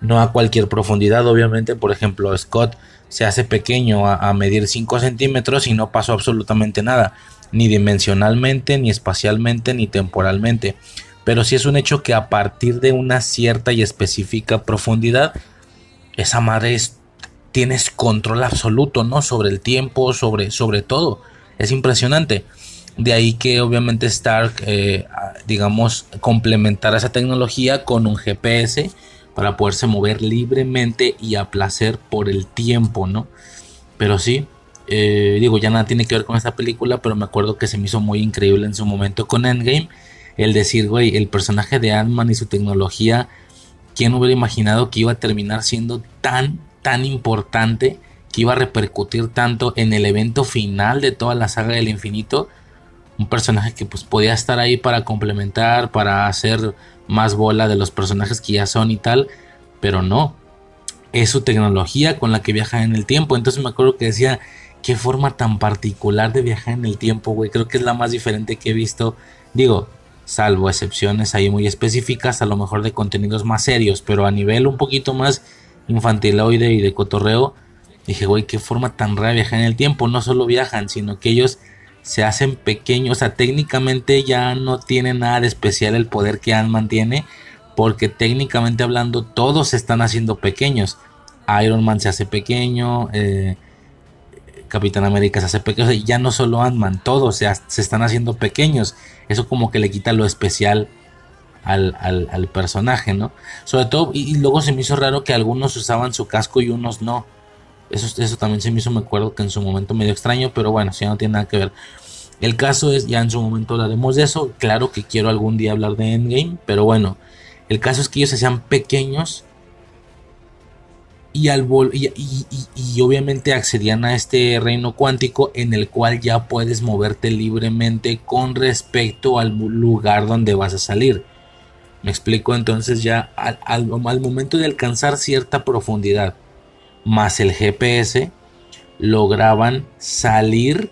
no a cualquier profundidad, obviamente. Por ejemplo, Scott se hace pequeño a, medir 5 centímetros y no pasó absolutamente nada, ni dimensionalmente, ni espacialmente, ni temporalmente. Pero sí es un hecho que a partir de una cierta y específica profundidad, esa madre tienes control absoluto, ¿no? Sobre el tiempo, sobre, sobre todo. Es impresionante. De ahí que obviamente Stark, eh, digamos, complementara esa tecnología con un GPS para poderse mover libremente y a placer por el tiempo, ¿no? Pero sí, eh, digo, ya nada tiene que ver con esta película, pero me acuerdo que se me hizo muy increíble en su momento con Endgame. El decir, güey, el personaje de Ant-Man y su tecnología, ¿quién hubiera imaginado que iba a terminar siendo tan, tan importante? que iba a repercutir tanto en el evento final de toda la saga del infinito. Un personaje que pues podía estar ahí para complementar, para hacer más bola de los personajes que ya son y tal, pero no. Es su tecnología con la que viaja en el tiempo. Entonces me acuerdo que decía, qué forma tan particular de viajar en el tiempo, güey. Creo que es la más diferente que he visto. Digo, salvo excepciones ahí muy específicas, a lo mejor de contenidos más serios, pero a nivel un poquito más infantiloide y de cotorreo, Dije, güey, qué forma tan rara viajar en el tiempo. No solo viajan, sino que ellos se hacen pequeños. O sea, técnicamente ya no tiene nada de especial el poder que Ant-Man tiene. Porque técnicamente hablando, todos se están haciendo pequeños. Iron Man se hace pequeño. Eh, Capitán América se hace pequeño. ya no solo Ant-Man, todos se, están haciendo pequeños. Eso como que le quita lo especial al, al, personaje, ¿no? Sobre todo, y, luego se me hizo raro que algunos usaban su casco y unos no. Eso, eso también se me hizo, me acuerdo que en su momento medio extraño, pero bueno, si no tiene nada que ver. El caso es, ya en su momento hablaremos de eso. Claro que quiero algún día hablar de Endgame, pero bueno, el caso es que ellos se hacían pequeños y, al y, y, obviamente accedían a este reino cuántico en el cual ya puedes moverte libremente con respecto al lugar donde vas a salir. Me explico entonces ya al, al, momento de alcanzar cierta profundidad más el GPS lograban salir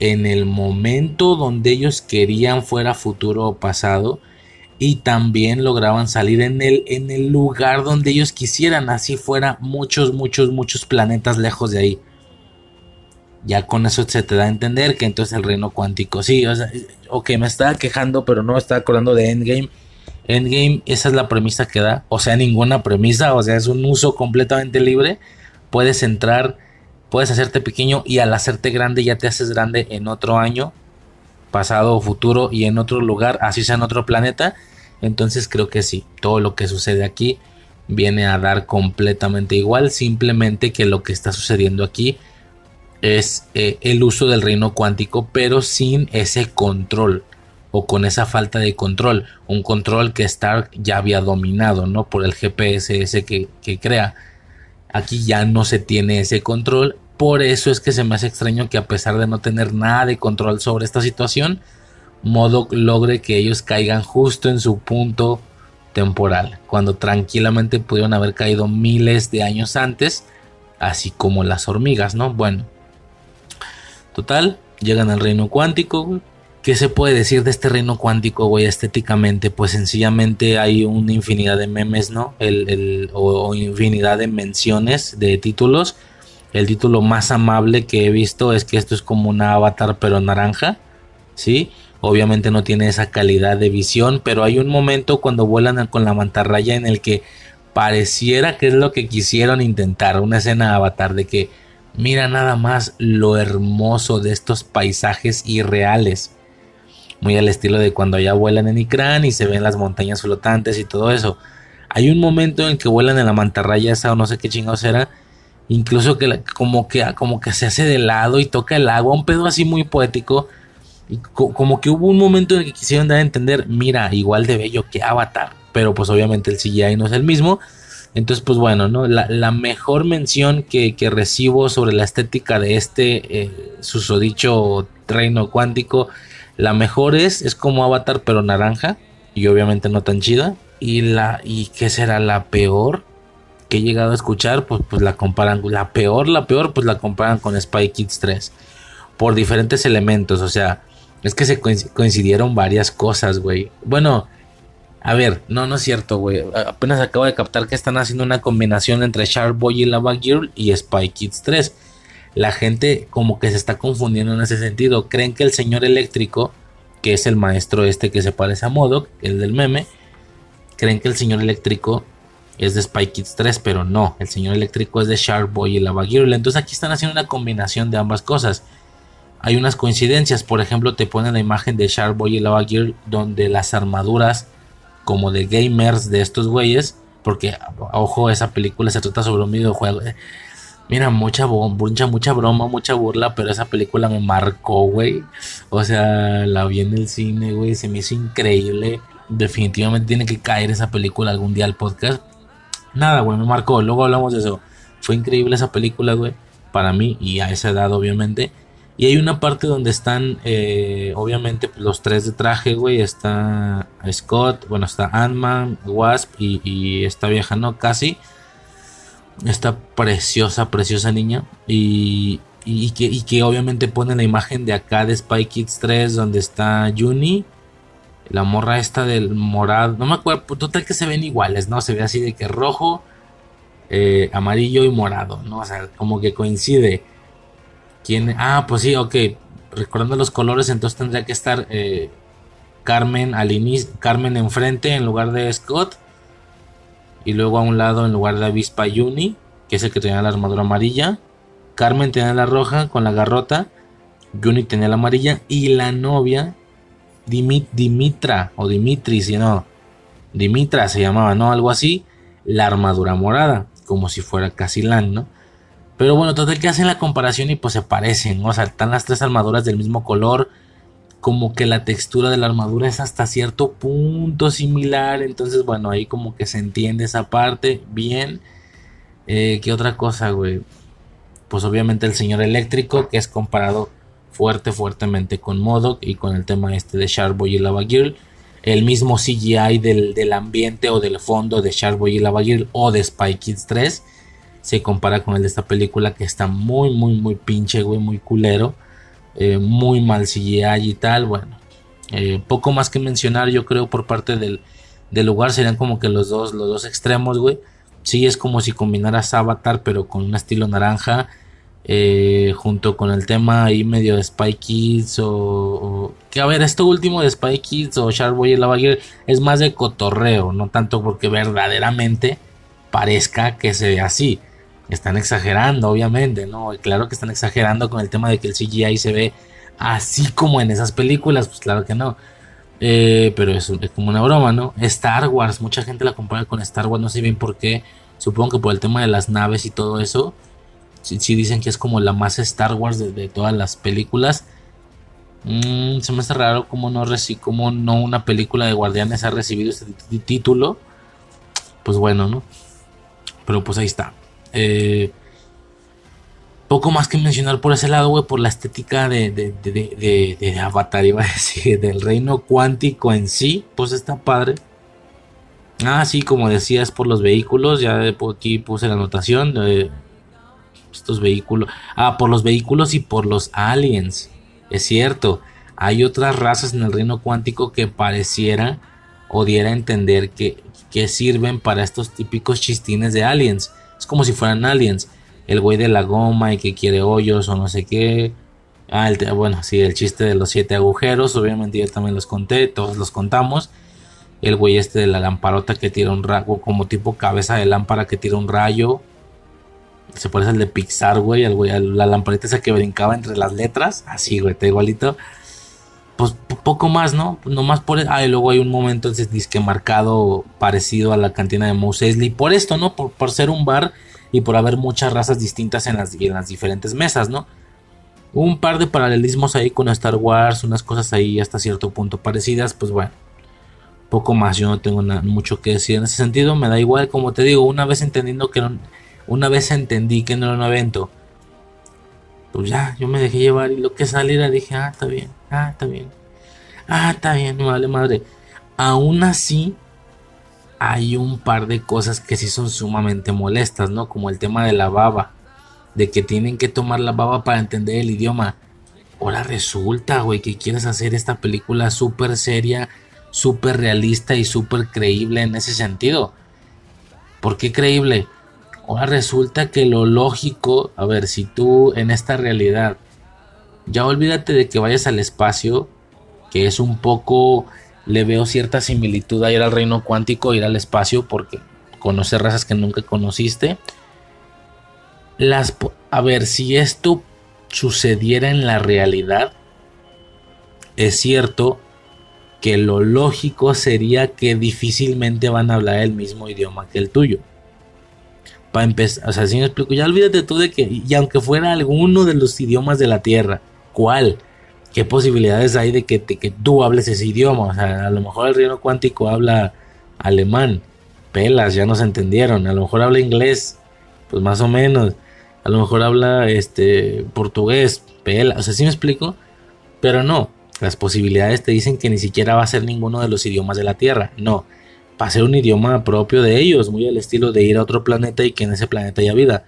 en el momento donde ellos querían fuera futuro o pasado y también lograban salir en el, en el lugar donde ellos quisieran, así fuera muchos, muchos, muchos planetas lejos de ahí ya con eso se te da a entender que entonces el reino cuántico, sí, o sea, ok, me estaba quejando, pero no me estaba acordando de Endgame. Endgame, esa es la premisa que da, o sea, ninguna premisa, o sea, es un uso completamente libre. Puedes entrar, puedes hacerte pequeño y al hacerte grande ya te haces grande en otro año, pasado o futuro y en otro lugar, así sea en otro planeta. Entonces creo que sí, todo lo que sucede aquí viene a dar completamente igual, simplemente que lo que está sucediendo aquí es eh, el uso del reino cuántico, pero sin ese control o con esa falta de control, un control que Stark ya había dominado, ¿no? Por el GPS ese que, que crea. Aquí ya no se tiene ese control, por eso es que se me hace extraño que a pesar de no tener nada de control sobre esta situación, Modoc logre que ellos caigan justo en su punto temporal, cuando tranquilamente pudieron haber caído miles de años antes, así como las hormigas, ¿no? Bueno, Total, llegan al reino cuántico. ¿Qué se puede decir de este reino cuántico, güey, estéticamente? Pues sencillamente hay una infinidad de memes, ¿no? O, infinidad de menciones de títulos. El título más amable que he visto es que esto es como una avatar pero naranja, ¿sí? Obviamente no tiene esa calidad de visión, pero hay un momento cuando vuelan con la mantarraya en el que pareciera que es lo que quisieron intentar, una escena avatar de que Mira nada más lo hermoso de estos paisajes irreales. Muy al estilo de cuando ya vuelan en Ikran y se ven las montañas flotantes y todo eso. Hay un momento en que vuelan en la mantarraya esa o no sé qué chingados era. Incluso que como que como que se hace de lado y toca el agua. Un pedo así muy poético. Y como que hubo un momento en el que quisieron dar a entender, mira, igual de bello que Avatar. Pero pues obviamente el CGI no es el mismo. Entonces, pues bueno, ¿no? La, mejor mención que, recibo sobre la estética de este eh, susodicho reino cuántico, la mejor es, es como Avatar, pero naranja, y obviamente no tan chida. Y la, ¿y qué será la peor? que he llegado a escuchar, pues, pues la comparan, la peor, la peor, pues la comparan con Spy Kids 3. Por diferentes elementos, o sea, es que se coincidieron varias cosas, güey. Bueno, a ver, no, no es cierto, güey. Apenas acabo de captar que están haciendo una combinación entre Shark Boy y Lava Girl y Spy Kids 3. La gente como que se está confundiendo en ese sentido. Creen que el señor eléctrico, que es el maestro este que se parece a Modoc, el del meme, creen que el señor eléctrico es de Spy Kids 3, pero no, el señor eléctrico es de Shark Boy y Lava Girl. Entonces aquí están haciendo una combinación de ambas cosas. Hay unas coincidencias, por ejemplo, te ponen la imagen de Shark Boy y Lava Girl donde las armaduras como de gamers de estos güeyes, porque, ojo, esa película se trata sobre un videojuego. Mira, mucha, mucha, mucha broma, mucha burla, pero esa película me marcó, güey. O sea, la vi en el cine, güey, se me hizo increíble. Definitivamente tiene que caer esa película algún día al podcast. Nada, güey, me marcó. Luego hablamos de eso. Fue increíble esa película, güey. Para mí y a esa edad, obviamente. Y hay una parte donde están, eh, obviamente, pues, los tres de traje, güey. Está Scott, bueno, está Ant-Man, Wasp y, y, esta vieja, ¿no? Casi. Esta preciosa, preciosa niña. Y, y, que, y que obviamente pone la imagen de acá de Spy Kids 3, donde está Juni. La morra esta del morado. No me acuerdo, pues, total que se ven iguales, ¿no? Se ve así de que rojo, eh, amarillo y morado, ¿no? O sea, como que coincide. ¿Quién? Ah, pues sí, ok. Recordando los colores, entonces tendría que estar eh, Carmen al Carmen enfrente en lugar de Scott. Y luego a un lado en lugar de Avispa Juni, que es el que tenía la armadura amarilla. Carmen tenía la roja con la garrota, Juni tenía la amarilla y la novia Dimitra o Dimitri, si no, Dimitra se llamaba, ¿no? Algo así, la armadura morada, como si fuera Casilán, ¿no? Pero bueno, total que hacen la comparación y pues se parecen, o sea, están las tres armaduras del mismo color, como que la textura de la armadura es hasta cierto punto similar, entonces bueno, ahí como que se entiende esa parte bien. Eh, ¿Qué otra cosa, güey? Pues obviamente el señor eléctrico, que es comparado fuerte, fuertemente con Modoc y con el tema este de Sharkboy y Lava Girl. El mismo CGI del, del, ambiente o del fondo de Sharkboy y Lava Girl o de Spy Kids 3 se compara con el de esta película que está muy, muy, muy pinche, güey, muy culero. Eh, muy mal CGI y tal. Bueno, eh, poco más que mencionar, yo creo, por parte del, del, lugar serían como que los dos, los dos extremos, güey. Sí, es como si combinaras Avatar, pero con un estilo naranja. Eh, junto con el tema ahí medio de Spy Kids o, que a ver esto último de Spy Kids o Sharkboy y Lava Girl es más de cotorreo no tanto porque verdaderamente parezca que se ve así están exagerando, obviamente, ¿no? Claro que están exagerando con el tema de que el CGI se ve así como en esas películas, pues claro que no. Eh, pero es, es, como una broma, ¿no? Star Wars, mucha gente la compara con Star Wars, no sé bien por qué. Supongo que por el tema de las naves y todo eso. Si dicen que es como la más Star Wars de, todas las películas. Mm, se me hace raro como no, como no una película de Guardianes ha recibido este título. Pues bueno, ¿no? Pero pues ahí está. Eh, poco más que mencionar por ese lado, güey, por la estética de, de, de, de, Avatar, iba a decir, del reino cuántico en sí, pues está padre. Ah, sí, como decías, por los vehículos, ya aquí puse la anotación de estos vehículos. Ah, por los vehículos y por los aliens. Es cierto, hay otras razas en el reino cuántico que pareciera o diera a entender que, que sirven para estos típicos chistines de aliens es como si fueran aliens. El güey de la goma y que quiere hoyos o no sé qué. Ah, bueno, sí, el chiste de los siete agujeros. Obviamente yo también los conté, todos los contamos. El güey este de la lamparota que tira un rayo, como tipo cabeza de lámpara que tira un rayo. Se parece al de Pixar, güey. El güey, la lamparita esa que brincaba entre las letras. Así, güey, está igualito. Pues poco más, ¿no? más por. Ah, y luego hay un momento entonces disque marcado parecido a la cantina de Mouse Eisley. Por esto, ¿no? Por, por, ser un bar y por haber muchas razas distintas en las, en las diferentes mesas, ¿no? Un par de paralelismos ahí con Star Wars, unas cosas ahí hasta cierto punto parecidas, pues bueno. Poco más, yo no tengo mucho que decir en ese sentido. Me da igual, como te digo, una vez entendiendo que no, una vez entendí que no era un evento pues ya, yo me dejé llevar y lo que saliera dije, ah, está bien, ah, está bien, ah, está bien, no vale madre. Aún así, hay un par de cosas que sí son sumamente molestas, ¿no? Como el tema de la baba, de que tienen que tomar la baba para entender el idioma. Ahora resulta, güey, que quieres hacer esta película súper seria, súper realista y súper creíble en ese sentido. ¿Por qué creíble? Resulta que lo lógico, a ver, si tú en esta realidad, ya olvídate de que vayas al espacio, que es un poco, le veo cierta similitud a ir al reino cuántico, ir al espacio, porque conocer razas que nunca conociste. Las, a ver, si esto sucediera en la realidad, es cierto que lo lógico sería que difícilmente van a hablar el mismo idioma que el tuyo para empezar, o sea, si me explico, ya olvídate tú de que, y aunque fuera alguno de los idiomas de la Tierra, ¿cuál? ¿Qué posibilidades hay de que, que tú hables ese idioma? O sea, a lo mejor el reino cuántico habla alemán, pelas, ya no se entendieron, a lo mejor habla inglés, pues más o menos, a lo mejor habla este portugués, pelas, o sea, ¿sí me explico? Pero no, las posibilidades te dicen que ni siquiera va a ser ninguno de los idiomas de la Tierra, no va a ser un idioma propio de ellos, muy al estilo de ir a otro planeta y que en ese planeta haya vida.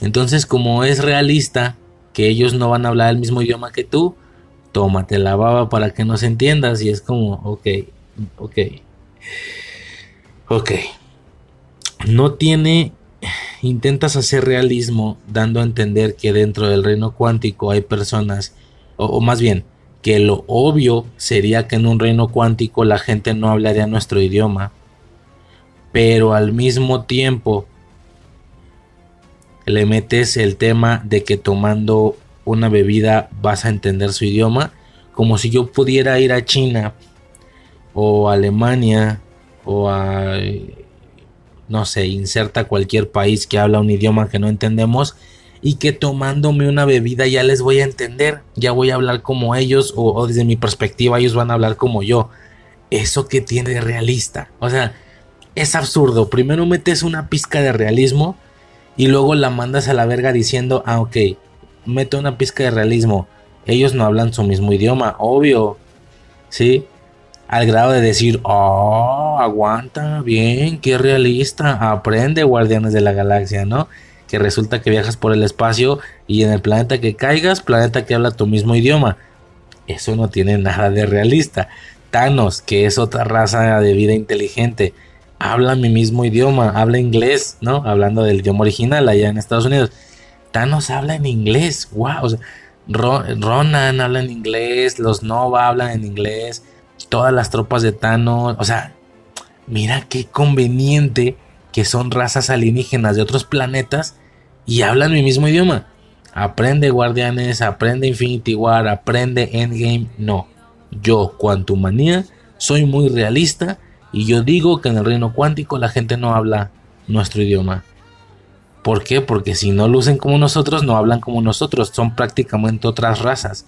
Entonces, como es realista que ellos no van a hablar el mismo idioma que tú, tómate la baba para que nos entiendas y es como, ok, ok, ok. No tiene, intentas hacer realismo dando a entender que dentro del reino cuántico hay personas, o más bien, que lo obvio sería que en un reino cuántico la gente no hablaría nuestro idioma, pero al mismo tiempo le metes el tema de que tomando una bebida vas a entender su idioma, como si yo pudiera ir a China o a Alemania o a no sé, inserta cualquier país que habla un idioma que no entendemos y que tomándome una bebida ya les voy a entender, ya voy a hablar como ellos o, desde mi perspectiva ellos van a hablar como yo. Eso que tiene de realista. O sea, es absurdo. Primero metes una pizca de realismo y luego la mandas a la verga diciendo, ah, ok, meto una pizca de realismo. Ellos no hablan su mismo idioma, obvio. ¿Sí? Al grado de decir, oh, aguanta, bien, qué realista. Aprende, Guardianes de la Galaxia, ¿no? Que resulta que viajas por el espacio y en el planeta que caigas, planeta que habla tu mismo idioma. Eso no tiene nada de realista. Thanos, que es otra raza de vida inteligente, habla mi mismo idioma, habla inglés, ¿no? Hablando del idioma original allá en Estados Unidos. Thanos habla en inglés, wow. Ronan habla en inglés, los Nova hablan en inglés, todas las tropas de Thanos, o sea, mira qué conveniente que son razas alienígenas de otros planetas y hablan mi mismo idioma. Aprende Guardianes, aprende Infinity War, aprende Endgame. No, yo, Quantumania, soy muy realista y yo digo que en el reino cuántico la gente no habla nuestro idioma. ¿Por qué? Porque si no lucen como nosotros, no hablan como nosotros, son prácticamente otras razas.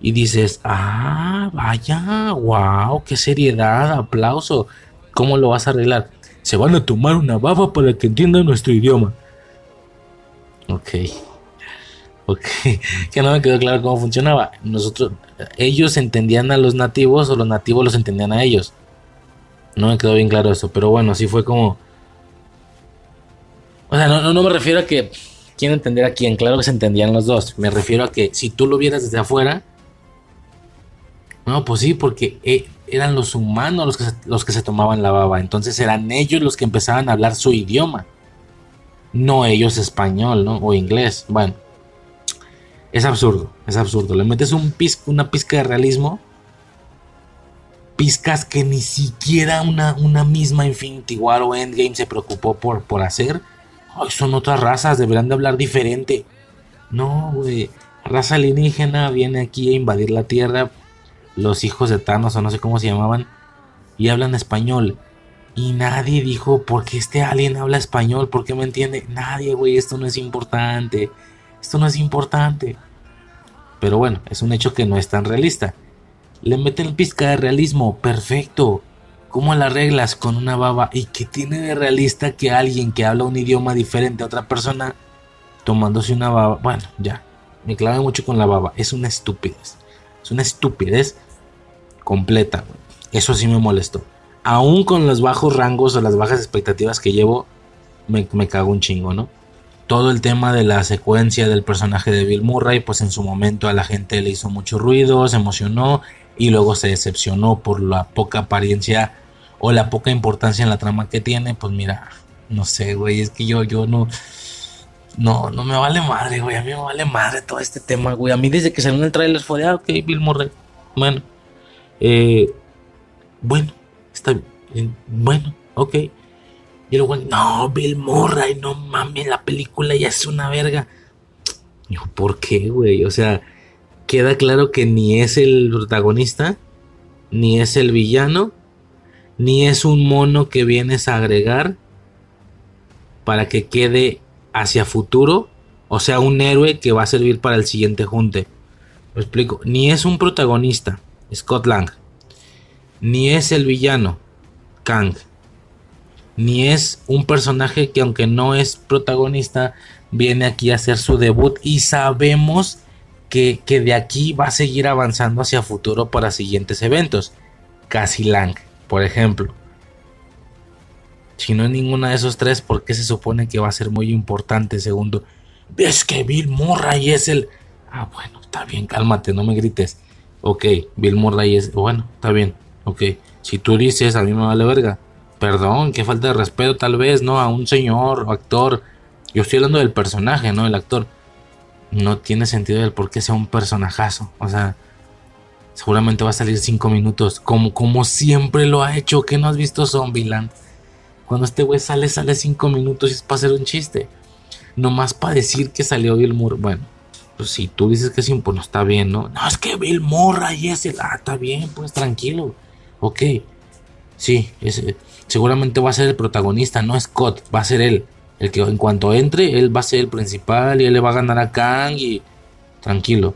Y dices, ah, vaya, wow, qué seriedad, aplauso. ¿Cómo lo vas a arreglar? Se van a tomar una baba para que entiendan nuestro idioma. Ok. Ok. Que no me quedó claro cómo funcionaba. Nosotros, ellos entendían a los nativos o los nativos los entendían a ellos. No me quedó bien claro eso, pero bueno, así fue como... O sea, no, no, me refiero a que quién entender a quién, claro que se entendían los dos. Me refiero a que si tú lo vieras desde afuera, no, pues sí, porque eh, eran los humanos los que, se, los que se tomaban la baba. Entonces eran ellos los que empezaban a hablar su idioma. No ellos español, ¿no? O inglés. Bueno. Es absurdo, es absurdo. Le metes un una pizca de realismo. Pizcas que ni siquiera una, una misma Infinity War o Endgame se preocupó por, por hacer. Ay, son otras razas, deberán de hablar diferente. No, güey. Raza alienígena viene aquí a invadir la Tierra los hijos de Thanos o no sé cómo se llamaban, y hablan español. Y nadie dijo, ¿por qué este alien habla español? ¿Por qué me entiende? Nadie, güey, esto no es importante. Esto no es importante. Pero bueno, es un hecho que no es tan realista. Le meten pizca de realismo, perfecto. ¿Cómo la arreglas con una baba? ¿Y qué tiene de realista que alguien que habla un idioma diferente a otra persona tomándose una baba? Bueno, ya, me clave mucho con la baba. Es una estupidez. Es una estupidez completa. Eso sí me molestó. Aún con los bajos rangos o las bajas expectativas que llevo, me, me cago un chingo, ¿no? Todo el tema de la secuencia del personaje de Bill Murray, pues en su momento a la gente le hizo mucho ruido, se emocionó y luego se decepcionó por la poca apariencia o la poca importancia en la trama que tiene. Pues mira, no sé, güey, es que yo, yo no. No, no me vale madre, güey. A mí me vale madre todo este tema, güey. A mí desde que salió el trailer fue de, ah, ok, Bill Murray. Bueno, eh, bueno, está bien. Bueno, ok. Y luego, no, Bill Murray, no mames, la película ya es una verga. ¿por qué, güey? O sea, queda claro que ni es el protagonista, ni es el villano, ni es un mono que vienes a agregar para que quede hacia futuro, o sea, un héroe que va a servir para el siguiente junte. Lo explico, ni es un protagonista, Scott Lang. Ni es el villano, Kang. Ni es un personaje que aunque no es protagonista, viene aquí a hacer su debut y sabemos que, que de aquí va a seguir avanzando hacia futuro para siguientes eventos. Cassie Lang, por ejemplo. Si no es ninguna de esos tres, ¿por qué se supone que va a ser muy importante? Segundo, es que Bill Murray es el... Ah, bueno, está bien, cálmate, no me grites. Ok, Bill Murray es, bueno, está bien, ok. Si tú dices, a mí me vale verga. Perdón, qué falta de respeto tal vez, ¿no? A un señor o actor. Yo estoy hablando del personaje, ¿no? El actor. No tiene sentido el por qué sea un personajazo. O sea, seguramente va a salir cinco minutos. Como, como siempre lo ha hecho. ¿Qué no has visto Zombieland? Cuando este güey sale, sale cinco minutos y es para hacer un chiste. nomás para decir que salió Bill Murray. Bueno, pues si tú dices que sí, pues no está bien, ¿no? No, es que Bill Murray es el. Ah, está bien, pues tranquilo. Ok. Sí, seguramente va a ser el protagonista, no Scott, va a ser él. El que en cuanto entre, él va a ser el principal y él le va a ganar a Kang y. Tranquilo.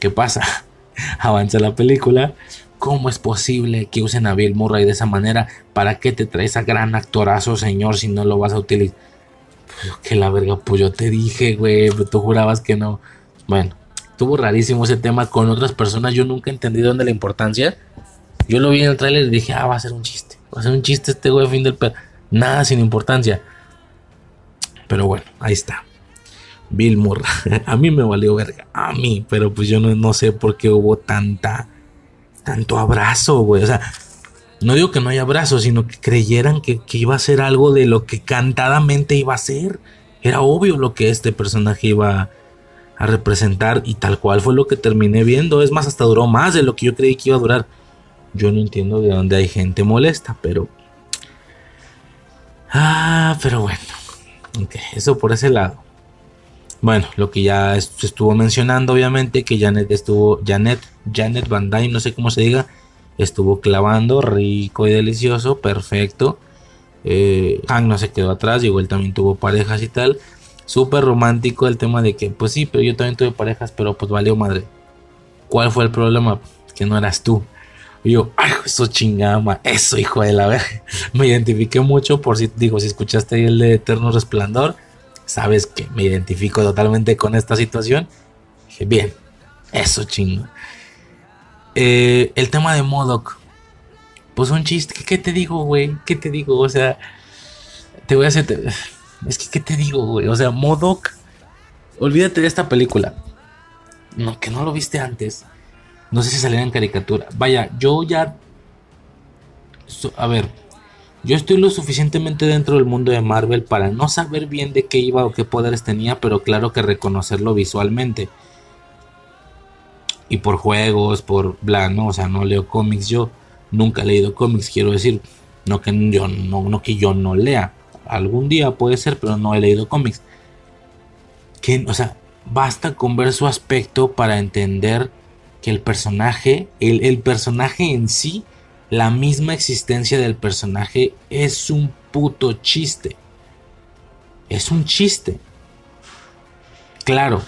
¿Qué pasa? Avanza la película. ¿Cómo es posible que usen a Bill Murray de esa manera? ¿Para qué te traes a gran actorazo, señor, si no lo vas a utilizar? Que la verga, pues yo te dije, güey, pero tú jurabas que no. Bueno, estuvo rarísimo ese tema con otras personas. Yo nunca entendí dónde la importancia. Yo lo vi en el trailer y dije, ah, va a ser un chiste. Va a ser un chiste este güey, fin del pedo. Nada sin importancia. Pero bueno, ahí está. Bill Murray. a mí me valió verga. A mí. Pero pues yo no, no sé por qué hubo tanta. Tanto abrazo, güey. O sea, no digo que no haya abrazo, sino que creyeran que, iba a ser algo de lo que cantadamente iba a ser. Era obvio lo que este personaje iba a representar y tal cual fue lo que terminé viendo. Es más, hasta duró más de lo que yo creí que iba a durar. Yo no entiendo de dónde hay gente molesta, pero... Ah, pero bueno. Ok, eso por ese lado. Bueno, lo que ya se estuvo mencionando, obviamente, que Janet estuvo, Janet, Janet Van Dyne, no sé cómo se diga, estuvo clavando, rico y delicioso, perfecto. Eh, Hank no se quedó atrás, llegó él también tuvo parejas y tal. Súper romántico el tema de que, pues sí, pero yo también tuve parejas, pero pues valió madre. ¿Cuál fue el problema? Que no eras tú. Y yo, ay, eso chingama, eso hijo de la verga. Me identifiqué mucho por si, digo, si escuchaste el de Eterno Resplandor, sabes que me identifico totalmente con esta situación. Dije, bien, eso chingo. Eh, el tema de Modoc, pues un chiste, ¿qué, te digo, güey? ¿Qué te digo? O sea, te voy a hacer... Es que, ¿qué te digo, güey? O sea, Modoc, olvídate de esta película. No, que no lo viste antes. No sé si saliera en caricatura. Vaya, yo ya... A ver, yo estoy lo suficientemente dentro del mundo de Marvel para no saber bien de qué iba o qué poderes tenía, pero claro que reconocerlo visualmente. Y por juegos, por bla, ¿no? O sea, no leo cómics yo. Nunca he leído cómics, quiero decir. No que yo no, no que yo no lea. Algún día puede ser, pero no he leído cómics. Que, o sea, basta con ver su aspecto para entender que el personaje, el, personaje en sí, la misma existencia del personaje es un puto chiste. Es un chiste. Claro,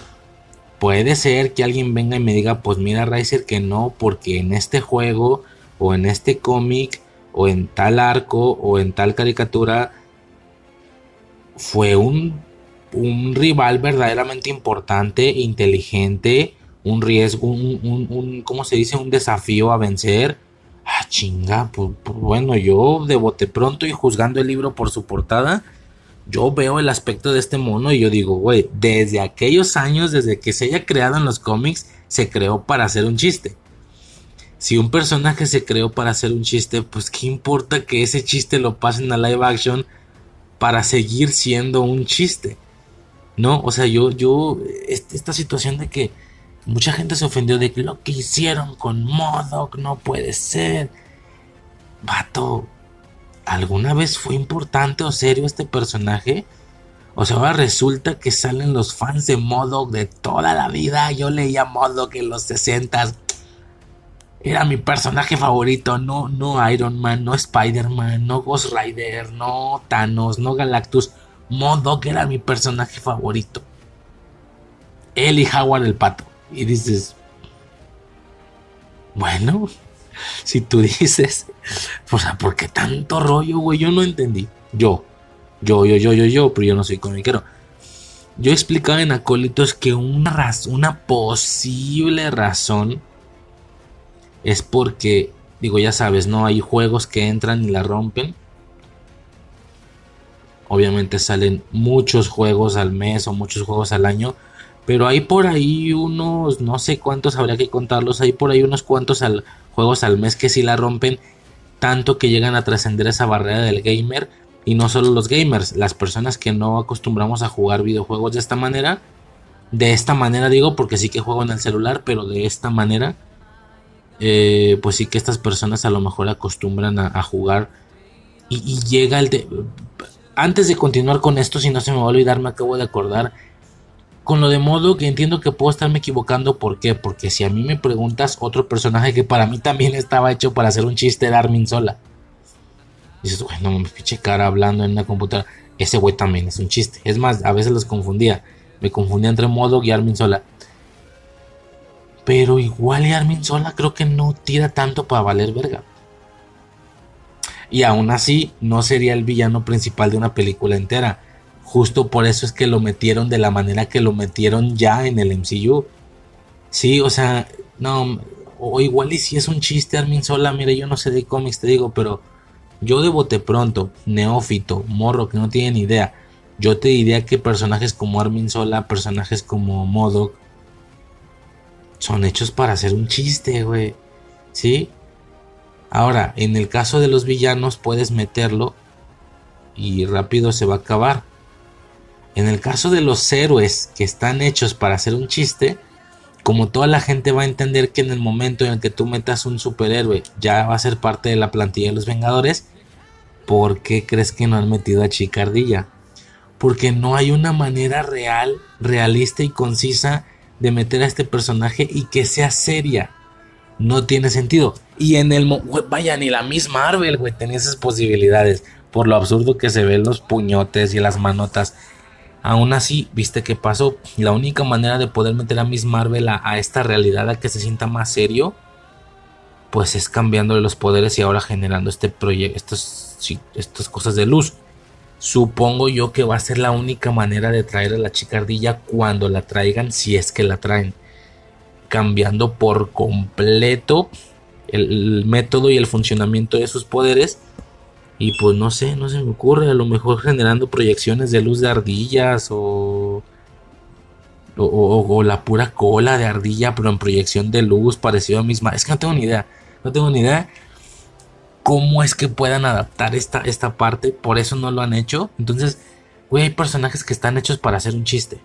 puede ser que alguien venga y me diga, pues mira Riser que no, porque en este juego o en este cómic o en tal arco o en tal caricatura fue un, un rival verdaderamente importante, inteligente, un riesgo, un, un, ¿cómo se dice? Un desafío a vencer. Ah, chinga, pues, pues, bueno, yo de bote pronto y juzgando el libro por su portada, yo veo el aspecto de este mono y yo digo, güey, desde aquellos años, desde que se haya creado en los cómics, se creó para hacer un chiste. Si un personaje se creó para hacer un chiste, pues qué importa que ese chiste lo pasen a live action para seguir siendo un chiste. No, o sea, yo, yo, esta situación de que Mucha gente se ofendió de que lo que hicieron con Modoc no puede ser. Vato, ¿alguna vez fue importante o serio este personaje? O sea, ahora resulta que salen los fans de Modoc de toda la vida. Yo leía Modoc en los 60 Era mi personaje favorito. No, no Iron Man, no Spider-Man, no Ghost Rider, no Thanos, no Galactus. Modoc era mi personaje favorito. Él y Howard el pato. Y dices, bueno, si tú dices, o sea, ¿por qué tanto rollo, güey? Yo no entendí. Yo, yo, yo, yo, yo, yo, pero yo no soy comiquero. Yo explicaba en Acólitos que una, una posible razón es porque, digo, ya sabes, ¿no? Hay juegos que entran y la rompen. Obviamente salen muchos juegos al mes o muchos juegos al año pero hay por ahí unos, no sé cuántos, habría que contarlos, hay por ahí unos cuantos juegos al mes que sí la rompen, tanto que llegan a trascender esa barrera del gamer. Y no solo los gamers, las personas que no acostumbramos a jugar videojuegos de esta manera. De esta manera digo, porque sí que juego en el celular, pero de esta manera. Eh, pues sí que estas personas a lo mejor acostumbran a, jugar. Y, y, llega el de antes de continuar con esto, si no se me va a olvidar, me acabo de acordar. Con lo de modo que entiendo que puedo estarme equivocando. ¿Por qué? Porque si a mí me preguntas otro personaje que para mí también estaba hecho para hacer un chiste de Armin Sola. Dices, güey, no me pinche cara hablando en una computadora. Ese güey también es un chiste. Es más, a veces los confundía. Me confundía entre Modo y Armin Sola. Pero igual y Armin Sola creo que no tira tanto para valer verga. Y aún así no sería el villano principal de una película entera. Justo por eso es que lo metieron de la manera que lo metieron ya en el MCU. Sí, o sea, no, o igual y si es un chiste Armin Sola, mire, yo no sé de cómics, te digo, pero yo de bote pronto, neófito, morro que no tiene ni idea, yo te diría que personajes como Armin Sola, personajes como Modoc, son hechos para hacer un chiste, güey. ¿Sí? Ahora, en el caso de los villanos puedes meterlo y rápido se va a acabar. En el caso de los héroes que están hechos para hacer un chiste, como toda la gente va a entender que en el momento en el que tú metas un superhéroe ya va a ser parte de la plantilla de los Vengadores, ¿por qué crees que no han metido a Chicardilla? Porque no hay una manera real, realista y concisa de meter a este personaje y que sea seria. No tiene sentido. Y en el... Vaya, ni la misma Marvel, güey, tenía esas posibilidades. Por lo absurdo que se ven los puñotes y las manotas. Aún así, ¿viste qué pasó? La única manera de poder meter a Miss Marvel a, esta realidad, a que se sienta más serio, pues es cambiándole los poderes y ahora generando este proyecto, estas cosas de luz. Supongo yo que va a ser la única manera de traer a la chicardilla cuando la traigan, si es que la traen. Cambiando por completo el método y el funcionamiento de sus poderes y pues no sé, no se me ocurre, a lo mejor generando proyecciones de luz de ardillas o, o, la pura cola de ardilla, pero en proyección de luz parecido a misma. Es que no tengo ni idea, no tengo ni idea cómo es que puedan adaptar esta, esta parte, por eso no lo han hecho. Entonces, güey, hay personajes que están hechos para hacer un chiste.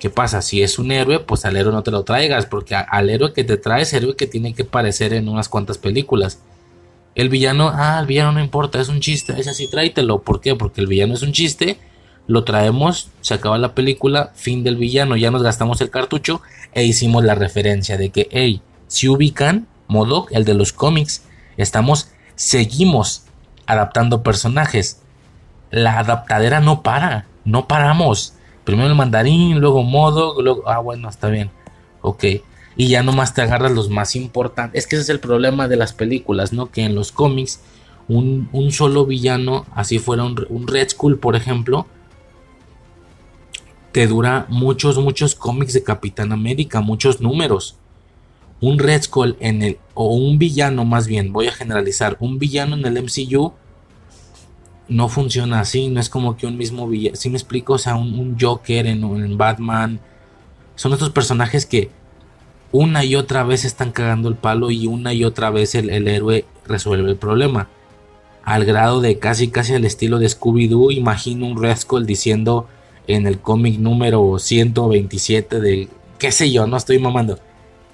¿Qué pasa? Si es un héroe, pues al héroe no te lo traigas, porque al héroe que te traes, héroe que tiene que aparecer en unas cuantas películas. El villano, ah, el villano no importa, es un chiste, es así, tráetelo. ¿Por qué? Porque el villano es un chiste, lo traemos, se acaba la película, fin del villano, ya nos gastamos el cartucho e hicimos la referencia de que, hey, si ubican, Modoc, el de los cómics, estamos, seguimos adaptando personajes. La adaptadera no para, no paramos. Primero el mandarín, luego Modoc, luego, ah, bueno, está bien, ok y ya nomás te agarras los más importantes. Es que ese es el problema de las películas, ¿no? Que en los cómics un, solo villano, así fuera un, Red Skull, por ejemplo, te dura muchos, muchos cómics de Capitán América, muchos números. Un Red Skull en el, o un villano más bien, voy a generalizar, un villano en el MCU no funciona así, no es como que un mismo villano, si me explico, o sea, un, Joker en, en Batman, son estos personajes que una y otra vez están cagando el palo y una y otra vez el, héroe resuelve el problema. Al grado de casi casi al estilo de Scooby-Doo, imagino un Red diciendo en el cómic número 127 de qué sé yo, no estoy mamando.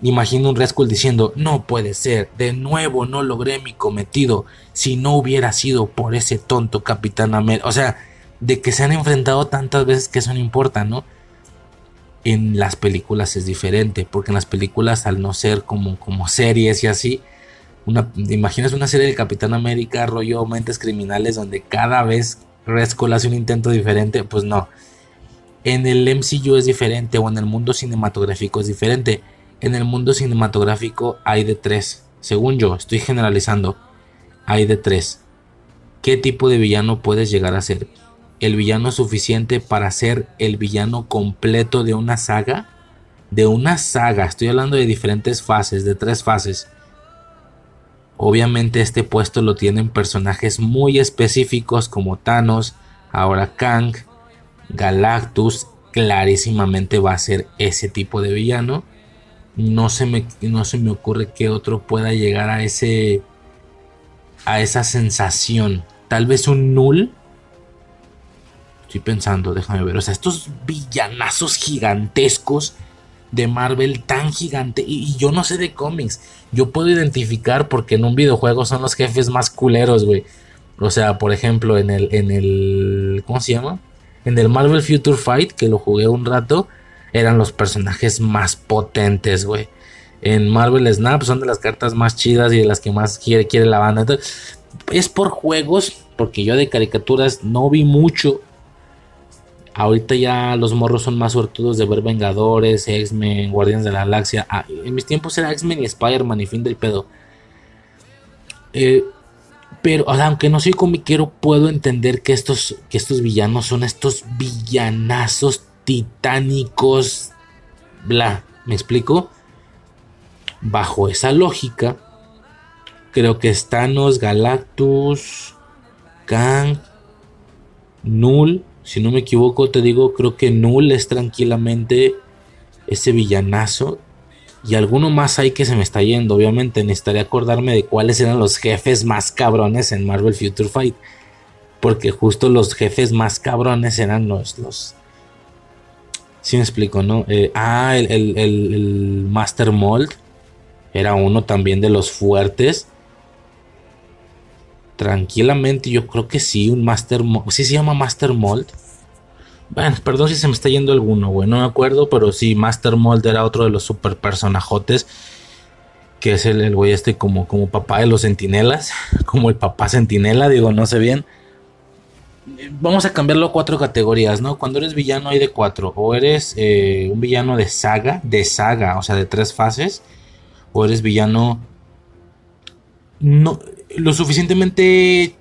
Imagino un Red diciendo, no puede ser, de nuevo no logré mi cometido si no hubiera sido por ese tonto Capitán América. O sea, de que se han enfrentado tantas veces que eso no importa, ¿no? En las películas es diferente, porque en las películas al no ser como, como series y así, una, imaginas una serie de Capitán América, rollo mentes criminales, donde cada vez Red hace un intento diferente, pues no. En el MCU es diferente, o en el mundo cinematográfico es diferente. En el mundo cinematográfico hay de tres, según yo, estoy generalizando, hay de tres. ¿Qué tipo de villano puedes llegar a ser? El villano suficiente para ser el villano completo de una saga. De una saga, estoy hablando de diferentes fases, de tres fases. Obviamente este puesto lo tienen personajes muy específicos como Thanos, ahora Kang, Galactus, clarísimamente va a ser ese tipo de villano. No se me, no se me ocurre que otro pueda llegar a ese a esa sensación. Tal vez un null Estoy pensando, déjame ver. O sea, estos villanazos gigantescos de Marvel tan gigante. Y, yo no sé de cómics. Yo puedo identificar porque en un videojuego son los jefes más culeros, güey. O sea, por ejemplo, en el, en el, ¿cómo se llama? En el Marvel Future Fight, que lo jugué un rato, eran los personajes más potentes, güey. En Marvel Snap son de las cartas más chidas y de las que más quiere, quiere la banda. es por juegos, porque yo de caricaturas no vi mucho. Ahorita ya los morros son más suertudos de ver Vengadores, X-Men, Guardianes de la Galaxia. Ah, en mis tiempos era X-Men y Spider-Man y fin del pedo. Eh, pero aunque no soy comiquero, puedo entender que estos, que estos villanos son estos villanazos titánicos. Bla, ¿me explico? Bajo esa lógica, creo que Thanos, Galactus, Kang, Null, si no me equivoco, te digo, creo que Null es tranquilamente ese villanazo y alguno más hay que se me está yendo. Obviamente necesitaría acordarme de cuáles eran los jefes más cabrones en Marvel Future Fight. Porque justo los jefes más cabrones eran los... los sí me explico, ¿no? Eh, ah, el, el, Master Mold. Era uno también de los fuertes. Tranquilamente, yo creo que sí, un Master Mold. Sí se llama Master Mold. Bueno, perdón si se me está yendo alguno, güey. No me acuerdo, pero sí, Master Mold era otro de los super personajotes. Que es el, güey este como, como papá de los sentinelas. Como el papá sentinela, digo, no sé bien. Vamos a cambiarlo a cuatro categorías, ¿no? Cuando eres villano hay de cuatro. O eres eh, un villano de saga, de saga, o sea, de tres fases. O eres villano no lo suficientemente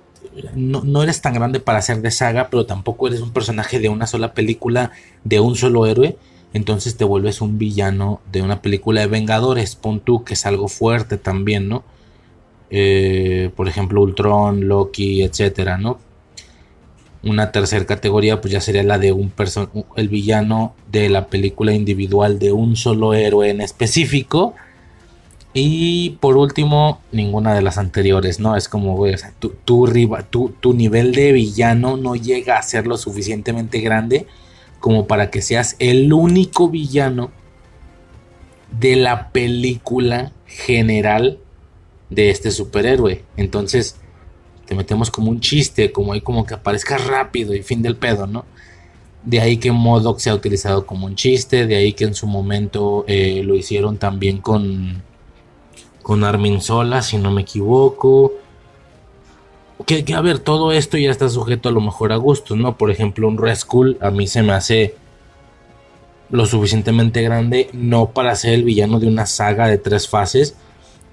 no, eres tan grande para ser de saga, pero tampoco eres un personaje de una sola película, de un solo héroe. Entonces te vuelves un villano de una película de Vengadores. Pon tú que es algo fuerte también, ¿no? Eh, por ejemplo, Ultron, Loki, etcétera, ¿no? Una tercera categoría, pues ya sería la de un el villano de la película individual de un solo héroe en específico y por último, ninguna de las anteriores, ¿no? Es como, güey, o sea, tu, nivel de villano no llega a ser lo suficientemente grande como para que seas el único villano de la película general de este superhéroe. Entonces, te metemos como un chiste, como ahí como que aparezca rápido y fin del pedo, ¿no? De ahí que Modoc se ha utilizado como un chiste, de ahí que en su momento eh, lo hicieron también con con Armin Sola, si no me equivoco. Que, a ver, todo esto ya está sujeto a lo mejor a gustos, ¿no? Por ejemplo, un Red Skull a mí se me hace lo suficientemente grande, no para ser el villano de una saga de tres fases,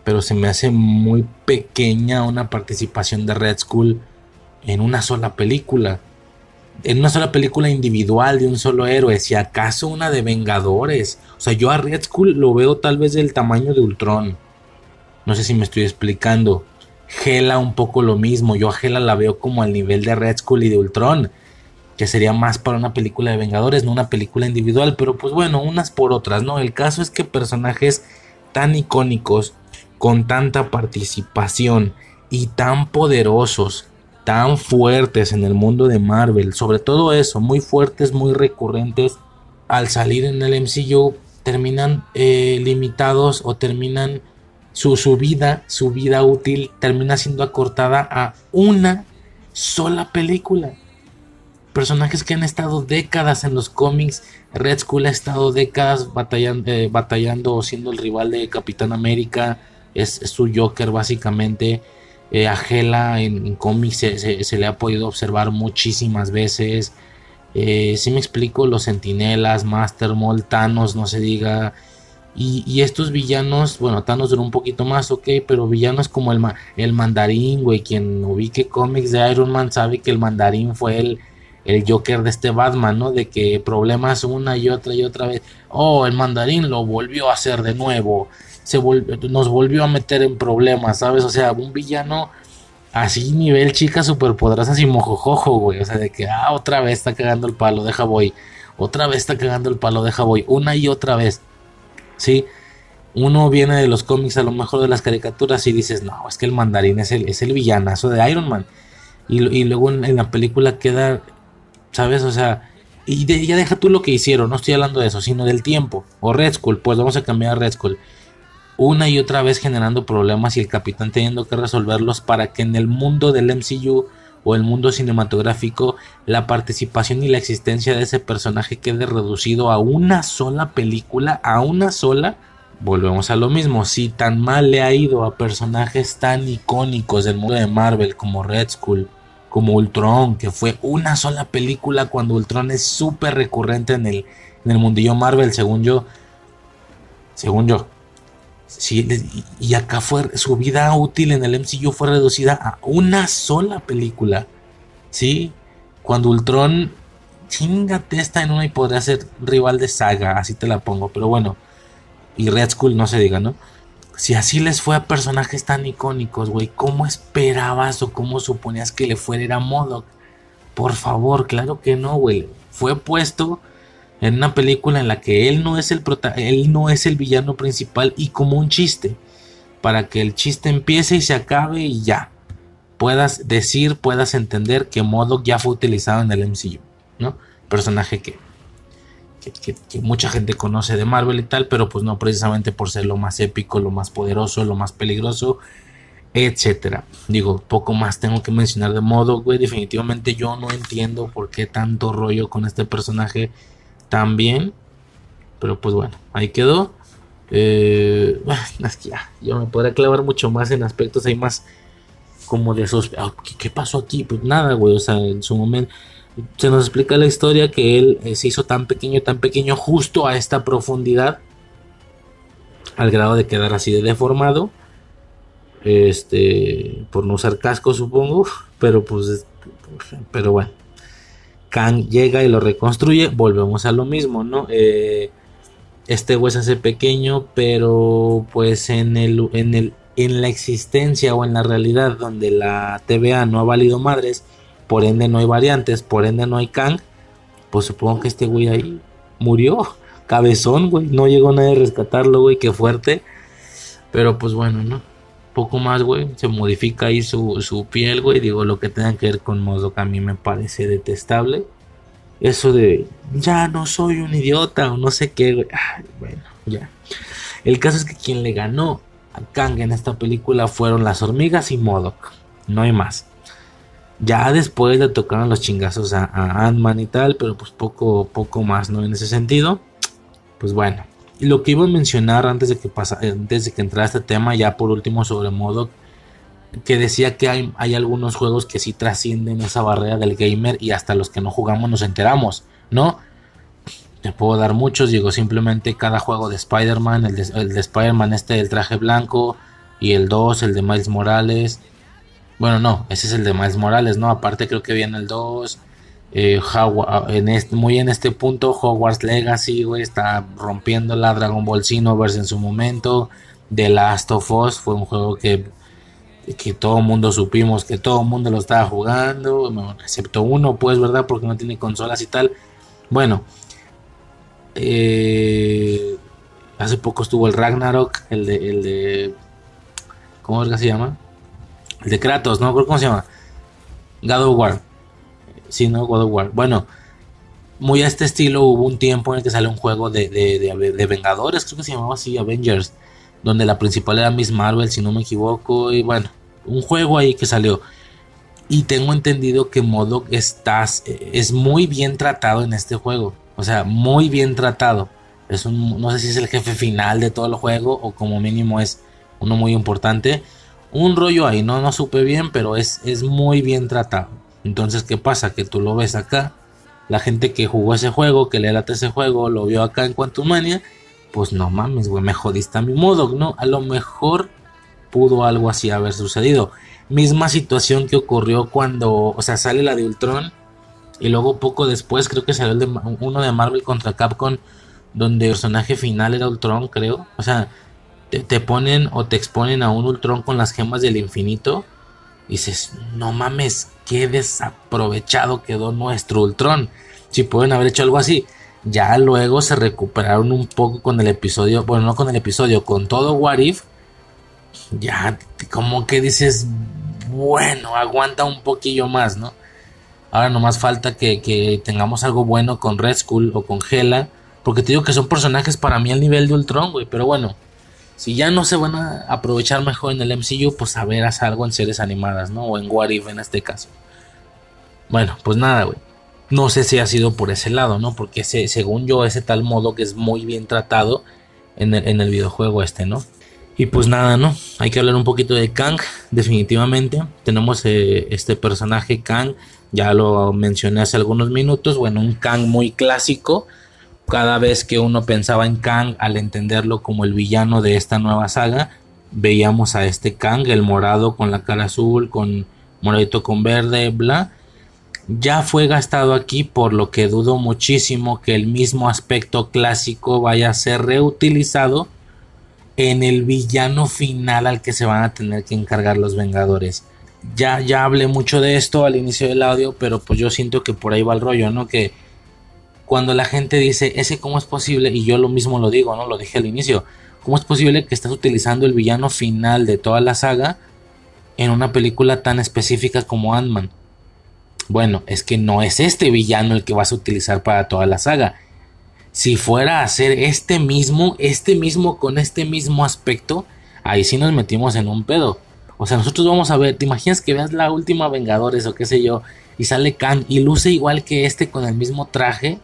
pero se me hace muy pequeña una participación de Red Skull en una sola película. En una sola película individual de un solo héroe, si acaso una de Vengadores. O sea, yo a Red Skull lo veo tal vez del tamaño de Ultron. No sé si me estoy explicando. Gela un poco lo mismo. Yo a Gela la veo como al nivel de Red Skull y de Ultron. Que sería más para una película de Vengadores, no una película individual. Pero pues bueno, unas por otras, ¿no? El caso es que personajes tan icónicos, con tanta participación y tan poderosos, tan fuertes en el mundo de Marvel, sobre todo eso, muy fuertes, muy recurrentes, al salir en el MCU terminan eh, limitados o terminan su, vida, su vida útil termina siendo acortada a una sola película. Personajes que han estado décadas en los cómics. Red Skull ha estado décadas batallando, eh, batallando siendo el rival de Capitán América. Es, su Joker básicamente. Eh, a Hela en, cómics se, le ha podido observar muchísimas veces. Eh, si me explico, los Sentinelas, Master Mold, Thanos, no se diga. Y, estos villanos, bueno, Thanos duró un poquito más, ok, pero villanos como el, el mandarín, güey, quien ubique cómics de Iron Man sabe que el mandarín fue el, el Joker de este Batman, ¿no? De que problemas una y otra y otra vez. Oh, el mandarín lo volvió a hacer de nuevo. Se nos volvió a meter en problemas, ¿sabes? O sea, un villano así nivel chica superpoderosa así mojojojo, güey. O sea, de que, ah, otra vez está cagando el palo, deja voy. Otra vez está cagando el palo, deja voy. Una y otra vez. ¿Sí? Uno viene de los cómics, a lo mejor de las caricaturas, y dices, no, es que el mandarín es el, es el villanazo de Iron Man. Y, luego en, la película queda, ¿sabes? O sea, y ya deja tú lo que hicieron, no estoy hablando de eso, sino del tiempo. O Red Skull, pues vamos a cambiar a Red Skull. una y otra vez generando problemas y el capitán teniendo que resolverlos para que en el mundo del MCU o el mundo cinematográfico la participación y la existencia de ese personaje quede reducido a una sola película, a una sola. Volvemos a lo mismo, si tan mal le ha ido a personajes tan icónicos del mundo de Marvel como Red Skull, como Ultron, que fue una sola película cuando Ultron es súper recurrente en el, en el mundillo Marvel, según yo. Según yo. Sí, y acá fue su vida útil en el MCU fue reducida a una sola película. ¿Sí? Cuando Ultron chingate está en una y podría ser rival de Saga, así te la pongo, pero bueno. Y Red Skull no se diga, ¿no? Si así les fue a personajes tan icónicos, güey, ¿cómo esperabas o cómo suponías que le fuera a Modoc? Por favor, claro que no, güey. Fue puesto en una película en la que él no es el él no es el villano principal y como un chiste para que el chiste empiece y se acabe y ya puedas decir, puedas entender que Modoc ya fue utilizado en el MCU, ¿no? Personaje que, que, mucha gente conoce de Marvel y tal, pero pues no precisamente por ser lo más épico, lo más poderoso, lo más peligroso, etcétera. Digo, poco más tengo que mencionar de Modoc, güey. Definitivamente yo no entiendo por qué tanto rollo con este personaje también. Pero pues bueno, ahí quedó. Eh, ya, yo me podría clavar mucho más en aspectos Hay más como de esos. Ah, ¿Qué pasó aquí? Pues nada, güey. O sea, en su momento se nos explica la historia que él eh, se hizo tan pequeño, tan pequeño, justo a esta profundidad, al grado de quedar así de deformado. Este, por no usar casco, supongo, pero pues, pero bueno. Kang llega y lo reconstruye, volvemos a lo mismo, ¿no? Eh, este güey se hace pequeño, pero pues en el, en el, en la existencia o en la realidad donde la TVA no ha valido madres, por ende no hay variantes, por ende no hay Kang, pues supongo que este güey ahí murió, cabezón, güey, no llegó nadie a rescatarlo, güey, qué fuerte, pero pues bueno, ¿no? Poco más, güey, se modifica ahí su, su piel, güey, digo, lo que tenga que ver con modo que a mí me parece detestable. Eso de, ya no soy un idiota o no sé qué, güey, bueno, ya. El caso es que quien le ganó a Kang en esta película fueron las hormigas y Modoc, no hay más. Ya después le tocaron los chingazos a, Ant-Man y tal, pero pues poco, poco más, ¿no? En ese sentido, pues bueno. Lo que iba a mencionar antes de que pasa, antes de que entrara este tema, ya por último sobre modo, que decía que hay, hay algunos juegos que sí trascienden esa barrera del gamer y hasta los que no jugamos nos enteramos, ¿no? Te puedo dar muchos, digo, simplemente cada juego de Spider-Man, el de, el de Spider-Man este del traje blanco y el 2, el de Miles Morales, bueno, no, ese es el de Miles Morales, ¿no? Aparte creo que viene el 2. Eh, muy en este punto, Hogwarts Legacy, está rompiendo la Dragon Ball Xenoverse en su momento. The Last of Us fue un juego que, que todo el mundo supimos que todo el mundo lo estaba jugando, excepto uno, pues, ¿verdad? Porque no tiene consolas y tal. Bueno, eh, hace poco estuvo el Ragnarok, el de, el de ¿cómo es que se llama? El de Kratos, no cómo se llama. God of War. Sí, no, God of War. Bueno, muy a este estilo hubo un tiempo en el que salió un juego de, de, Vengadores, creo que se llamaba así, Avengers, donde la principal era Miss Marvel, si no me equivoco, y bueno, un juego ahí que salió. Y tengo entendido que Modoc estás, es muy bien tratado en este juego, o sea, muy bien tratado. Es un, no sé si es el jefe final de todo el juego o como mínimo es uno muy importante un rollo ahí, no, no supe bien, pero es, es muy bien tratado. Entonces, ¿qué pasa? Que tú lo ves acá, la gente que jugó ese juego, que le late ese juego, lo vio acá en Quantumania, pues no mames, güey, me jodiste a mi modo, ¿no? A lo mejor pudo algo así haber sucedido. Misma situación que ocurrió cuando, o sea, sale la de Ultron y luego poco después creo que salió el de, uno de Marvel contra Capcom donde el personaje final era Ultron, creo. O sea, te, ponen o te exponen a un Ultron con las gemas del infinito. Dices, no mames, qué desaprovechado quedó nuestro Ultron. Si pueden haber hecho algo así. Ya luego se recuperaron un poco con el episodio, bueno, no con el episodio, con todo What If. Ya, como que dices, bueno, aguanta un poquillo más, ¿no? Ahora nomás falta que, que tengamos algo bueno con Red Skull o con Hela. Porque te digo que son personajes para mí al nivel de Ultron, güey. Pero bueno, Si ya no se van a aprovechar mejor en el MCU, pues a ver, algo en series animadas, ¿no? O en What If en este caso. Bueno, pues nada, güey. No sé si ha sido por ese lado, ¿no? Porque según yo, ese tal modo que es muy bien tratado en el, en el videojuego este, ¿no? Y pues nada, ¿no? Hay que hablar un poquito de Kang, definitivamente. Tenemos eh, este personaje Kang, ya lo mencioné hace algunos minutos. Bueno, un Kang muy clásico. Cada vez que uno pensaba en Kang, al entenderlo como el villano de esta nueva saga, veíamos a este Kang, el morado con la cara azul, con moradito con verde, bla. Ya fue gastado aquí, por lo que dudo muchísimo que el mismo aspecto clásico vaya a ser reutilizado en el villano final al que se van a tener que encargar los Vengadores. Ya, ya hablé mucho de esto al inicio del audio, pero pues yo siento que por ahí va el rollo, ¿no? Que cuando la gente dice, ese cómo es posible, y yo lo mismo lo digo, ¿no? Lo dije al inicio, ¿cómo es posible que estás utilizando el villano final de toda la saga en una película tan específica como Ant-Man? Bueno, es que no es este villano el que vas a utilizar para toda la saga si fuera a ser este mismo, este mismo con este mismo aspecto, ahí sí nos metimos en un pedo. O sea, nosotros vamos a ver, ¿te imaginas que veas la última Vengadores o qué sé yo? Y sale Kang y luce igual que este con el mismo traje.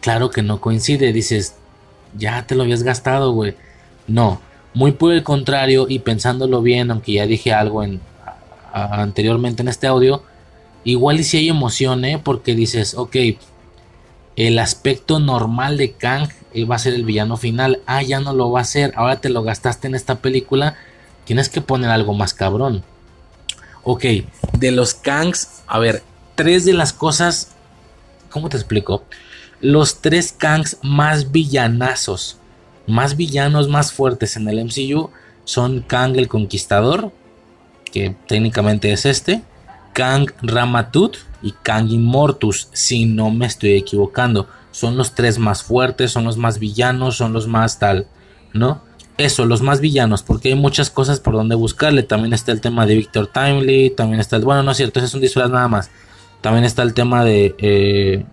Claro que no coincide, dices, ya te lo habías gastado, güey. No, muy por el contrario y pensándolo bien, aunque ya dije algo en, anteriormente en este audio, igual y si hay emoción, ¿eh? Porque dices, ok, el aspecto normal de Kang va a ser el villano final. Ah, ya no lo va a ser. Ahora te lo gastaste en esta película. Tienes que poner algo más cabrón. Ok, de los Kangs, a ver, tres de las cosas. ¿Cómo te explico? Los tres Kangs más villanazos, más villanos, más fuertes en el MCU son Kang el Conquistador, que técnicamente es este. Kang Ramatut y Kang Immortus, si no me estoy equivocando. Son los tres más fuertes, son los más villanos, son los más tal, ¿no? Eso, los más villanos, porque hay muchas cosas por donde buscarle. También está el tema de Victor Timely, también está el... Bueno, no es cierto, ese es un disfraz nada más. También está el tema de... Eh,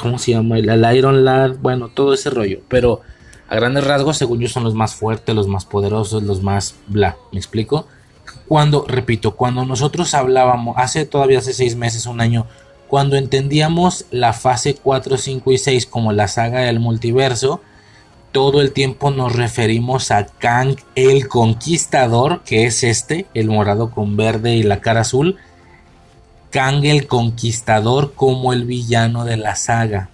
¿Cómo se llama? El, Iron Lad, bueno, todo ese rollo. Pero a grandes rasgos, según yo, son los más fuertes, los más poderosos, los más bla. ¿Me explico? Cuando, repito, cuando nosotros hablábamos, hace todavía hace seis meses, un año, cuando entendíamos la fase 4, 5 y 6 como la saga del multiverso, todo el tiempo nos referimos a Kang el Conquistador, que es este, el morado con verde y la cara azul. Kang el Conquistador como el villano de la saga.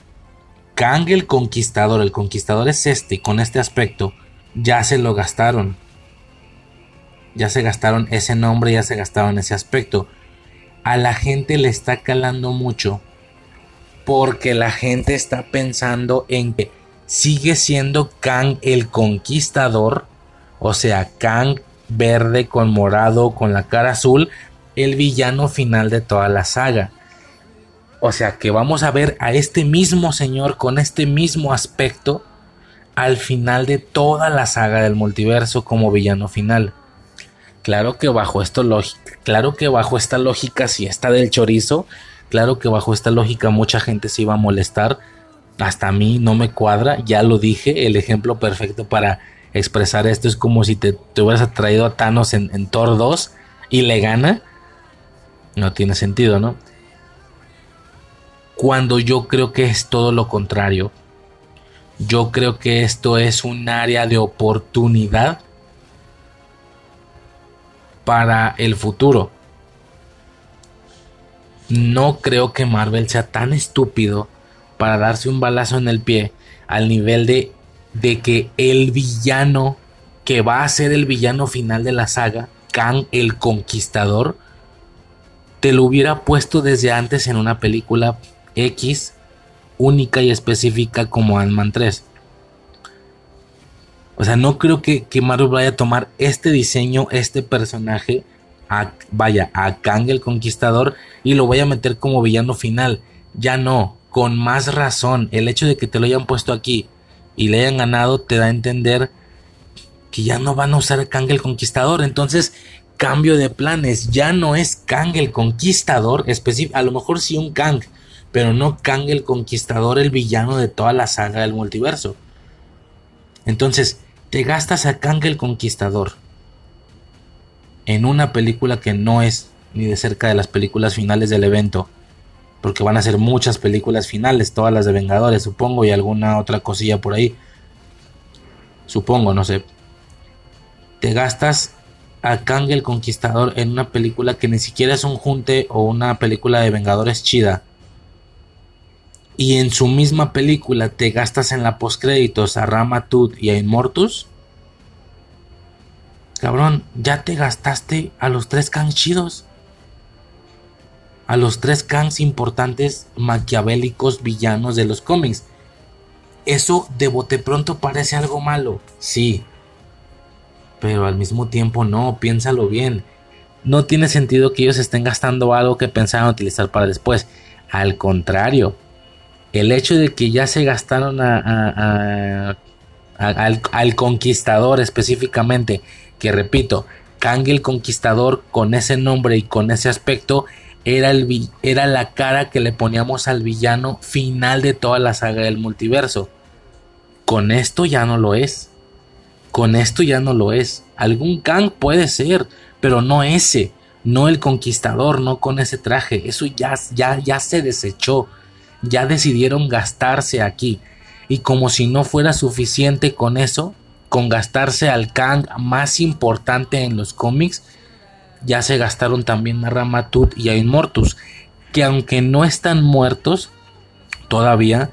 Kang el Conquistador, el Conquistador es este, con este aspecto, ya se lo gastaron ya se gastaron ese nombre, ya se gastaron ese aspecto. A la gente le está calando mucho porque la gente está pensando en que sigue siendo Kang el conquistador, o sea, Kang verde con morado con la cara azul, el villano final de toda la saga. O sea que vamos a ver a este mismo señor con este mismo aspecto al final de toda la saga del multiverso como villano final. Claro que bajo esto claro que bajo esta lógica, si está del chorizo, claro que bajo esta lógica mucha gente se iba a molestar. Hasta a mí no me cuadra, ya lo dije, el ejemplo perfecto para expresar esto es como si te, te hubieras traído a Thanos en, en Thor 2 y le gana. No tiene sentido, ¿no? Cuando yo creo que es todo lo contrario. Yo creo que esto es un área de oportunidad para el futuro. No creo que Marvel sea tan estúpido para darse un balazo en el pie al nivel de, de que el villano que va a ser el villano final de la saga, Kang el Conquistador, te lo hubiera puesto desde antes en una película X única y específica como Ant-Man 3. O sea, no creo que, que Marvel vaya a tomar este diseño, este personaje, vaya, a Kang el Conquistador y lo vaya a meter como villano final. Ya no, con más razón. El hecho de que te lo hayan puesto aquí y le hayan ganado te da a entender que ya no van a usar a Kang el Conquistador. Entonces, cambio de planes. Ya no es Kang el Conquistador, a lo mejor sí un Kang, pero no Kang el Conquistador, el villano de toda la saga del multiverso. Entonces, te gastas a Kang el Conquistador en una película que no es ni de cerca de las películas finales del evento. Porque van a ser muchas películas finales, todas las de Vengadores, supongo, y alguna otra cosilla por ahí. Supongo, no sé. Te gastas a Kang el Conquistador en una película que ni siquiera es un junte o una película de Vengadores chida. Y en su misma película te gastas en la postcréditos a Rama Tut y a Immortus. Cabrón, ya te gastaste a los tres Kang chidos a los tres Kangs importantes maquiavélicos villanos de los cómics. Eso de bote pronto parece algo malo, sí. Pero al mismo tiempo no, piénsalo bien. No tiene sentido que ellos estén gastando algo que pensaban utilizar para después. Al contrario, el hecho de que ya se gastaron al, al, conquistador específicamente, que repito, Kang el conquistador con ese nombre y con ese aspecto era, el, era la cara que le poníamos al villano final de toda la saga del multiverso. Con esto ya no lo es. Con esto ya no lo es. Algún Kang puede ser, pero no ese. No el conquistador, no con ese traje. Eso ya, ya, ya se desechó. Ya decidieron gastarse aquí. Y como si no fuera suficiente con eso, con gastarse al Kang más importante en los cómics, ya se gastaron también a Ramatut y a Inmortus, que aunque no están muertos todavía,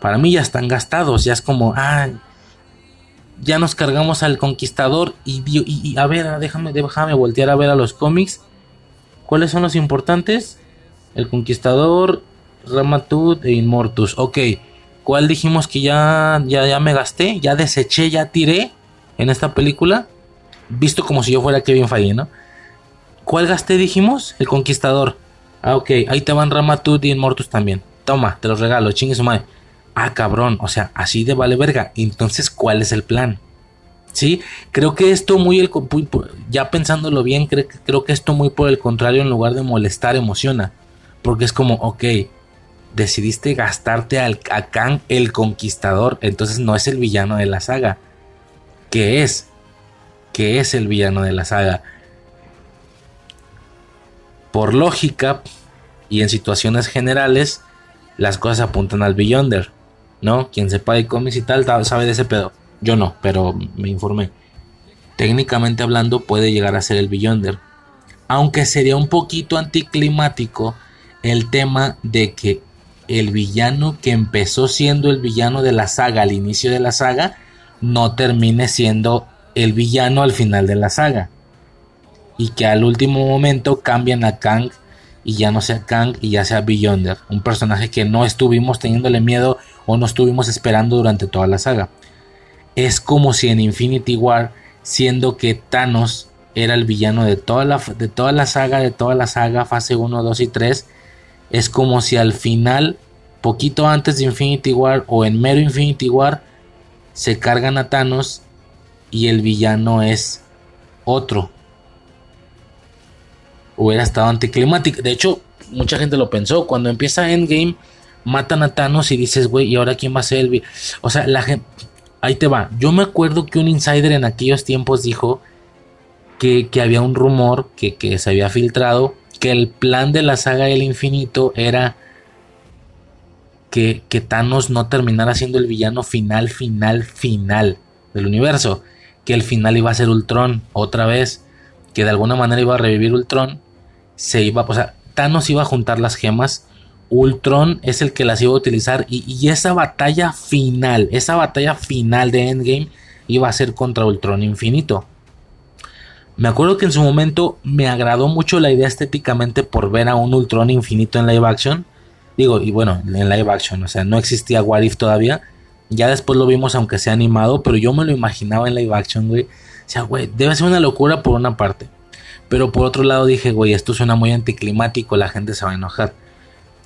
para mí ya están gastados, ya es como, ah, ya nos cargamos al conquistador y, y, a ver, déjame, déjame voltear a ver a los cómics. ¿Cuáles son los importantes? El conquistador, Ramatut e Inmortus. Ok, ¿cuál dijimos que ya, ya, ya me gasté? Ya deseché, ya tiré en esta película. Visto como si yo fuera Kevin Feige, ¿no? ¿Cuál gasté dijimos? El Conquistador. Ah, ok. Ahí te van Ramatut y Inmortus también. Toma, te los regalo, chingue madre. Ah, cabrón. O sea, así de vale verga. Entonces, ¿cuál es el plan? Sí, creo que esto muy, el, ya pensándolo bien, creo, creo que esto muy por el contrario, en lugar de molestar, emociona. Porque es como, ok, decidiste gastarte al, a Kang el Conquistador, entonces no es el villano de la saga. ¿Qué es? ¿Qué es el villano de la saga? Por lógica y en situaciones generales, las cosas apuntan al Beyonder, ¿no? Quien sepa de cómics y tal sabe de ese pedo. Yo no, pero me informé. Técnicamente hablando, puede llegar a ser el Beyonder. Aunque sería un poquito anticlimático el tema de que el villano que empezó siendo el villano de la saga al inicio de la saga no termine siendo el villano al final de la saga y que al último momento cambian a Kang y ya no sea Kang y ya sea Beyonder, un personaje que no estuvimos teniéndole miedo o no estuvimos esperando durante toda la saga. Es como si en Infinity War, siendo que Thanos era el villano de toda la, de toda la saga, de toda la saga, fase 1, 2 y 3, es como si al final, poquito antes de Infinity War o en mero Infinity War, se cargan a Thanos y el villano es otro, hubiera estado anticlimático. De hecho, mucha gente lo pensó. Cuando empieza Endgame, matan a Thanos y dices, güey, ¿y ahora quién va a ser el... O sea, la gente... Ahí te va. Yo me acuerdo que un insider en aquellos tiempos dijo que, había un rumor que, que se había filtrado, que el plan de la saga del infinito era que, que Thanos no terminara siendo el villano final, final, final del universo. Que el final iba a ser Ultron otra vez. Que de alguna manera iba a revivir Ultron se iba, o sea, Thanos iba a juntar las gemas, Ultron es el que las iba a utilizar y, esa batalla final, esa batalla final de Endgame iba a ser contra Ultron infinito. Me acuerdo que en su momento me agradó mucho la idea estéticamente por ver a un Ultron infinito en live action. Digo, y bueno, en live action, o sea, no existía What If todavía. Ya después lo vimos aunque sea animado, pero yo me lo imaginaba en live action, güey. O sea, güey, debe ser una locura por una parte. Pero por otro lado dije, güey, esto suena muy anticlimático, la gente se va a enojar.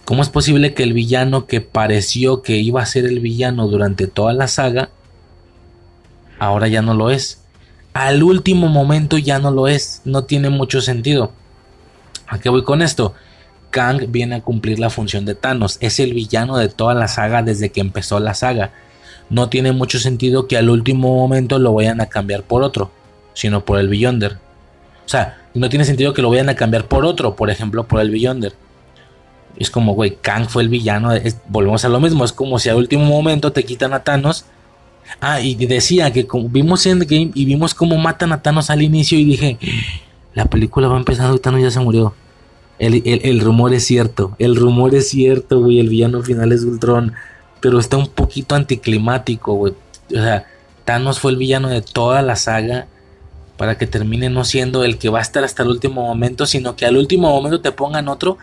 ¿Cómo es posible que el villano que pareció que iba a ser el villano durante toda la saga, ahora ya no lo es? Al último momento ya no lo es, no tiene mucho sentido. ¿A qué voy con esto? Kang viene a cumplir la función de Thanos, es el villano de toda la saga desde que empezó la saga. no tiene mucho sentido que al último momento lo vayan a cambiar por otro, sino por el Beyonder. O sea, no tiene sentido que lo vayan a cambiar por otro, por ejemplo, por el Beyonder. Es como, güey, Kang fue el villano. volvemos a lo mismo. Es como si al último momento te quitan a Thanos. Ah, y decía que como vimos Endgame y vimos cómo matan a Thanos al inicio y dije, la película va empezando y Thanos ya se murió. El, el rumor es cierto, el rumor es cierto, güey, el villano final es Ultron pero está un poquito anticlimático, güey. O sea, Thanos fue el villano de toda la saga para que termine no siendo el que va a estar hasta el último momento, sino que al último momento te pongan otro.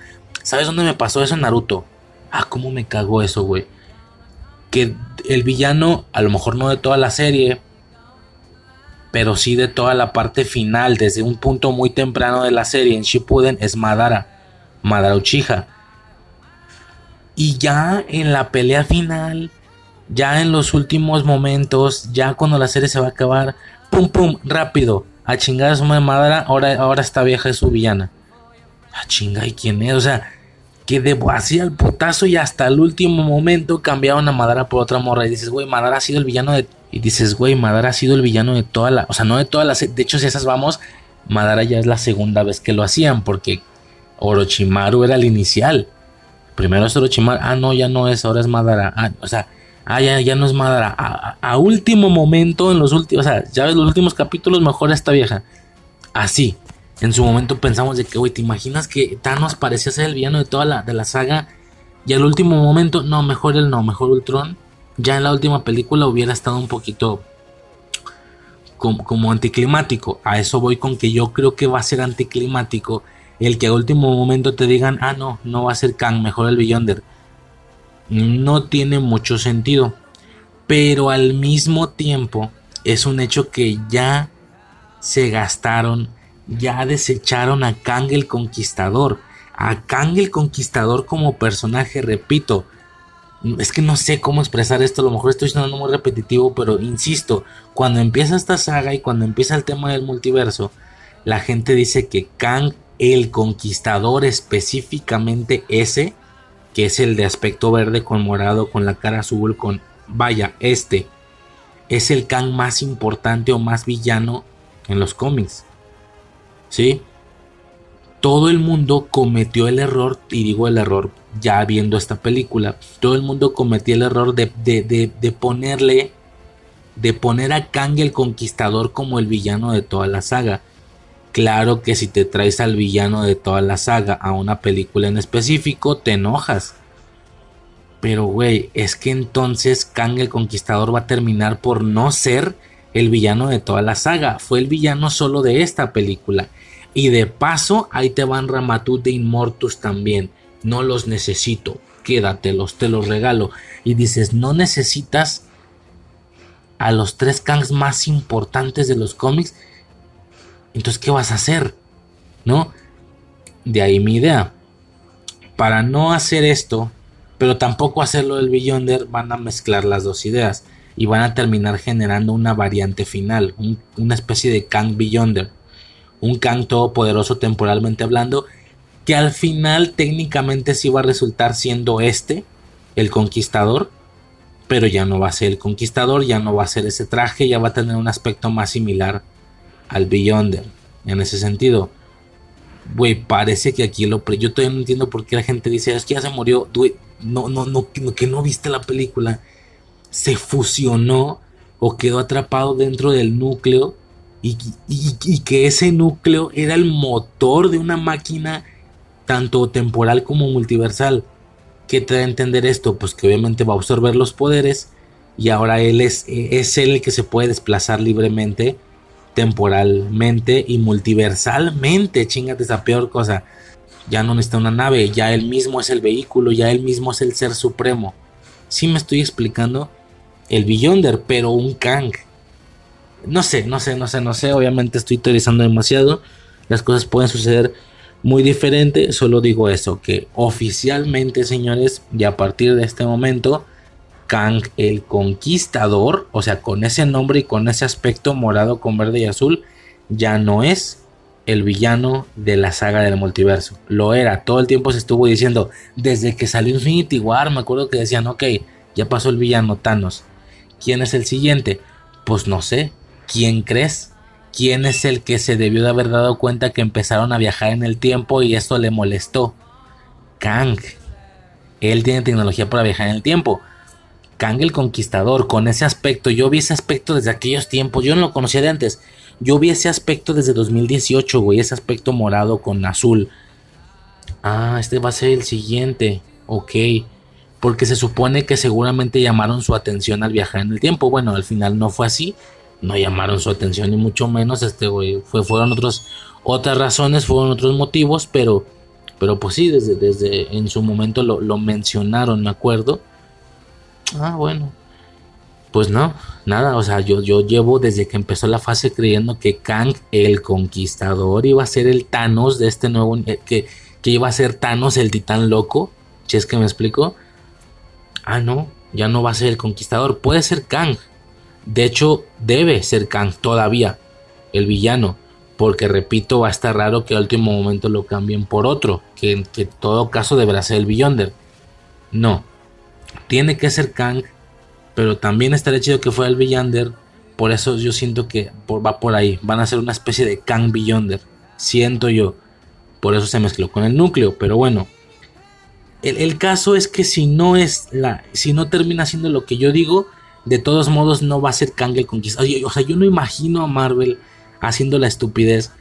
¿Sabes dónde me pasó eso en Naruto? Ah, cómo me cagó eso, güey. Que el villano, a lo mejor no de toda la serie, pero sí de toda la parte final, desde un punto muy temprano de la serie en Shippuden, es Madara, Madara Uchiha. Y ya en la pelea final, ya en los últimos momentos, ya cuando la serie se va a acabar, pum pum, rápido, a chingar a su madre Madara, ahora, ahora esta vieja es su villana. A chinga, ¿y quién es? O sea, que debo así al putazo y hasta el último momento cambiaron a Madara por otra morra. Y dices, güey, Madara ha sido el villano de. Y dices, güey, Madara ha sido el villano de toda la. O sea, no de toda la. De hecho, si esas vamos, Madara ya es la segunda vez que lo hacían, porque Orochimaru era el inicial. Primero es Orochimaru, ah, no, ya no es, ahora es Madara. Ah, o sea, ah, ya, ya no es Madara. A, último momento, en los últimos, o sea, ya ves los últimos capítulos, mejor esta vieja. Así. En su momento pensamos de que, güey, ¿te imaginas que Thanos parecía ser el villano de toda la, de la saga? Y al último momento, no, mejor él no, mejor Ultron. Ya en la última película hubiera estado un poquito como, como anticlimático. A eso voy con que yo creo que va a ser anticlimático el que a último momento te digan, ah, no, no va a ser Kang, mejor el Beyonder. No tiene mucho sentido. Pero al mismo tiempo es un hecho que ya se gastaron, ya desecharon a Kang el Conquistador. A Kang el Conquistador como personaje, repito, es que no sé cómo expresar esto, a lo mejor estoy siendo muy repetitivo, pero insisto, cuando empieza esta saga y cuando empieza el tema del multiverso, la gente dice que Kang el conquistador específicamente ese, que es el de aspecto verde con morado, con la cara azul, con... Vaya, este es el Kang más importante o más villano en los cómics. ¿Sí? Todo el mundo cometió el error, y digo el error ya viendo esta película, todo el mundo cometió el error de, de, de ponerle, de poner a Kang el Conquistador como el villano de toda la saga. Claro que si te traes al villano de toda la saga a una película en específico, te enojas. Pero, güey, es que entonces Kang el Conquistador va a terminar por no ser el villano de toda la saga. Fue el villano solo de esta película. Y de paso, ahí te van Ramatut de Inmortus también. No los necesito. Quédatelos, te los regalo. Y dices, no necesitas a los tres Kangs más importantes de los cómics entonces, ¿qué vas a hacer? ¿No? De ahí mi idea. Para no hacer esto, pero tampoco hacerlo del Beyonder, van a mezclar las dos ideas y van a terminar generando una variante final, una especie de Kang Beyonder, un Kang todopoderoso temporalmente hablando, que al final técnicamente sí va a resultar siendo este, el conquistador, pero ya no va a ser el conquistador, ya no va a ser ese traje, ya va a tener un aspecto más similar al Beyonder. En ese sentido, güey, parece que aquí lo. Yo todavía no entiendo por qué la gente dice, es que ya se murió. Güey, no, no, no, que no viste la película. Se fusionó o quedó atrapado dentro del núcleo y, que ese núcleo era el motor de una máquina tanto temporal como multiversal. ¿Qué te da a entender esto? Pues que obviamente va a absorber los poderes y ahora él es, él el que se puede desplazar libremente temporalmente y multiversalmente. Chingate esa peor cosa. Ya no necesita una nave, ya él mismo es el vehículo, ya él mismo es el ser supremo. Si me estoy explicando, el Beyonder, pero un Kang. No sé, no sé, no sé, no sé. Obviamente estoy teorizando demasiado. Las cosas pueden suceder muy diferente. Solo digo eso, que oficialmente, señores, y a partir de este momento, Kang el Conquistador, o sea, con ese nombre y con ese aspecto morado con verde y azul, ya no es el villano de la saga del multiverso. Lo era, todo el tiempo se estuvo diciendo, desde que salió Infinity War, me acuerdo que decían, ok, ya pasó el villano Thanos. ¿Quién es el siguiente? Pues no sé. ¿Quién crees? ¿Quién es el que se debió de haber dado cuenta que empezaron a viajar en el tiempo y esto le molestó? Kang. Él tiene tecnología para viajar en el tiempo. Kang el Conquistador, con ese aspecto, yo vi ese aspecto desde aquellos tiempos, yo no lo conocía de antes. Yo vi ese aspecto desde 2018, güey, ese aspecto morado con azul. Ah, este va a ser el siguiente. Ok. Porque se supone que seguramente llamaron su atención al viajar en el tiempo. Bueno, al final no fue así. No llamaron su atención, ni mucho menos. Este, güey, fue, fueron otros, otras razones, fueron otros motivos, pero, pero pues sí, desde, desde en su momento lo, lo mencionaron, me acuerdo. Ah, bueno. Pues no, nada, o sea, yo, yo llevo desde que empezó la fase creyendo que Kang el Conquistador iba a ser el Thanos de este nuevo, eh, que, que iba a ser Thanos el titán loco, si es que me explico. Ah, no, ya no va a ser el Conquistador, puede ser Kang. De hecho, debe ser Kang todavía, el villano, porque repito, va a estar raro que al último momento lo cambien por otro, que en todo caso deberá ser el Beyonder. No, tiene que ser Kang pero también estaría chido que fuera el Beyonder. Por eso yo siento que va por ahí. Van a ser una especie de Kang Beyonder. Siento yo. Por eso se mezcló con el núcleo. Pero bueno. El, caso es que si no es la. Si no termina siendo lo que yo digo. De todos modos no va a ser Kang el conquistador. O sea, yo no imagino a Marvel haciendo la estupidez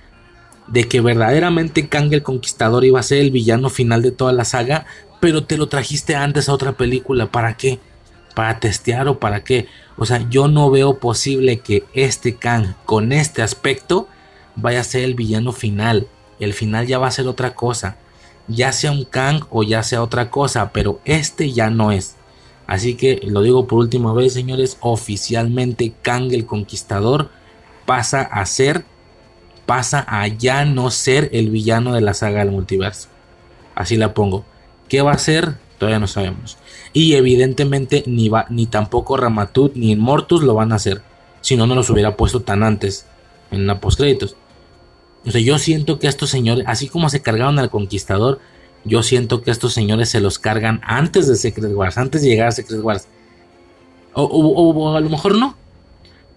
de que verdaderamente Kang el Conquistador iba a ser el villano final de toda la saga, pero te lo trajiste antes a otra película, ¿para qué? para testear o para qué. O sea, yo no veo posible que este Kang con este aspecto vaya a ser el villano final. El final ya va a ser otra cosa. Ya sea un Kang o ya sea otra cosa, pero este ya no es. Así que lo digo por última vez, señores, oficialmente Kang el Conquistador pasa a ser, pasa a ya no ser el villano de la saga del multiverso. Así la pongo. ¿Qué va a ser? Todavía no sabemos. Y evidentemente ni, va, ni tampoco Ramatut ni Immortus lo van a hacer. Si no, no los hubiera puesto tan antes en la postcréditos. O sea, yo siento que estos señores, así como se cargaron al conquistador, yo siento que estos señores se los cargan antes de Secret Wars, antes de llegar a Secret Wars. O, a lo mejor no.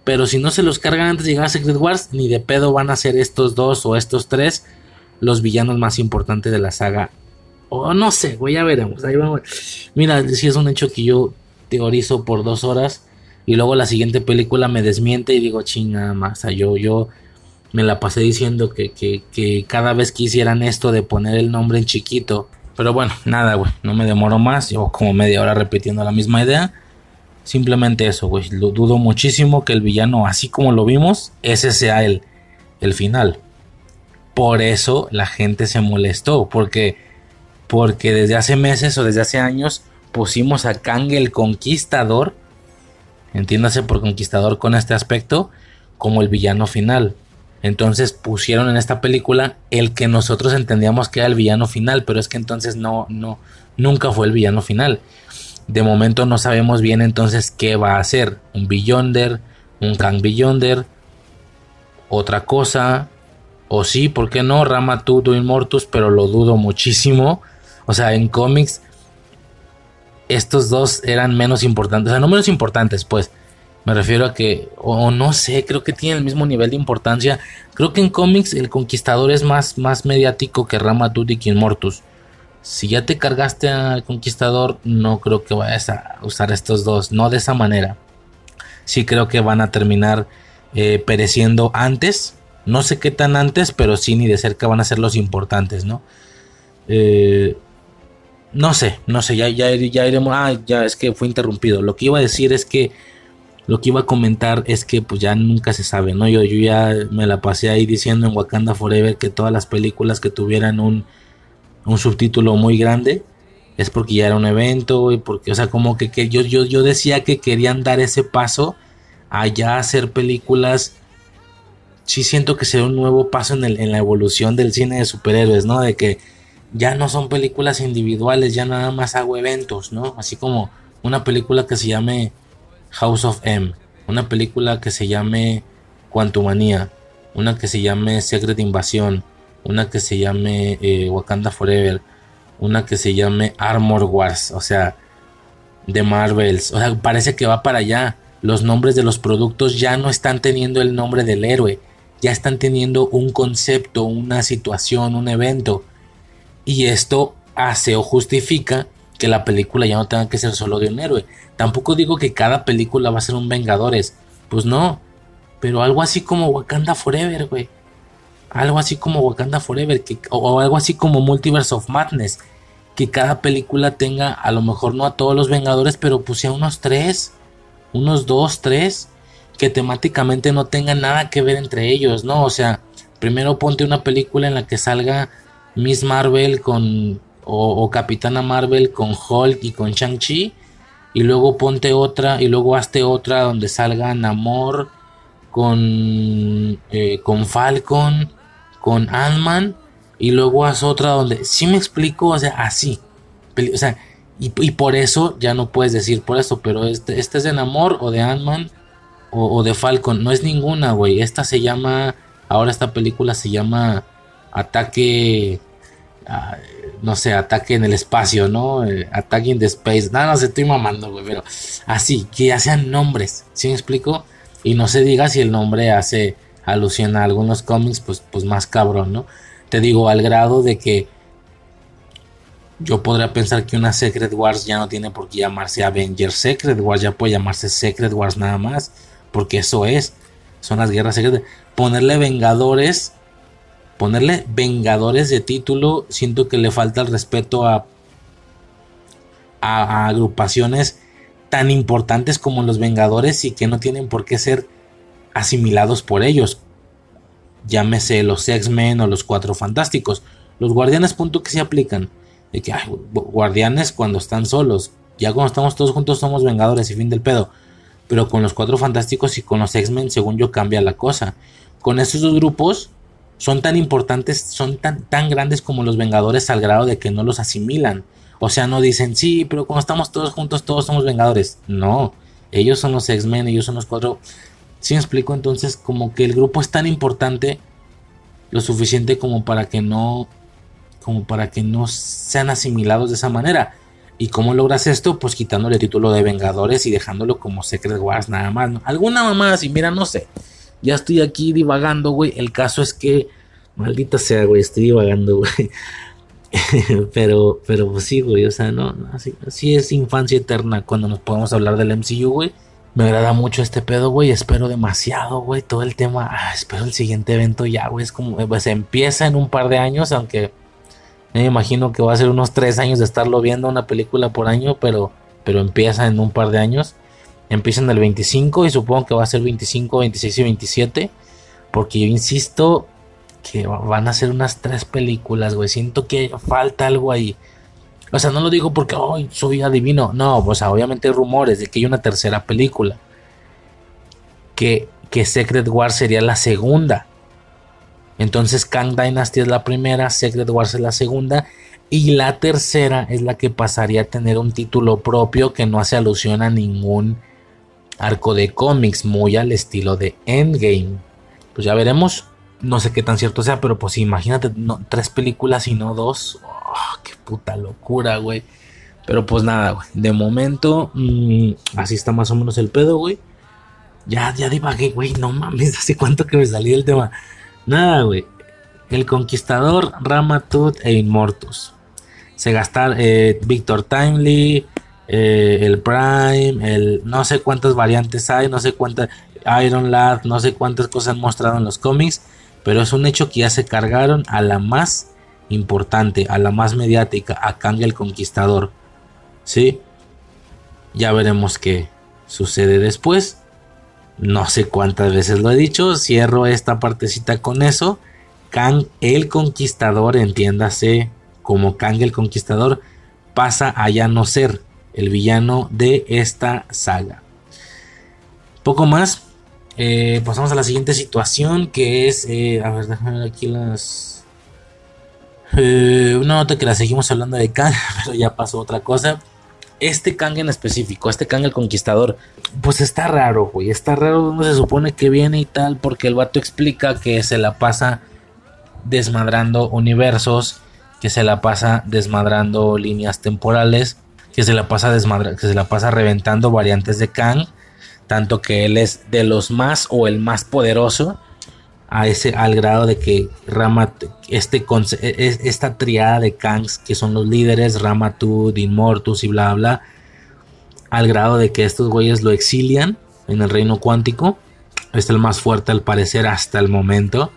Pero si no se los cargan antes de llegar a Secret Wars, ni de pedo van a ser estos dos o estos tres los villanos más importantes de la saga o no sé, güey, ya veremos. Ahí vamos. Mira, si es un hecho que yo teorizo por dos horas y luego la siguiente película me desmiente y digo, chinga más. O sea, yo, yo me la pasé diciendo que, que, que cada vez que hicieran esto de poner el nombre en chiquito. Pero bueno, nada, güey, no me demoro más. Llevo como media hora repitiendo la misma idea. Simplemente eso, güey. Dudo muchísimo que el villano, así como lo vimos, ese sea el, el final. Por eso la gente se molestó, porque porque desde hace meses o desde hace años pusimos a Kang el Conquistador, entiéndase por Conquistador con este aspecto, como el villano final. Entonces pusieron en esta película el que nosotros entendíamos que era el villano final, pero es que entonces no, no, nunca fue el villano final. De momento no sabemos bien entonces qué va a hacer. Un Beyonder, un Kang Beyonder, otra cosa, o sí, ¿por qué no? Rama Tudo Immortus, pero lo dudo muchísimo. O sea, en cómics estos dos eran menos importantes, o sea, no menos importantes, pues. Me refiero a que, o no sé, creo que tienen el mismo nivel de importancia. Creo que en cómics el Conquistador es más, más mediático que Rama y King Mortus. Si ya te cargaste al Conquistador, no creo que vayas a usar estos dos, no de esa manera. Sí creo que van a terminar eh, pereciendo antes. No sé qué tan antes, pero sí ni de cerca van a ser los importantes, ¿no? Eh, no sé, no sé, ya, ya, ya iremos. Ah, ya es que fue interrumpido. Lo que iba a decir es que. Lo que iba a comentar es que pues ya nunca se sabe, ¿no? Yo, yo ya me la pasé ahí diciendo en Wakanda Forever que todas las películas que tuvieran un, un subtítulo muy grande es porque ya era un evento y porque, o sea, como que, que yo, yo, yo decía que querían dar ese paso a ya hacer películas. Sí siento que será un nuevo paso en, el, en la evolución del cine de superhéroes, ¿no? De que ya no son películas individuales, ya nada más hago eventos, ¿no? Así como una película que se llame House of M, una película que se llame Quantumania, una que se llame Secret Invasion, una que se llame eh, Wakanda Forever, una que se llame Armor Wars, o sea, de Marvels, o sea, parece que va para allá. los nombres de los productos ya no están teniendo el nombre del héroe, ya están teniendo un concepto, una situación, un evento. Y esto hace o justifica que la película ya no tenga que ser solo de un héroe. Tampoco digo que cada película va a ser un Vengadores. Pues no. Pero algo así como Wakanda Forever, güey. Algo así como Wakanda Forever. o algo así como Multiverse of Madness. Que cada película tenga, a lo mejor no a todos los Vengadores, pero pues sea unos tres. Unos dos, tres. Que temáticamente no tengan nada que ver entre ellos, ¿no? O sea, primero ponte una película en la que salga Miss Marvel con o, Capitana Marvel con Hulk y con Shang-Chi. Y luego ponte otra y luego hazte otra donde salga Namor con, eh, con Falcon, con Ant-Man. Y luego haz otra donde... Si me explico, o sea, así. O sea, y, por eso ya no puedes decir por eso, pero este, este es de Namor o de Ant-Man o, de Falcon. No es ninguna, güey. Esta se llama... Ahora esta película se llama Ataque no sé, ataque en el espacio, ¿no? Eh, ataque in the space. No, no sé, estoy mamando, güey, pero así, que ya sean nombres, ¿sí me explico? Y no se diga si el nombre hace alusión a algunos cómics, pues, pues más cabrón, ¿no? Te digo, al grado de que yo podría pensar que una Secret Wars ya no tiene por qué llamarse Avengers Secret Wars, ya puede llamarse Secret Wars nada más, porque eso es, son las guerras secretas. Ponerle Vengadores ponerle Vengadores de título, siento que le falta el respeto a, a, agrupaciones tan importantes como los Vengadores y que no tienen por qué ser asimilados por ellos. Llámese los X-Men o los Cuatro Fantásticos. Los Guardianes, punto que se aplican. De que, Guardianes cuando están solos. Ya cuando estamos todos juntos somos Vengadores y fin del pedo. Pero con los Cuatro Fantásticos y con los X-Men, según yo, cambia la cosa. Con esos dos grupos, son tan importantes, son tan, tan grandes como los Vengadores al grado de que no los asimilan. O sea, no dicen, sí, pero cuando estamos todos juntos, todos somos Vengadores. No, ellos son los X-Men, ellos son los cuatro. Si me explico, entonces, como que el grupo es tan importante, lo suficiente como para que no, como para que no sean asimilados de esa manera. ¿Y cómo logras esto? Pues quitándole el título de Vengadores y dejándolo como Secret Wars nada más. Alguna mamá así, mira, no sé. Ya estoy aquí divagando, güey. El caso es que, maldita sea, güey, estoy divagando, güey. pero, pero pues sí, güey, o sea, no, así, es infancia eterna cuando nos podemos hablar del MCU, güey. Me agrada mucho este pedo, güey. Espero demasiado, güey. Todo el tema. Ah, espero el siguiente evento ya, güey. Es como, pues empieza en un par de años, aunque me imagino que va a ser unos tres años de estarlo viendo una película por año, pero, pero empieza en un par de años. Empiezan el 25 y supongo que va a ser 25, 26 y 27. Porque yo insisto que van a ser unas tres películas, güey. Siento que falta algo ahí. O sea, no lo digo porque hoy soy adivino. No, pues obviamente hay rumores de que hay una tercera película. Que, que Secret Wars sería la segunda. Entonces Kang Dynasty es la primera, Secret Wars es la segunda. Y la tercera es la que pasaría a tener un título propio que no hace alusión a ningún arco de cómics muy al estilo de Endgame. Pues ya veremos. No sé qué tan cierto sea, pero pues imagínate tres películas y no dos. Oh, qué puta locura, güey. Pero pues nada, güey. De momento, mm, así está más o menos el pedo, güey. Ya, ya divagué, güey. No mames, hace cuánto que me salí del tema. Nada, güey. El Conquistador, Ramatut e Inmortus. Se gastaron eh, Victor Timely, eh, el Prime, el no sé cuántas variantes hay, no sé cuántas Iron Lad, no sé cuántas cosas han mostrado en los cómics, pero es un hecho que ya se cargaron a la más importante, a la más mediática, a Kang el Conquistador. ¿Sí? Ya veremos qué sucede después. No sé cuántas veces lo he dicho, cierro esta partecita con eso. Kang el Conquistador, entiéndase como Kang el Conquistador, pasa a ya no ser el villano de esta saga. Poco más. Eh, pasamos a la siguiente situación que es... Eh, a ver, déjame ver aquí las... Eh, una nota que la seguimos hablando de Kang, pero ya pasó otra cosa. Este Kang en específico, este Kang el Conquistador, pues está raro, güey. Está raro donde se supone que viene y tal, porque el vato explica que se la pasa desmadrando universos, que se la pasa desmadrando líneas temporales que se la pasa desmadra, que se la pasa reventando variantes de Kang. tanto que él es de los más o el más poderoso a ese al grado de que Rama este e, e, esta triada de Kangs que son los líderes Ramatud, Inmortus y bla bla al grado de que estos güeyes lo exilian en el reino cuántico es el más fuerte al parecer hasta el momento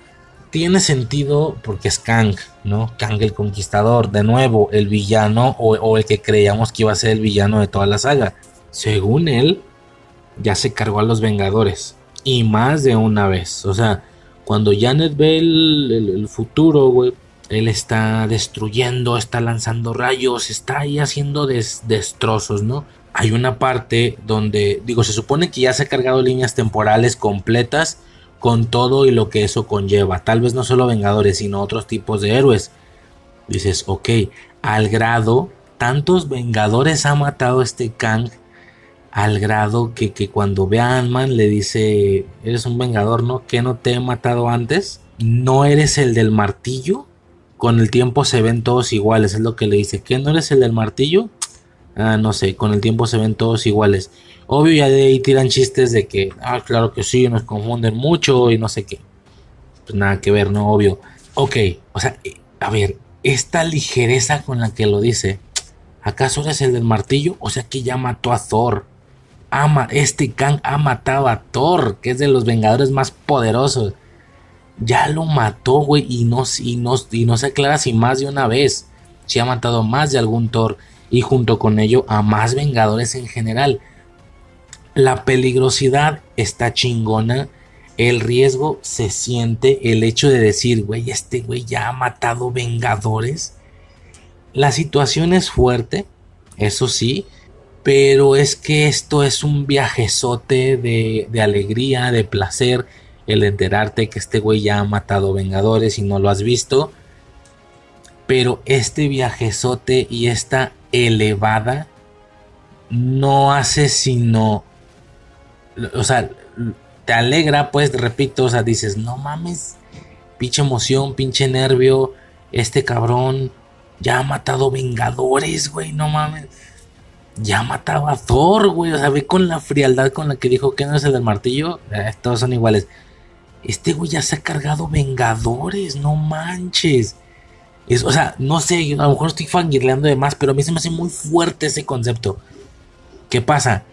tiene sentido porque es Kang, ¿no? Kang el conquistador, de nuevo, el villano o, el que creíamos que iba a ser el villano de toda la saga. Según él, ya se cargó a los Vengadores. Y más de una vez. O sea, cuando Janet ve el, futuro, güey, él está destruyendo, está lanzando rayos, está ahí haciendo destrozos, ¿no? Hay una parte donde, digo, se supone que ya se ha cargado líneas temporales completas con todo y lo que eso conlleva. Tal vez no solo Vengadores, sino otros tipos de héroes. Dices, ok, al grado, tantos Vengadores ha matado este Kang al grado que, cuando ve a Ant-Man le dice, eres un vengador, ¿no? ¿Que no te he matado antes? ¿No eres el del martillo? Con el tiempo se ven todos iguales, es lo que le dice. ¿Qué no eres el del martillo? Ah, no sé, con el tiempo se ven todos iguales. Obvio, ya de ahí tiran chistes de que, ah, claro que sí, nos confunden mucho y no sé qué. Pues nada que ver, no, obvio. Ok, o sea, eh, a ver, esta ligereza con la que lo dice, ¿acaso eres el del martillo? O sea que ya mató a Thor ama, este Kang ha matado a Thor, que es de los Vengadores más poderosos. Ya lo mató, güey, y no, y, no, y no se aclara si más de una vez. Si ha matado más de algún Thor y junto con ello a más Vengadores en general. La peligrosidad está chingona. El riesgo se siente. El hecho de decir, güey, este güey ya ha matado Vengadores. La situación es fuerte, eso sí pero es que esto es un viajezote de, de alegría, de placer, el enterarte que este güey ya ha matado Vengadores y no lo has visto. Pero este viajezote y esta elevada no hace sino. O sea, te alegra, pues, repito, o sea, dices, no mames, pinche emoción, pinche nervio, este cabrón ya ha matado Vengadores, güey, no mames ya mataba a Thor, güey. O sea, ve con la frialdad con la que dijo que no es el del martillo. Eh, todos son iguales. Este güey ya se ha cargado Vengadores, no manches. Es, o sea, no sé, a lo mejor estoy fangirleando de más, pero a mí se me hace muy fuerte ese concepto. ¿Qué pasa?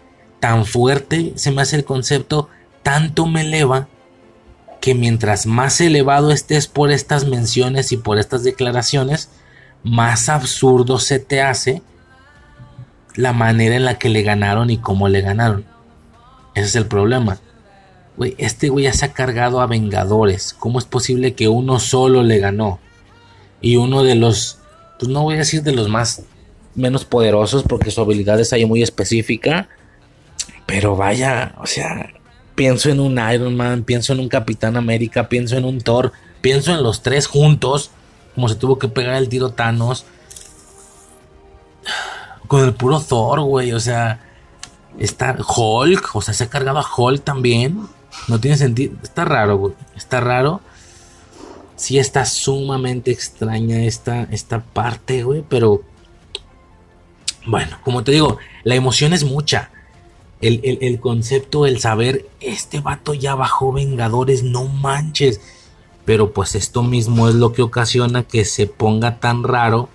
Tan fuerte se me hace el concepto, tanto me eleva, que mientras más elevado estés por estas menciones y por estas declaraciones, más absurdo se te hace la manera en la que le ganaron y cómo le ganaron. Ese es el problema. Este güey ya se ha cargado a Vengadores. ¿Cómo es posible que uno solo le ganó? Y uno de los, pues no voy a decir de los más menos poderosos porque su habilidad es ahí muy específica. Pero vaya, o sea, pienso en un Iron Man, pienso en un Capitán América, pienso en un Thor, pienso en los tres juntos, como se tuvo que pegar el tiro Thanos con el puro Thor, güey. O sea, está Hulk, o sea, se ha cargado a Hulk también. No tiene sentido. Está raro, güey. Está raro. Sí está sumamente extraña esta, esta parte, güey. Pero, bueno, como te digo, la emoción es mucha. El, el, concepto, el saber, este vato ya bajó Vengadores, no manches. Pero pues esto mismo es lo que ocasiona que se ponga tan raro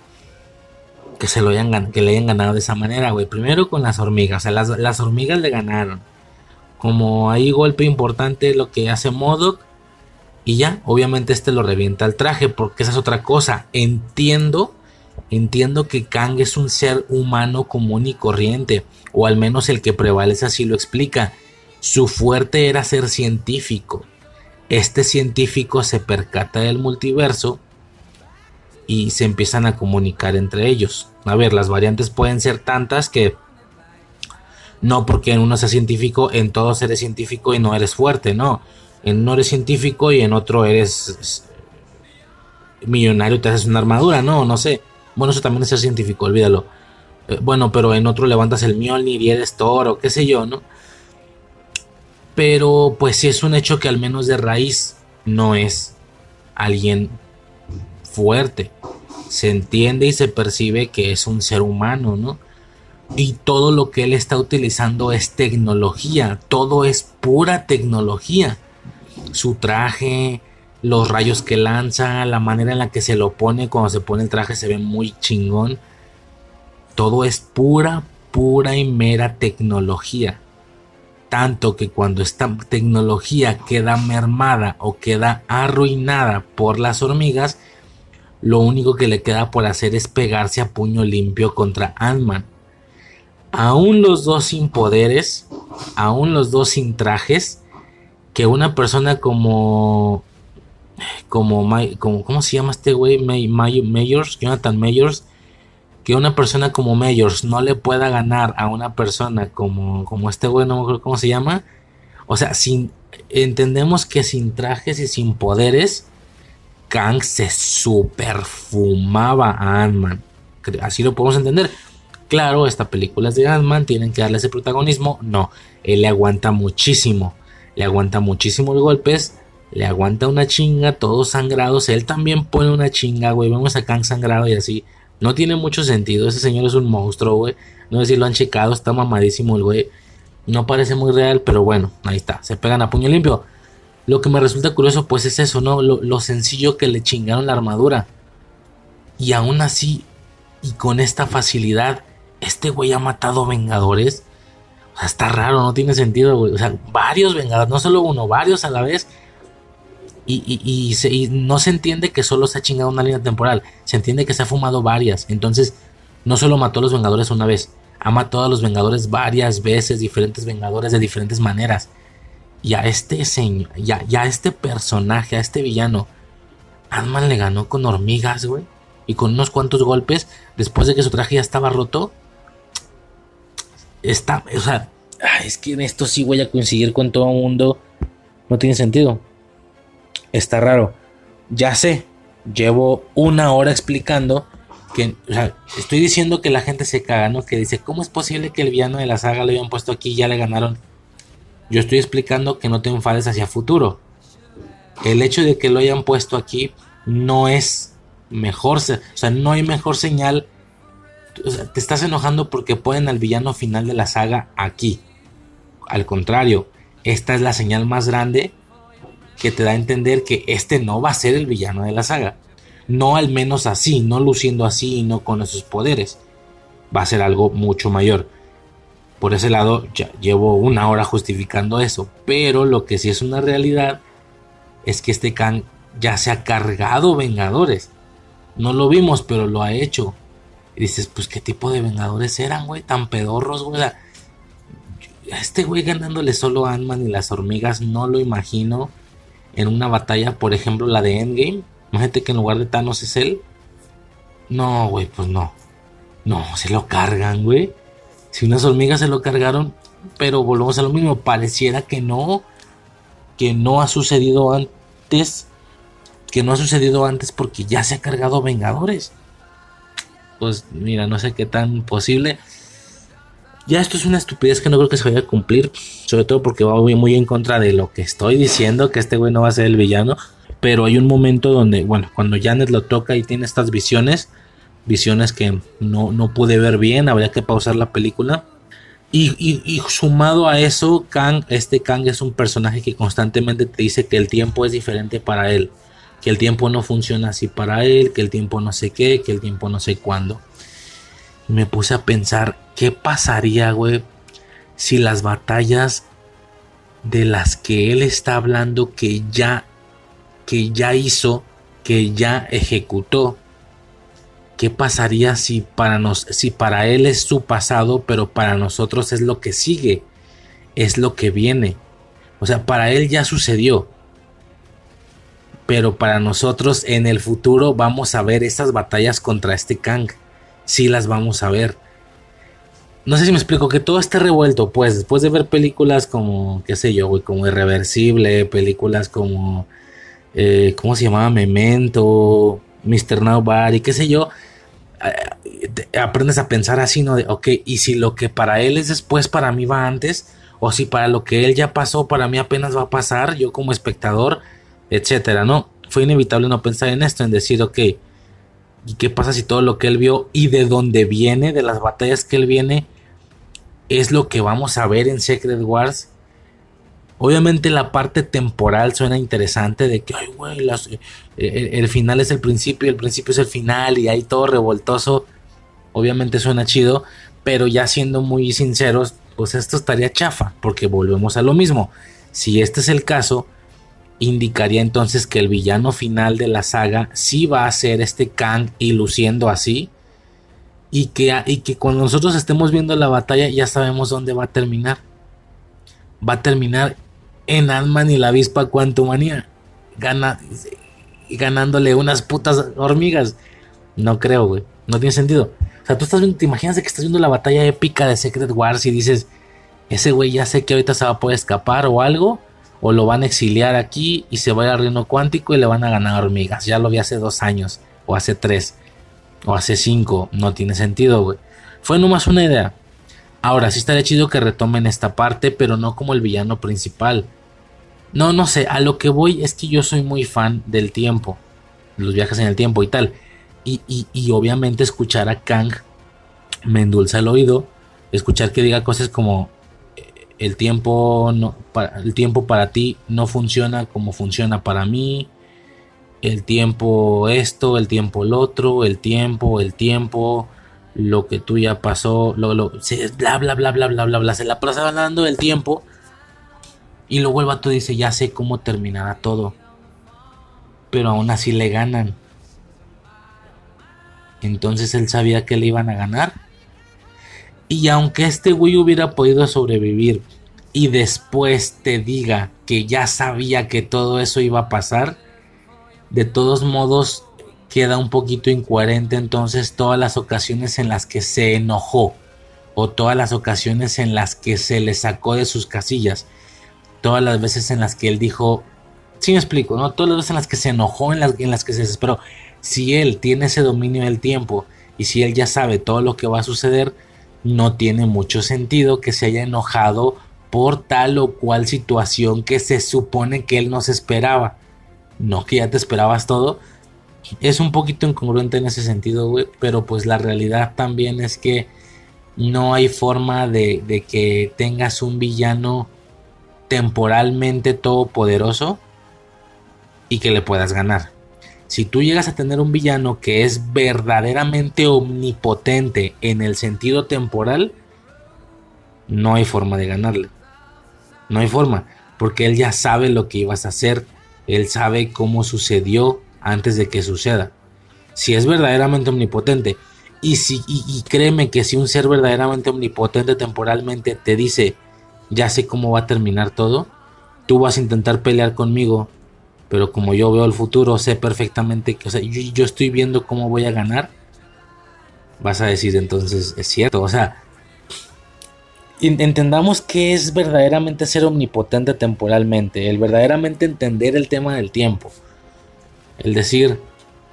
que se lo hayan que le hayan ganado de esa manera, güey. Primero con las hormigas, o sea, las, hormigas le ganaron. Como ahí golpe importante lo que hace Modoc. Y ya, obviamente este lo revienta el traje, porque esa es otra cosa. Entiendo, entiendo que Kang es un ser humano común y corriente, o al menos el que prevalece así lo explica. Su fuerte era ser científico. Este científico se percata del multiverso y se empiezan a comunicar entre ellos. A ver, las variantes pueden ser tantas que no porque en uno sea científico, en todos eres científico y no eres fuerte, no. En uno eres científico y en otro eres millonario, te haces una armadura, no, no sé. Bueno, eso también es ser científico, olvídalo. Eh, bueno, pero en otro levantas el Mjolnir y eres toro, qué sé yo, ¿no? Pero pues sí es un hecho que al menos de raíz no es alguien fuerte. Se entiende y se percibe que es un ser humano, ¿no? Y todo lo que él está utilizando es tecnología, todo es pura tecnología. Su traje, los rayos que lanza, la manera en la que se lo pone, cuando se pone el traje se ve muy chingón. Todo es pura, pura y mera tecnología. Tanto que cuando esta tecnología queda mermada o queda arruinada por las hormigas, lo único que le queda por hacer es pegarse a puño limpio contra Ant-Man. Aún los dos sin poderes, aún los dos sin trajes, que una persona como como, como ¿cómo se llama este güey? Mayors, Jonathan Mayors, que una persona como Mayors no le pueda ganar a una persona como, como este güey, no me acuerdo cómo se llama. O sea, sin, entendemos que sin trajes y sin poderes, Kang se superfumaba a Ant-Man. Así lo podemos entender. Claro, esta película es de Ant-Man, tienen que darle ese protagonismo. No, él le aguanta muchísimo. Le aguanta muchísimo los golpes le aguanta una chinga, todos sangrados. Él también pone una chinga, güey. Vemos a Kang sangrado y así. No tiene mucho sentido. Ese señor es un monstruo, güey. No sé si lo han checado, está mamadísimo el güey. No parece muy real, pero bueno, ahí está. Se pegan a puño limpio. Lo que me resulta curioso, pues es eso, ¿no? Lo, lo sencillo que le chingaron la armadura. Y aún así, y con esta facilidad, este güey ha matado vengadores. O sea, está raro, no tiene sentido, güey. O sea, varios vengadores, no solo uno, varios a la vez y, no se entiende que solo se ha chingado una línea temporal, se entiende que se ha fumado varias. Entonces, no solo mató a los Vengadores una vez, ha matado a los Vengadores varias veces, diferentes Vengadores de diferentes maneras. Y a este señor, ya a este personaje, a este villano, ant le ganó con hormigas, güey. Y con unos cuantos golpes, después de que su traje ya estaba roto. Está, o sea, es que en esto sí voy a coincidir con todo el mundo. No tiene sentido está raro. Ya sé, llevo una hora explicando que, o sea, estoy diciendo que la gente se caga, ¿no? Que dice, ¿cómo es posible que el villano de la saga lo hayan puesto aquí y ya le ganaron? Yo estoy explicando que no te enfades hacia futuro. El hecho de que lo hayan puesto aquí no es mejor, o sea, no hay mejor señal. Te estás enojando porque ponen al villano final de la saga aquí. Al contrario, esta es la señal más grande que te da a entender que este no va a ser el villano de la saga. No al menos así, no luciendo así y no con esos poderes. Va a ser algo mucho mayor. Por ese lado, ya llevo una hora justificando eso. Pero lo que sí es una realidad es que este Kang ya se ha cargado Vengadores. No lo vimos, pero lo ha hecho. Y dices, pues qué tipo de Vengadores eran, güey, tan pedorros, güey. Este güey ganándole solo a Ant-Man y las hormigas, no lo imagino en una batalla, por ejemplo, la de Endgame. Imagínate que en lugar de Thanos es él. No, güey, pues no. No, se lo cargan, güey. Si unas hormigas se lo cargaron, pero volvemos a lo mismo. Pareciera que no. Que no ha sucedido antes. Que no ha sucedido antes porque ya se ha cargado Vengadores. Pues mira, no sé qué tan posible. Ya esto es una estupidez que no creo que se vaya a cumplir. Sobre todo porque va muy, en contra de lo que estoy diciendo, que este güey no va a ser el villano. Pero hay un momento donde, bueno, cuando Janet lo toca y tiene estas visiones, visiones que no, no pude ver bien, habría que pausar la película. Y, y, sumado a eso, Kang, este Kang es un personaje que constantemente te dice que el tiempo es diferente para él, que el tiempo no funciona así para él, que el tiempo no sé qué, que el tiempo no sé cuándo me puse a pensar qué pasaría, güey, si las batallas de las que él está hablando que ya que ya hizo, que ya ejecutó, ¿qué pasaría si para nos si para él es su pasado, pero para nosotros es lo que sigue, es lo que viene? O sea, para él ya sucedió. Pero para nosotros en el futuro vamos a ver esas batallas contra este Kang sí las vamos a ver. No sé si me explico, que todo esté revuelto, pues después de ver películas como, qué sé yo, güey, como Irreversible, películas como, eh, ¿cómo se llamaba? Memento, Mr. Nobody, qué sé yo, eh, aprendes a pensar así, ¿no? De, ok, y si lo que para él es después, para mí va antes, o si para lo que él ya pasó, para mí apenas va a pasar, yo como espectador, etcétera, ¿no? Fue inevitable no pensar en esto, en decir, ok, ¿Y qué pasa si todo lo que él vio y de dónde viene, de las batallas que él viene, es lo que vamos a ver en Secret Wars. Obviamente la parte temporal suena interesante de que, ay, güey, eh, el, final es el principio el principio es el final y ahí todo revoltoso. Obviamente suena chido, pero ya siendo muy sinceros, pues esto estaría chafa, porque volvemos a lo mismo. Si este es el caso, indicaría entonces que el villano final de la saga sí va a ser este Kang y luciendo así. Y que, y que cuando nosotros estemos viendo la batalla ya sabemos dónde va a terminar. Va a terminar en Ant-Man y la avispa Quantumania. Gana, ganándole unas putas hormigas. No creo, güey. No tiene sentido. O sea, tú estás viendo, te imaginas que estás viendo la batalla épica de Secret Wars y dices, ese güey ya sé que ahorita se va a poder escapar o algo. O lo van a exiliar aquí y se va al reino cuántico y le van a ganar hormigas. Ya lo vi hace dos años. O hace tres. O hace cinco. No tiene sentido, güey. Fue nomás una idea. Ahora sí estaría chido que retomen esta parte, pero no como el villano principal. No, no sé, a lo que voy es que yo soy muy fan del tiempo, los viajes en el tiempo y tal. Y, y, obviamente escuchar a Kang me endulza el oído, escuchar que diga cosas como el tiempo, no, para, el tiempo para ti no funciona como funciona para mí, el tiempo esto, el tiempo el otro, el tiempo, el tiempo, lo que tú ya pasó, lo, lo, bla, bla, bla, bla, bla, bla, bla, se la pasa hablando del tiempo y luego el vato dice, ya sé cómo terminará todo. Pero aún así le ganan. Entonces él sabía que le iban a ganar. Y aunque este güey hubiera podido sobrevivir y después te diga que ya sabía que todo eso iba a pasar, de todos modos queda un poquito incoherente entonces todas las ocasiones en las que se enojó o todas las ocasiones en las que se le sacó de sus casillas todas las veces en las que él dijo, sí me explico, ¿no? Todas las veces en las que se enojó, en las, en las que se desesperó. Si él tiene ese dominio del tiempo y si él ya sabe todo lo que va a suceder, no tiene mucho sentido que se haya enojado por tal o cual situación que se supone que él no se esperaba. No que ya te esperabas todo. Es un poquito incongruente en ese sentido, güey. Pero pues la realidad también es que no hay forma de, de que tengas un villano temporalmente todopoderoso y que le puedas ganar. Si tú llegas a tener un villano que es verdaderamente omnipotente en el sentido temporal, no hay forma de ganarle. No hay forma, porque él ya sabe lo que ibas a hacer, él sabe cómo sucedió antes de que suceda. Si es verdaderamente omnipotente, y, si, y créeme que si un ser verdaderamente omnipotente temporalmente te dice, ya sé cómo va a terminar todo. Tú vas a intentar pelear conmigo, pero como yo veo el futuro, sé perfectamente que, o sea, yo, estoy viendo cómo voy a ganar. Vas a decir entonces, es cierto, o sea, entendamos que es verdaderamente ser omnipotente temporalmente, el verdaderamente entender el tema del tiempo. El decir,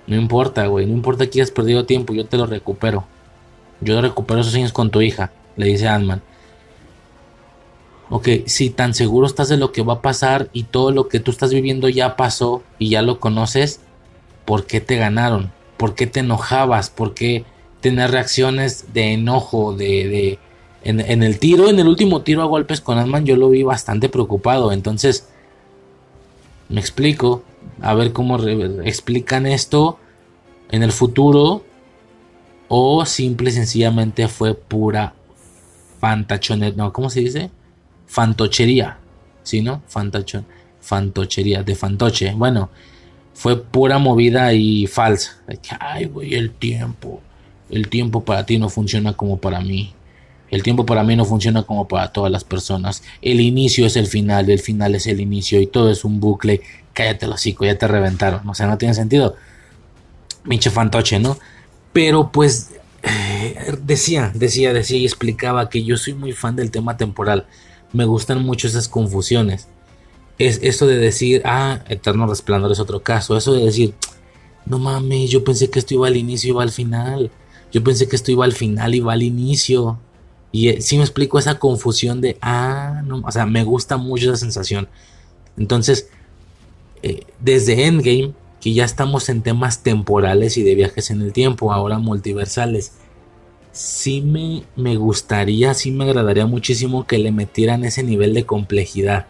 no importa, güey, no importa que hayas perdido tiempo, yo te lo recupero. Yo recupero esos años con tu hija, le dice Ant-Man ok, si tan seguro estás de lo que va a pasar y todo lo que tú estás viviendo ya pasó y ya lo conoces, ¿por qué te ganaron? ¿Por qué te enojabas? ¿Por qué tener reacciones de enojo, de... de en, el tiro, en el último tiro a golpes con Ant-Man yo lo vi bastante preocupado, entonces me explico, a ver cómo explican esto en el futuro o simple y sencillamente fue pura fantachonet, no, ¿cómo se dice? Fantochería, ¿sí, no? Fantachón, fantochería, de fantoche. Bueno, fue pura movida y falsa. Ay, güey, el tiempo. El tiempo para ti no funciona como para mí. El tiempo para mí no funciona como para todas las personas. El inicio es el final, el final es el inicio y todo es un bucle. Cállate los hocico, ya te reventaron. O sea, no tiene sentido. Minche fantoche, ¿no? Pero pues eh, decía, decía, decía y explicaba que yo soy muy fan del tema temporal me gustan mucho esas confusiones. Es eso de decir, ah, Eterno Resplandor es otro caso. Eso de decir, no mames, yo pensé que esto iba al inicio y iba al final. Yo pensé que esto iba al final y va al inicio. Y eh, si me explico esa confusión de, ah, no, o sea, me gusta mucho esa sensación. Entonces, eh, desde Endgame, que ya estamos en temas temporales y de viajes en el tiempo, ahora multiversales, sí me, me gustaría, sí me agradaría muchísimo que le metieran ese nivel de complejidad.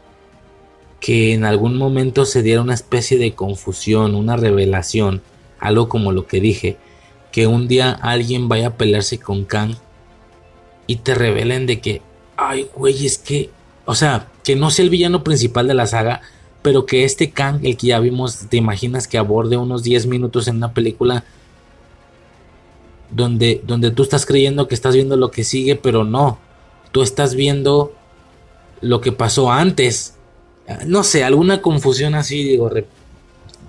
Que en algún momento se diera una especie de confusión, una revelación, algo como lo que dije. Que un día alguien vaya a pelearse con Kang y te revelen de que, ay, güey, es que, o sea, que no sea el villano principal de la saga, pero que este Kang, el que ya vimos, te imaginas que aborde unos 10 minutos en una película donde, donde tú estás creyendo que estás viendo lo que sigue, pero no, tú estás viendo lo que pasó antes. No sé, alguna confusión así, digo,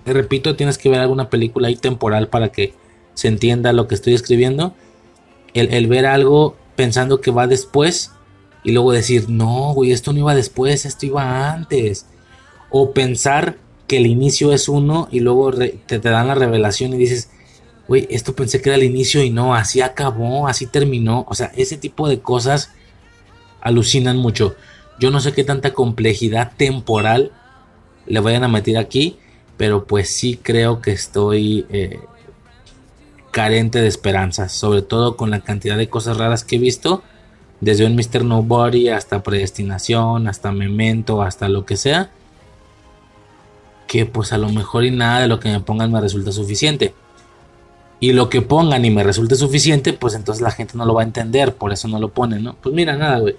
repito, tienes que ver alguna película ahí temporal para que se entienda lo que estoy escribiendo. El, el ver algo pensando que va después y luego decir, no, güey, esto no iba después, esto iba antes. O pensar que el inicio es uno y luego te, te, dan la revelación y dices, güey, esto pensé que era el inicio y no, así acabó, así terminó. O sea, ese tipo de cosas alucinan mucho. Yo no sé qué tanta complejidad temporal le vayan a meter aquí, pero pues sí creo que estoy eh, carente de esperanzas, sobre todo con la cantidad de cosas raras que he visto, desde un Mr. Nobody hasta Predestinación, hasta Memento, hasta lo que sea, que pues a lo mejor y nada de lo que me pongan me resulta suficiente y lo que pongan y me resulte suficiente, pues entonces la gente no lo va a entender, por eso no lo ponen, ¿no? Pues mira, nada, güey.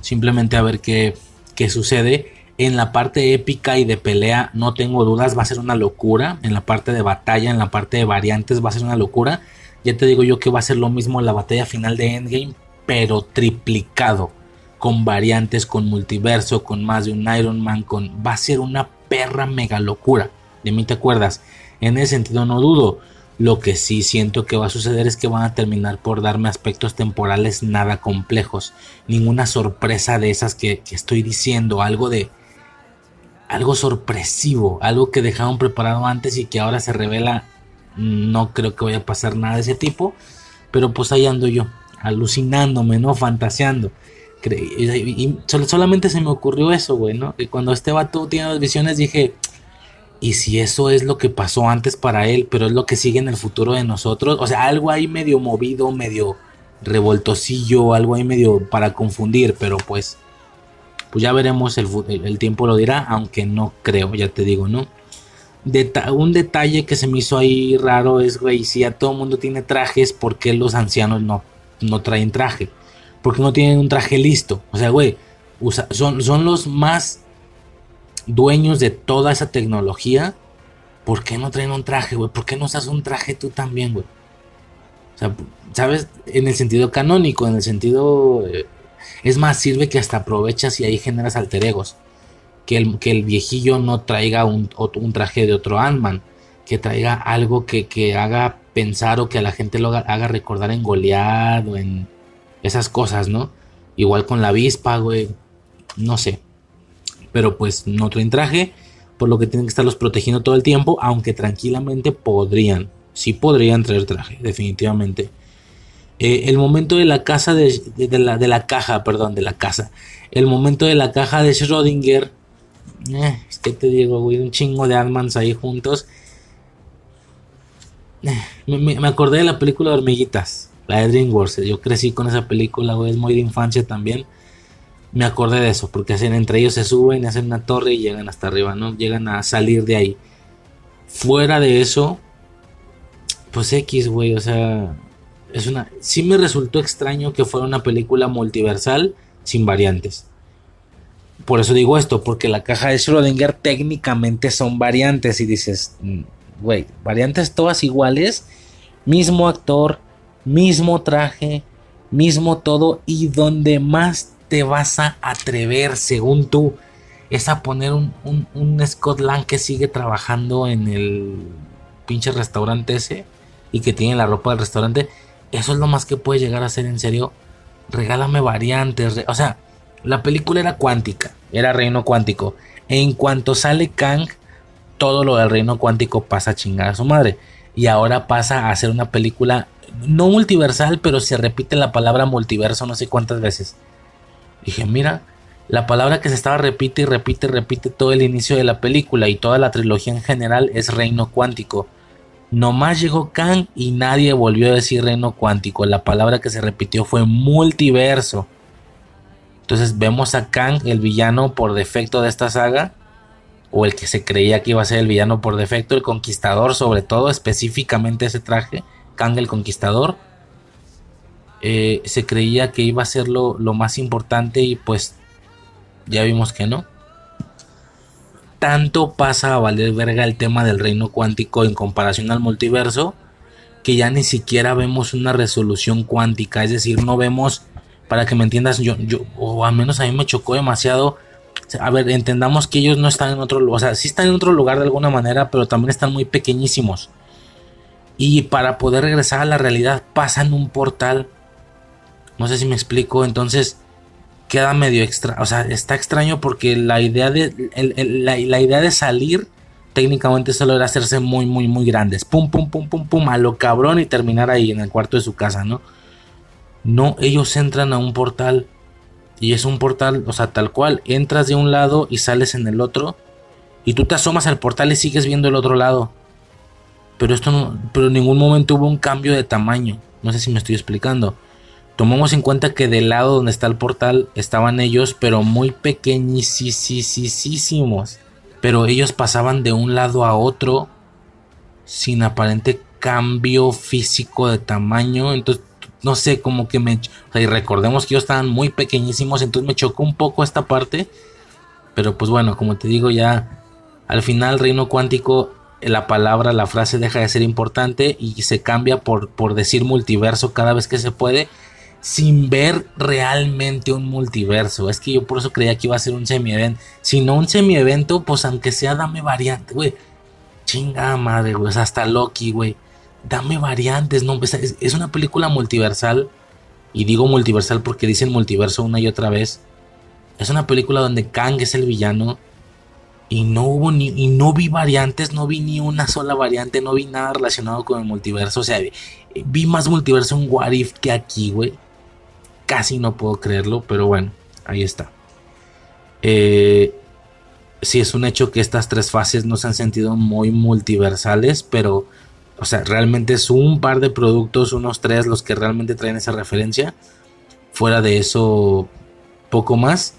Simplemente a ver qué, qué sucede. En la parte épica y de pelea, no tengo dudas, va a ser una locura. En la parte de batalla, en la parte de variantes, va a ser una locura. Ya te digo yo que va a ser lo mismo en la batalla final de Endgame, pero triplicado. Con variantes, con multiverso, con más de un Iron Man, con. Va a ser una perra mega locura. De mí te acuerdas. En ese sentido no dudo. Lo que sí siento que va a suceder es que van a terminar por darme aspectos temporales nada complejos. Ninguna sorpresa de esas que, estoy diciendo. Algo de... Algo sorpresivo. Algo que dejaron preparado antes y que ahora se revela. No creo que vaya a pasar nada de ese tipo. Pero pues ahí ando yo. Alucinándome, ¿no? Fantaseando. Y, solamente se me ocurrió eso, güey, ¿no? Y cuando este vato tiene las visiones dije y si eso es lo que pasó antes para él, pero es lo que sigue en el futuro de nosotros, o sea, algo ahí medio movido, medio revoltosillo, algo ahí medio para confundir, pero pues, pues ya veremos, el, el, tiempo lo dirá, aunque no creo, ya te digo, ¿no? un detalle que se me hizo ahí raro es, güey, si ya todo el mundo tiene trajes, ¿por qué los ancianos no, no traen traje? Porque no tienen un traje listo. O sea, güey, son, son los más dueños de toda esa tecnología, ¿por qué no traen un traje, güey? ¿Por qué no usas un traje tú también, güey? O sea, ¿sabes? En el sentido canónico, en el sentido... Eh, es más, sirve que hasta aprovechas y ahí generas alter egos. Que el, que el viejillo no traiga un, un traje de otro Ant-Man. Que traiga algo que, que, haga pensar o que a la gente lo haga, recordar en Goliath o en esas cosas, ¿no? Igual con la avispa, güey. No sé pero pues no traen traje, por lo que tienen que estarlos protegiendo todo el tiempo, aunque tranquilamente podrían, sí podrían traer traje, definitivamente. Eh, el momento de la casa de, la, de, la, caja, perdón, de la casa. El momento de la caja de Schrödinger. Eh, es que te digo, güey, un chingo de Ant-Mans ahí juntos. Eh, me, me, acordé de la película de hormiguitas, la de DreamWorks. Yo crecí con esa película, güey, es muy de infancia también me acordé de eso, porque hacen, entre ellos se suben, hacen una torre y llegan hasta arriba, ¿no? Llegan a salir de ahí. Fuera de eso, pues X, güey, o sea, es una... Sí me resultó extraño que fuera una película multiversal sin variantes. Por eso digo esto, porque la caja de Schrödinger técnicamente son variantes y dices, mm, güey, variantes todas iguales, mismo actor, mismo traje, mismo todo y donde más te vas a atrever, según tú, es a poner un, un, Scott Lang que sigue trabajando en el pinche restaurante ese y que tiene la ropa del restaurante? Eso es lo más que puede llegar a ser en serio. Regálame variantes. o sea, la película era cuántica, era reino cuántico. En cuanto sale Kang, todo lo del reino cuántico pasa a chingar a su madre. Y ahora pasa a ser una película no multiversal, pero se repite la palabra multiverso no sé cuántas veces. Dije, mira, la palabra que se estaba repite y repite y repite todo el inicio de la película y toda la trilogía en general es reino cuántico. Nomás llegó Kang y nadie volvió a decir reino cuántico. La palabra que se repitió fue multiverso. Entonces vemos a Kang, el villano por defecto de esta saga, o el que se creía que iba a ser el villano por defecto, el conquistador, sobre todo, específicamente ese traje, Kang el conquistador. Eh, se creía que iba a ser lo, lo más importante y pues ya vimos que no. Tanto pasa a valer verga el tema del reino cuántico en comparación al multiverso que ya ni siquiera vemos una resolución cuántica, es decir, no vemos, para que me entiendas, yo, yo o al menos a mí me chocó demasiado a ver, entendamos que ellos no están en otro lugar, o sea, sí están en otro lugar de alguna manera, pero también están muy pequeñísimos. Y para poder regresar a la realidad pasan un portal. No sé si me explico, entonces queda medio extra, o sea, está extraño porque la idea de la, idea de salir técnicamente solo era hacerse muy muy muy grandes, pum pum pum pum pum a lo cabrón y terminar ahí en el cuarto de su casa, ¿no? No, ellos entran a un portal y es un portal, o sea, tal cual, entras de un lado y sales en el otro. Y tú te asomas al portal y sigues viendo el otro lado. Pero esto no, pero en ningún momento hubo un cambio de tamaño. No sé si me estoy explicando. Tomamos en cuenta que del lado donde está el portal estaban ellos, pero muy pequeñísimos. Pero ellos pasaban de un lado a otro sin aparente cambio físico de tamaño. Entonces no sé, como que me... y recordemos que ellos estaban muy pequeñísimos, entonces me chocó un poco esta parte. Pero pues bueno, como te digo ya, al final reino cuántico, la palabra, la frase deja de ser importante y se cambia por, por decir multiverso cada vez que se puede. Sin ver realmente un multiverso. Es que yo por eso creía que iba a ser un semi-evento. Si no un semi-evento, pues aunque sea dame variante, güey. Chinga madre, güey. hasta Loki, güey dame variantes, no, es, una película multiversal, y digo multiversal porque dicen multiverso una y otra vez. Es una película donde Kang es el villano y no hubo ni y no vi variantes, no vi ni una sola variante, no vi nada relacionado con el multiverso, o sea, vi más multiverso en What If que aquí, güey. Casi no puedo creerlo, pero bueno, ahí está. Eh, sí es un hecho que estas tres fases no se han sentido muy multiversales, pero o sea, realmente es un par de productos, unos tres los que realmente traen esa referencia. Fuera de eso, poco más.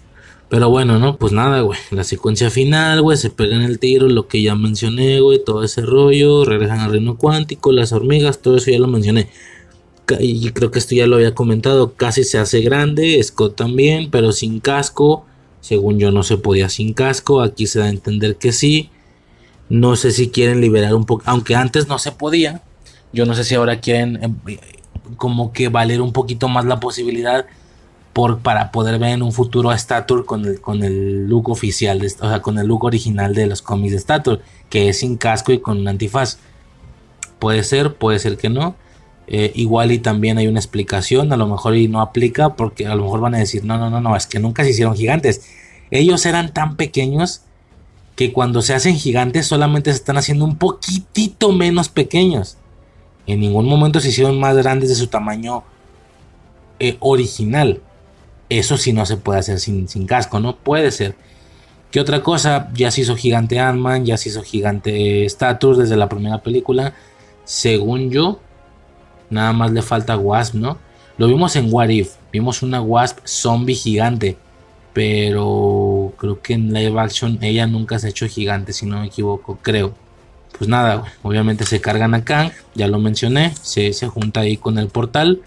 Pero bueno, no, pues nada, güey. La secuencia final, güey, se pegan el tiro, lo que ya mencioné, güey, todo ese rollo, regresan al reino cuántico, las hormigas, todo eso ya lo mencioné. Y creo que esto ya lo había comentado, casi se hace grande, Scott también, pero sin casco. Según yo no se podía sin casco, aquí se da a entender que sí. No sé si quieren liberar un poco, aunque antes no se podía. Yo no sé si ahora quieren em, como que valer un poquito más la posibilidad por, para poder ver en un futuro a Stature con el, con el look oficial, o sea, con el look original de los cómics de Stature, que es sin casco y con un antifaz. Puede ser, puede ser que no. Eh, igual y también hay una explicación, a lo mejor y no aplica porque a lo mejor van a decir, no, no, no, no, es que nunca se hicieron gigantes. Ellos eran tan pequeños que cuando se hacen gigantes solamente se están haciendo un poquitito menos pequeños. En ningún momento se hicieron más grandes de su tamaño eh, original. Eso sí no se puede hacer sin, sin, casco, ¿no? Puede ser. ¿Qué otra cosa? Ya se hizo gigante Ant-Man, ya se hizo gigante Status desde la primera película. Según yo, nada más le falta Wasp, ¿no? Lo vimos en What If. Vimos una Wasp zombie gigante. Pero creo que en live action ella nunca se ha hecho gigante, si no me equivoco, creo. Pues nada, obviamente se cargan a Kang, ya lo mencioné, se, junta ahí con el portal.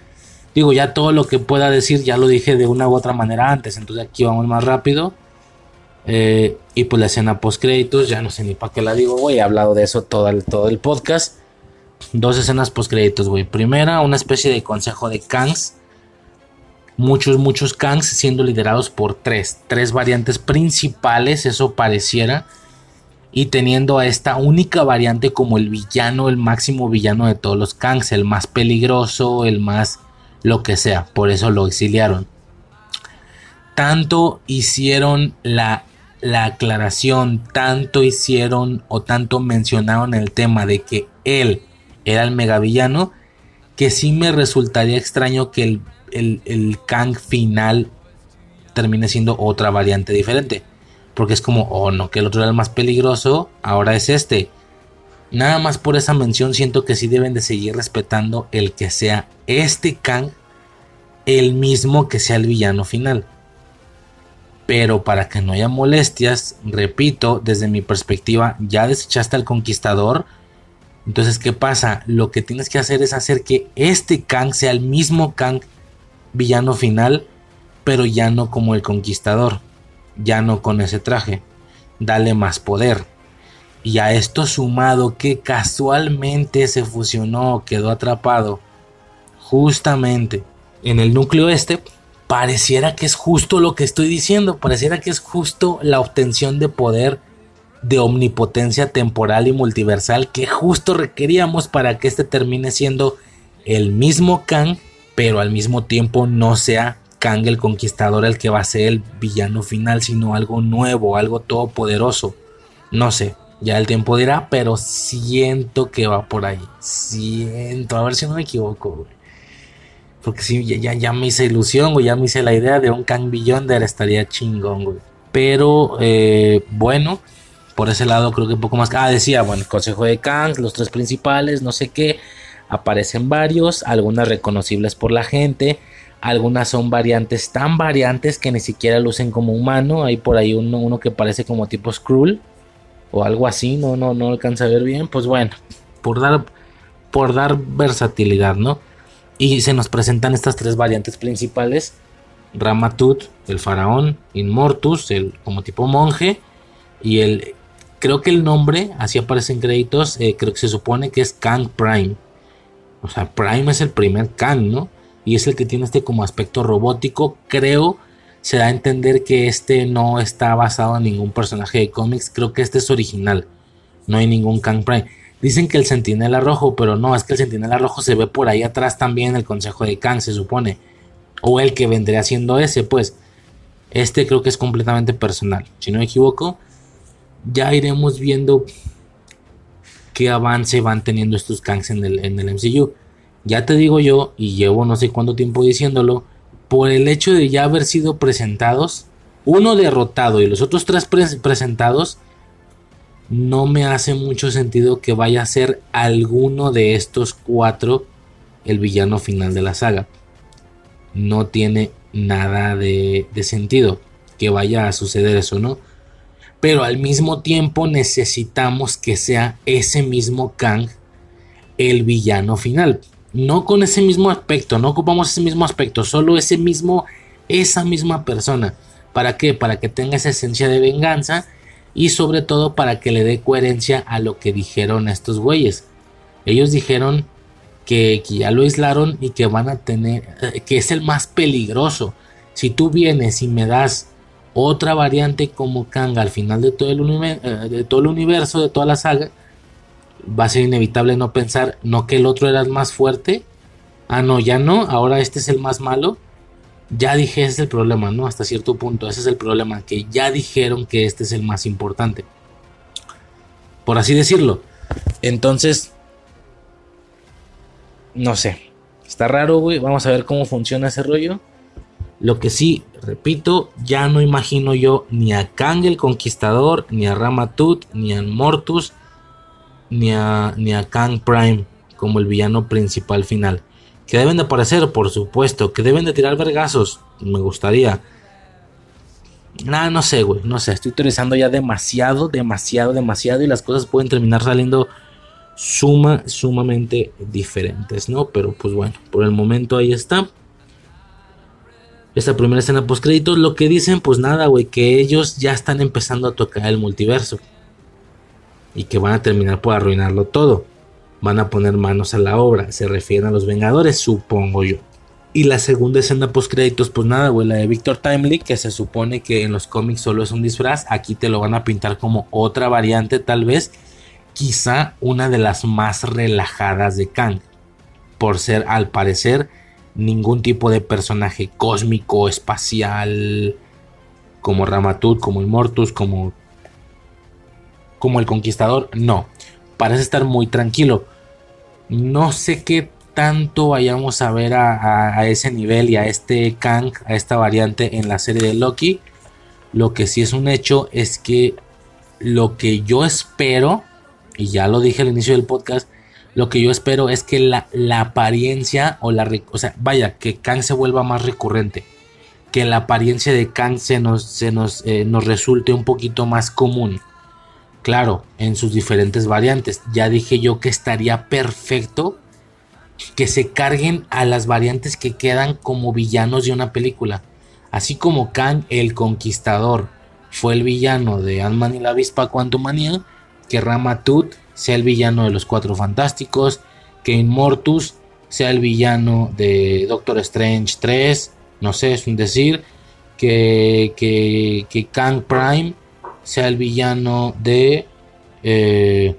Digo, ya todo lo que pueda decir ya lo dije de una u otra manera antes, entonces aquí vamos más rápido. Eh, y pues la escena post créditos, ya no sé ni para qué la digo, güey, he hablado de eso todo todo el podcast. Dos escenas post créditos, güey. Primera, una especie de consejo de Kangs muchos, muchos Kangs siendo liderados por tres, tres variantes principales, eso pareciera, y teniendo a esta única variante como el villano, el máximo villano de todos los Kangs, el más peligroso, el más lo que sea, por eso lo exiliaron. Tanto hicieron la, la aclaración, tanto hicieron o tanto mencionaron el tema de que él era el megavillano, que sí me resultaría extraño que el el, Kang final termine siendo otra variante diferente. Porque es como, oh no, que el otro era el más peligroso, ahora es este. Nada más por esa mención siento que sí deben de seguir respetando el que sea este Kang el mismo que sea el villano final. Pero para que no haya molestias, repito, desde mi perspectiva, ya desechaste al conquistador. Entonces, ¿qué pasa? Lo que tienes que hacer es hacer que este Kang sea el mismo Kang villano final, pero ya no como el conquistador, ya no con ese traje. Dale más poder. Y a esto sumado que casualmente se fusionó, quedó atrapado, justamente en el núcleo este, pareciera que es justo lo que estoy diciendo, pareciera que es justo la obtención de poder de omnipotencia temporal y multiversal que justo requeríamos para que este termine siendo el mismo Kang, pero al mismo tiempo no sea Kang el conquistador el que va a ser el villano final, sino algo nuevo, algo todopoderoso. No sé, ya el tiempo dirá, pero siento que va por ahí. Siento, a ver si no me equivoco. Porque sí, ya, ya, me hice ilusión, güey. Ya me hice la idea de un Kang Beyonder. Estaría chingón, güey. Pero, eh, bueno, por ese lado creo que un poco más. Ah, decía, bueno, el consejo de Kang, los tres principales, no sé qué. Aparecen varios, algunas reconocibles por la gente. Algunas son variantes tan variantes que ni siquiera lucen como humano. Hay por ahí uno, uno que parece como tipo Skrull o algo así. No, no, no alcanza a ver bien. Pues bueno, por dar, por dar versatilidad, ¿no? Y se nos presentan estas tres variantes principales. Ramatut, el faraón, Inmortus, el como tipo monje, y el creo que el nombre, así aparece en créditos, eh, creo que se supone que es Kang Prime. O sea, Prime es el primer Kang, ¿no? Y es el que tiene este como aspecto robótico. Creo se da a entender que este no está basado en ningún personaje de cómics. Creo que este es original. No hay ningún Kang Prime. Dicen que el centinela rojo, pero no, es que el centinela rojo se ve por ahí atrás también el consejo de Kang, se supone. O el que vendría siendo ese, pues. Este creo que es completamente personal. Si no me equivoco, ya iremos viendo qué avance van teniendo estos Kangs en el, en el MCU. Ya te digo yo, y llevo no sé cuánto tiempo diciéndolo, por el hecho de ya haber sido presentados, uno derrotado y los otros tres presentados, no me hace mucho sentido que vaya a ser alguno de estos cuatro el villano final de la saga. No tiene nada de, sentido que vaya a suceder eso, ¿no? Pero al mismo tiempo necesitamos que sea ese mismo Kang el villano final. No con ese mismo aspecto, no ocupamos ese mismo aspecto, solo ese mismo, esa misma persona. ¿Para qué? Para que tenga esa esencia de venganza y sobre todo para que le dé coherencia a lo que dijeron estos güeyes. Ellos dijeron que, ya lo aislaron y que van a tener, eh, que es el más peligroso. Si tú vienes y me das otra variante como Kang al final de todo, el eh, de todo el universo, de toda la saga, va a ser inevitable no pensar, no que el otro era el más fuerte, ah no, ya no, ahora este es el más malo ya dije, ese es el problema, ¿no? Hasta cierto punto, ese es el problema, que ya dijeron que este es el más importante. Por así decirlo. Entonces, no sé. Está raro, güey. Vamos a ver cómo funciona ese rollo. Lo que sí, repito, ya no imagino yo ni a Kang el Conquistador, ni a Ramatut, ni a Mortus, ni a, ni a Kang Prime como el villano principal final. Que deben de aparecer, por supuesto. Que deben de tirar vergazos. Me gustaría. Nada, no sé, güey. No sé. Estoy teorizando ya demasiado, demasiado, demasiado. Y las cosas pueden terminar saliendo suma, sumamente diferentes, ¿no? Pero pues bueno, por el momento ahí está. Esta primera escena post créditos, lo que dicen, pues nada, güey, que ellos ya están empezando a tocar el multiverso. Y que van a terminar por arruinarlo todo van a poner manos a la obra. Se refieren a los Vengadores, supongo yo. Y la segunda escena post créditos, pues nada, güey, la de Victor Timely, que se supone que en los cómics solo es un disfraz. Aquí te lo van a pintar como otra variante, tal vez. Quizá una de las más relajadas de Kang. Por ser, al parecer, ningún tipo de personaje cósmico, espacial, como Ramatut, como Immortus, como, como el Conquistador. No, parece estar muy tranquilo. No sé qué tanto vayamos a ver a, ese nivel y a este Kang, a esta variante en la serie de Loki. Lo que sí es un hecho es que lo que yo espero, y ya lo dije al inicio del podcast, lo que yo espero es que la, apariencia o la... O sea, vaya, que Kang se vuelva más recurrente. Que la apariencia de Kang se nos, se nos, eh, nos resulte un poquito más común. Claro, en sus diferentes variantes. Ya dije yo que estaría perfecto que se carguen a las variantes que quedan como villanos de una película. Así como Kang el Conquistador fue el villano de Ant-Man y la Avispa Quantumania, que Ramatut sea el villano de los Cuatro Fantásticos, que Immortus sea el villano de Doctor Strange 3, no sé, es un decir, que, que, que Kang Prime sea el villano de eh,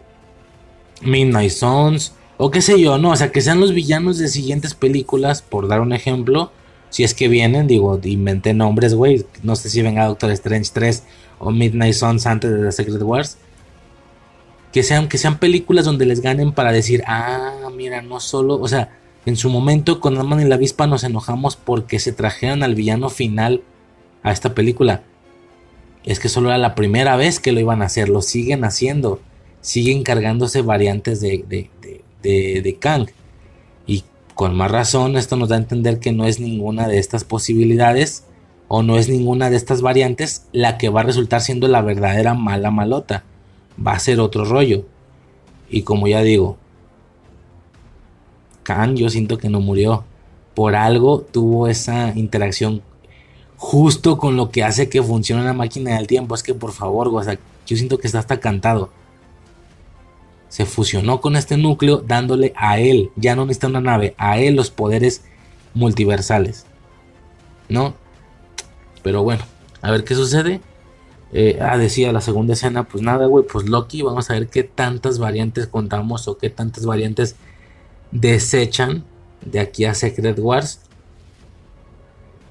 Midnight Suns, o qué sé yo, no, o sea, que sean los villanos de siguientes películas, por dar un ejemplo, si es que vienen, digo, inventé nombres, güey, no sé si venga Doctor Strange 3 o Midnight Suns antes de The Secret Wars, que sean, que sean películas donde les ganen para decir, ah, mira, no solo, o sea, en su momento con Alman y la avispa nos enojamos porque se trajeron al villano final a esta película. Es que solo era la primera vez que lo iban a hacer, lo siguen haciendo, siguen cargándose variantes de, de de, Kang. Y con más razón esto nos da a entender que no es ninguna de estas posibilidades o no es ninguna de estas variantes la que va a resultar siendo la verdadera mala malota. Va a ser otro rollo. Y como ya digo, Kang yo siento que no murió. Por algo tuvo esa interacción justo con lo que hace que funcione la máquina del tiempo. Es que por favor, o yo siento que está hasta cantado se fusionó con este núcleo dándole a él, ya no necesita una nave, a él los poderes multiversales. ¿No? Pero bueno, a ver qué sucede. Eh, ah, decía la segunda escena, pues nada, güey, pues Loki, vamos a ver qué tantas variantes contamos o qué tantas variantes desechan de aquí a Secret Wars.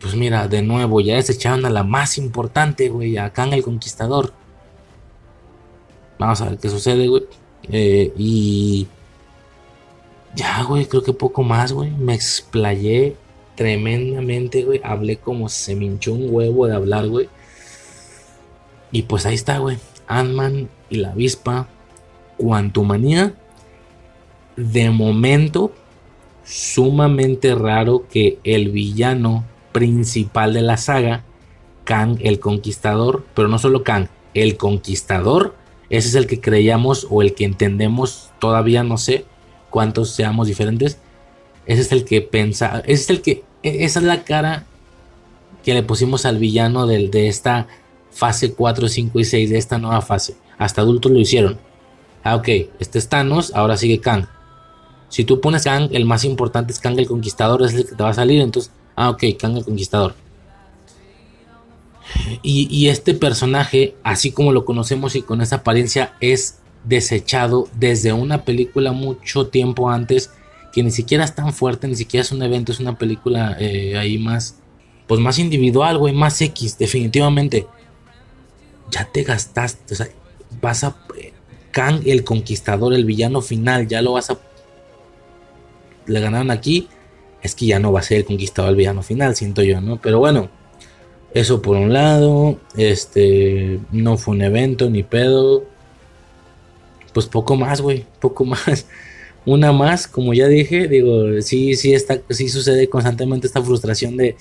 Pues mira, de nuevo, ya desecharon a la más importante, güey, a Kang el Conquistador. Vamos a ver qué sucede, güey. Eh, y ya, güey, creo que poco más, güey. Me explayé tremendamente, güey. Hablé como se me hinchó un huevo de hablar, güey. Y pues ahí está, güey. Ant-Man y la avispa. Quantumania. De momento, sumamente raro que el villano principal de la saga, Kang el Conquistador, pero no solo Kang, el Conquistador, ese es el que creíamos o el que entendemos, todavía no sé cuántos seamos diferentes. Ese es el que pensa, ese es el que, e, esa es la cara que le pusimos al villano del, de esta fase 4, 5 y 6 de esta nueva fase. Hasta adultos lo hicieron. Ah, ok, este es Thanos, ahora sigue Kang. Si tú pones Kang, el más importante es Kang el Conquistador, es el que te va a salir. Entonces, ah, ok, Kang el Conquistador. Y, este personaje, así como lo conocemos y con esa apariencia, es desechado desde una película mucho tiempo antes, que ni siquiera es tan fuerte, ni siquiera es un evento, es una película eh, ahí más, pues más individual, güey, más X, definitivamente. Ya te gastaste, o sea, vas a... Kang, el conquistador, el villano final, ya lo vas a... Le ganaron aquí, es que ya no va a ser el conquistador el villano final, siento yo, ¿no? Pero bueno, eso por un lado, este, no fue un evento ni pedo. Pues poco más, güey, poco más. Una más, como ya dije, digo, sí, sí, está, sí sucede constantemente esta frustración de...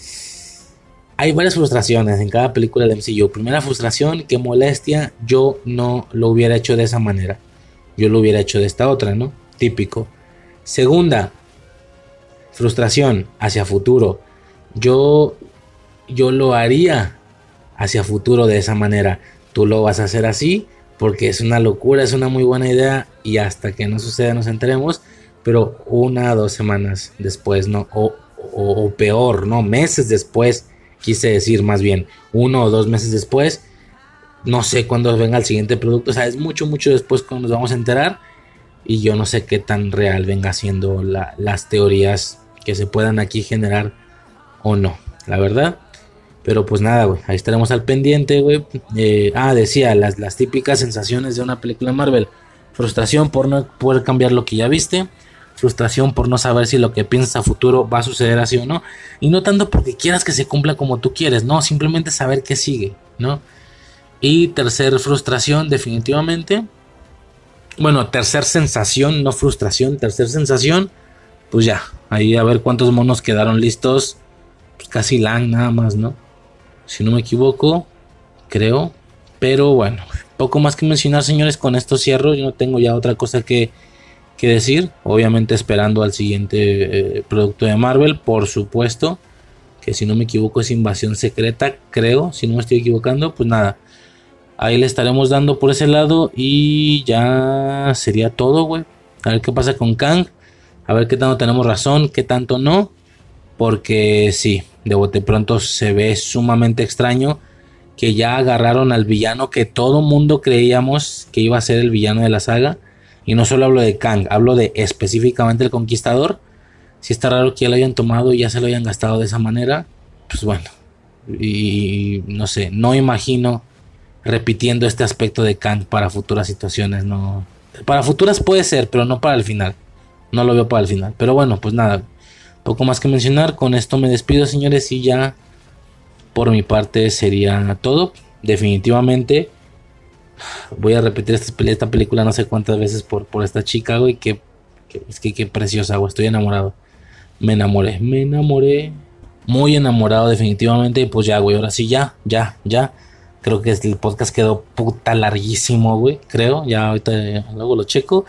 Hay varias frustraciones en cada película de MCU. Primera frustración, que molestia, yo no lo hubiera hecho de esa manera. Yo lo hubiera hecho de esta otra, ¿no? Típico. Segunda, frustración hacia futuro. Yo yo lo haría hacia futuro de esa manera. Tú lo vas a hacer así porque es una locura, es una muy buena idea y hasta que no suceda nos enteremos, pero una o dos semanas después, ¿no? O, o, peor, ¿no? Meses después, quise decir más bien, uno o dos meses después, no sé cuándo venga el siguiente producto, o sea, es mucho, mucho después cuando nos vamos a enterar y yo no sé qué tan real venga siendo las teorías que se puedan aquí generar o no, la verdad. Pero pues nada, güey, ahí estaremos al pendiente, güey. Eh, ah, decía, las, las típicas sensaciones de una película Marvel. Frustración por no poder cambiar lo que ya viste. Frustración por no saber si lo que piensas a futuro va a suceder así o no. Y no tanto porque quieras que se cumpla como tú quieres, no, simplemente saber qué sigue, ¿no? Y tercer frustración, definitivamente, Bueno, tercer sensación, no frustración, tercer sensación. Pues ya, ahí a ver cuántos monos quedaron listos. Pues casi lang nada más, ¿no? Si no me equivoco, creo. Pero bueno, poco más que mencionar, señores. Con esto cierro. Yo no tengo ya otra cosa que, que decir. Obviamente esperando al siguiente eh, producto de Marvel, por supuesto. Que si no me equivoco es Invasión Secreta, creo. Si no me estoy equivocando, pues nada. Ahí le estaremos dando por ese lado. Y ya sería todo, güey. A ver qué pasa con Kang. A ver qué tanto tenemos razón, qué tanto no. Porque sí, de bote pronto se ve sumamente extraño que ya agarraron al villano que todo mundo creíamos que iba a ser el villano de la saga. Y no solo hablo de Kang, hablo de específicamente el conquistador. Si está raro que ya lo hayan tomado y ya se lo hayan gastado de esa manera, pues bueno. Y no sé, no imagino repitiendo este aspecto de Kang para futuras situaciones. No, para futuras puede ser, pero no para el final. No lo veo para el final. Pero bueno, pues nada. Poco más que mencionar. Con esto me despido, señores. Y ya por mi parte sería todo. Definitivamente voy a repetir esta, película no sé cuántas veces por, por esta chica, güey. Que, es que qué preciosa, güey. Estoy enamorado. Me enamoré, me enamoré. Muy enamorado, definitivamente. Y pues ya, güey. Ahora sí, ya, ya, ya. Creo que el podcast quedó puta larguísimo, güey. Creo. Ya ahorita luego lo checo.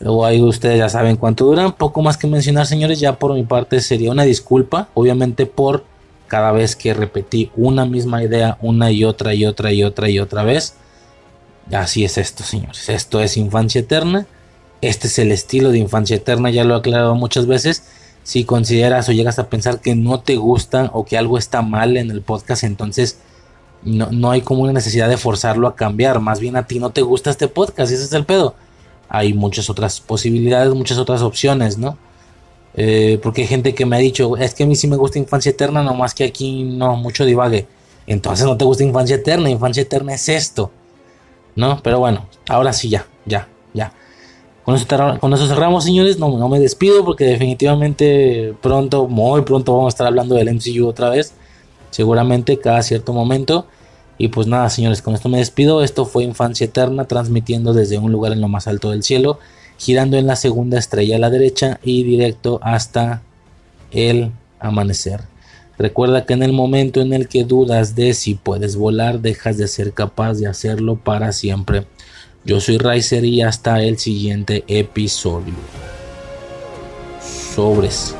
Luego ahí ustedes ya saben cuánto duran. Poco más que mencionar, señores. Ya por mi parte sería una disculpa. Obviamente por cada vez que repetí una misma idea una y otra y otra y otra y otra vez. Así es esto, señores. Esto es infancia eterna. Este es el estilo de infancia eterna, ya lo he aclarado muchas veces. Si consideras o llegas a pensar que no te gusta o que algo está mal en el podcast, entonces no, no hay como una necesidad de forzarlo a cambiar. Más bien a ti no te gusta este podcast, ese es el pedo. Hay muchas otras posibilidades, muchas otras opciones, ¿no? Eh, porque hay gente que me ha dicho, es que a mí sí me gusta Infancia Eterna, nomás que aquí no, mucho divague. Entonces no te gusta Infancia Eterna, Infancia Eterna es esto. ¿No? Pero bueno, ahora sí ya, ya, ya. Con eso, con eso cerramos, señores. No, no me despido porque definitivamente pronto, muy pronto vamos a estar hablando del MCU otra vez. Seguramente cada cierto momento. Y pues nada, señores, con esto me despido. Esto fue Infancia Eterna, transmitiendo desde un lugar en lo más alto del cielo girando en la segunda estrella a la derecha y directo hasta el amanecer. Recuerda que en el momento en el que dudas de si puedes volar, dejas de ser capaz de hacerlo para siempre. Yo soy Riser y hasta el siguiente episodio. Sobres.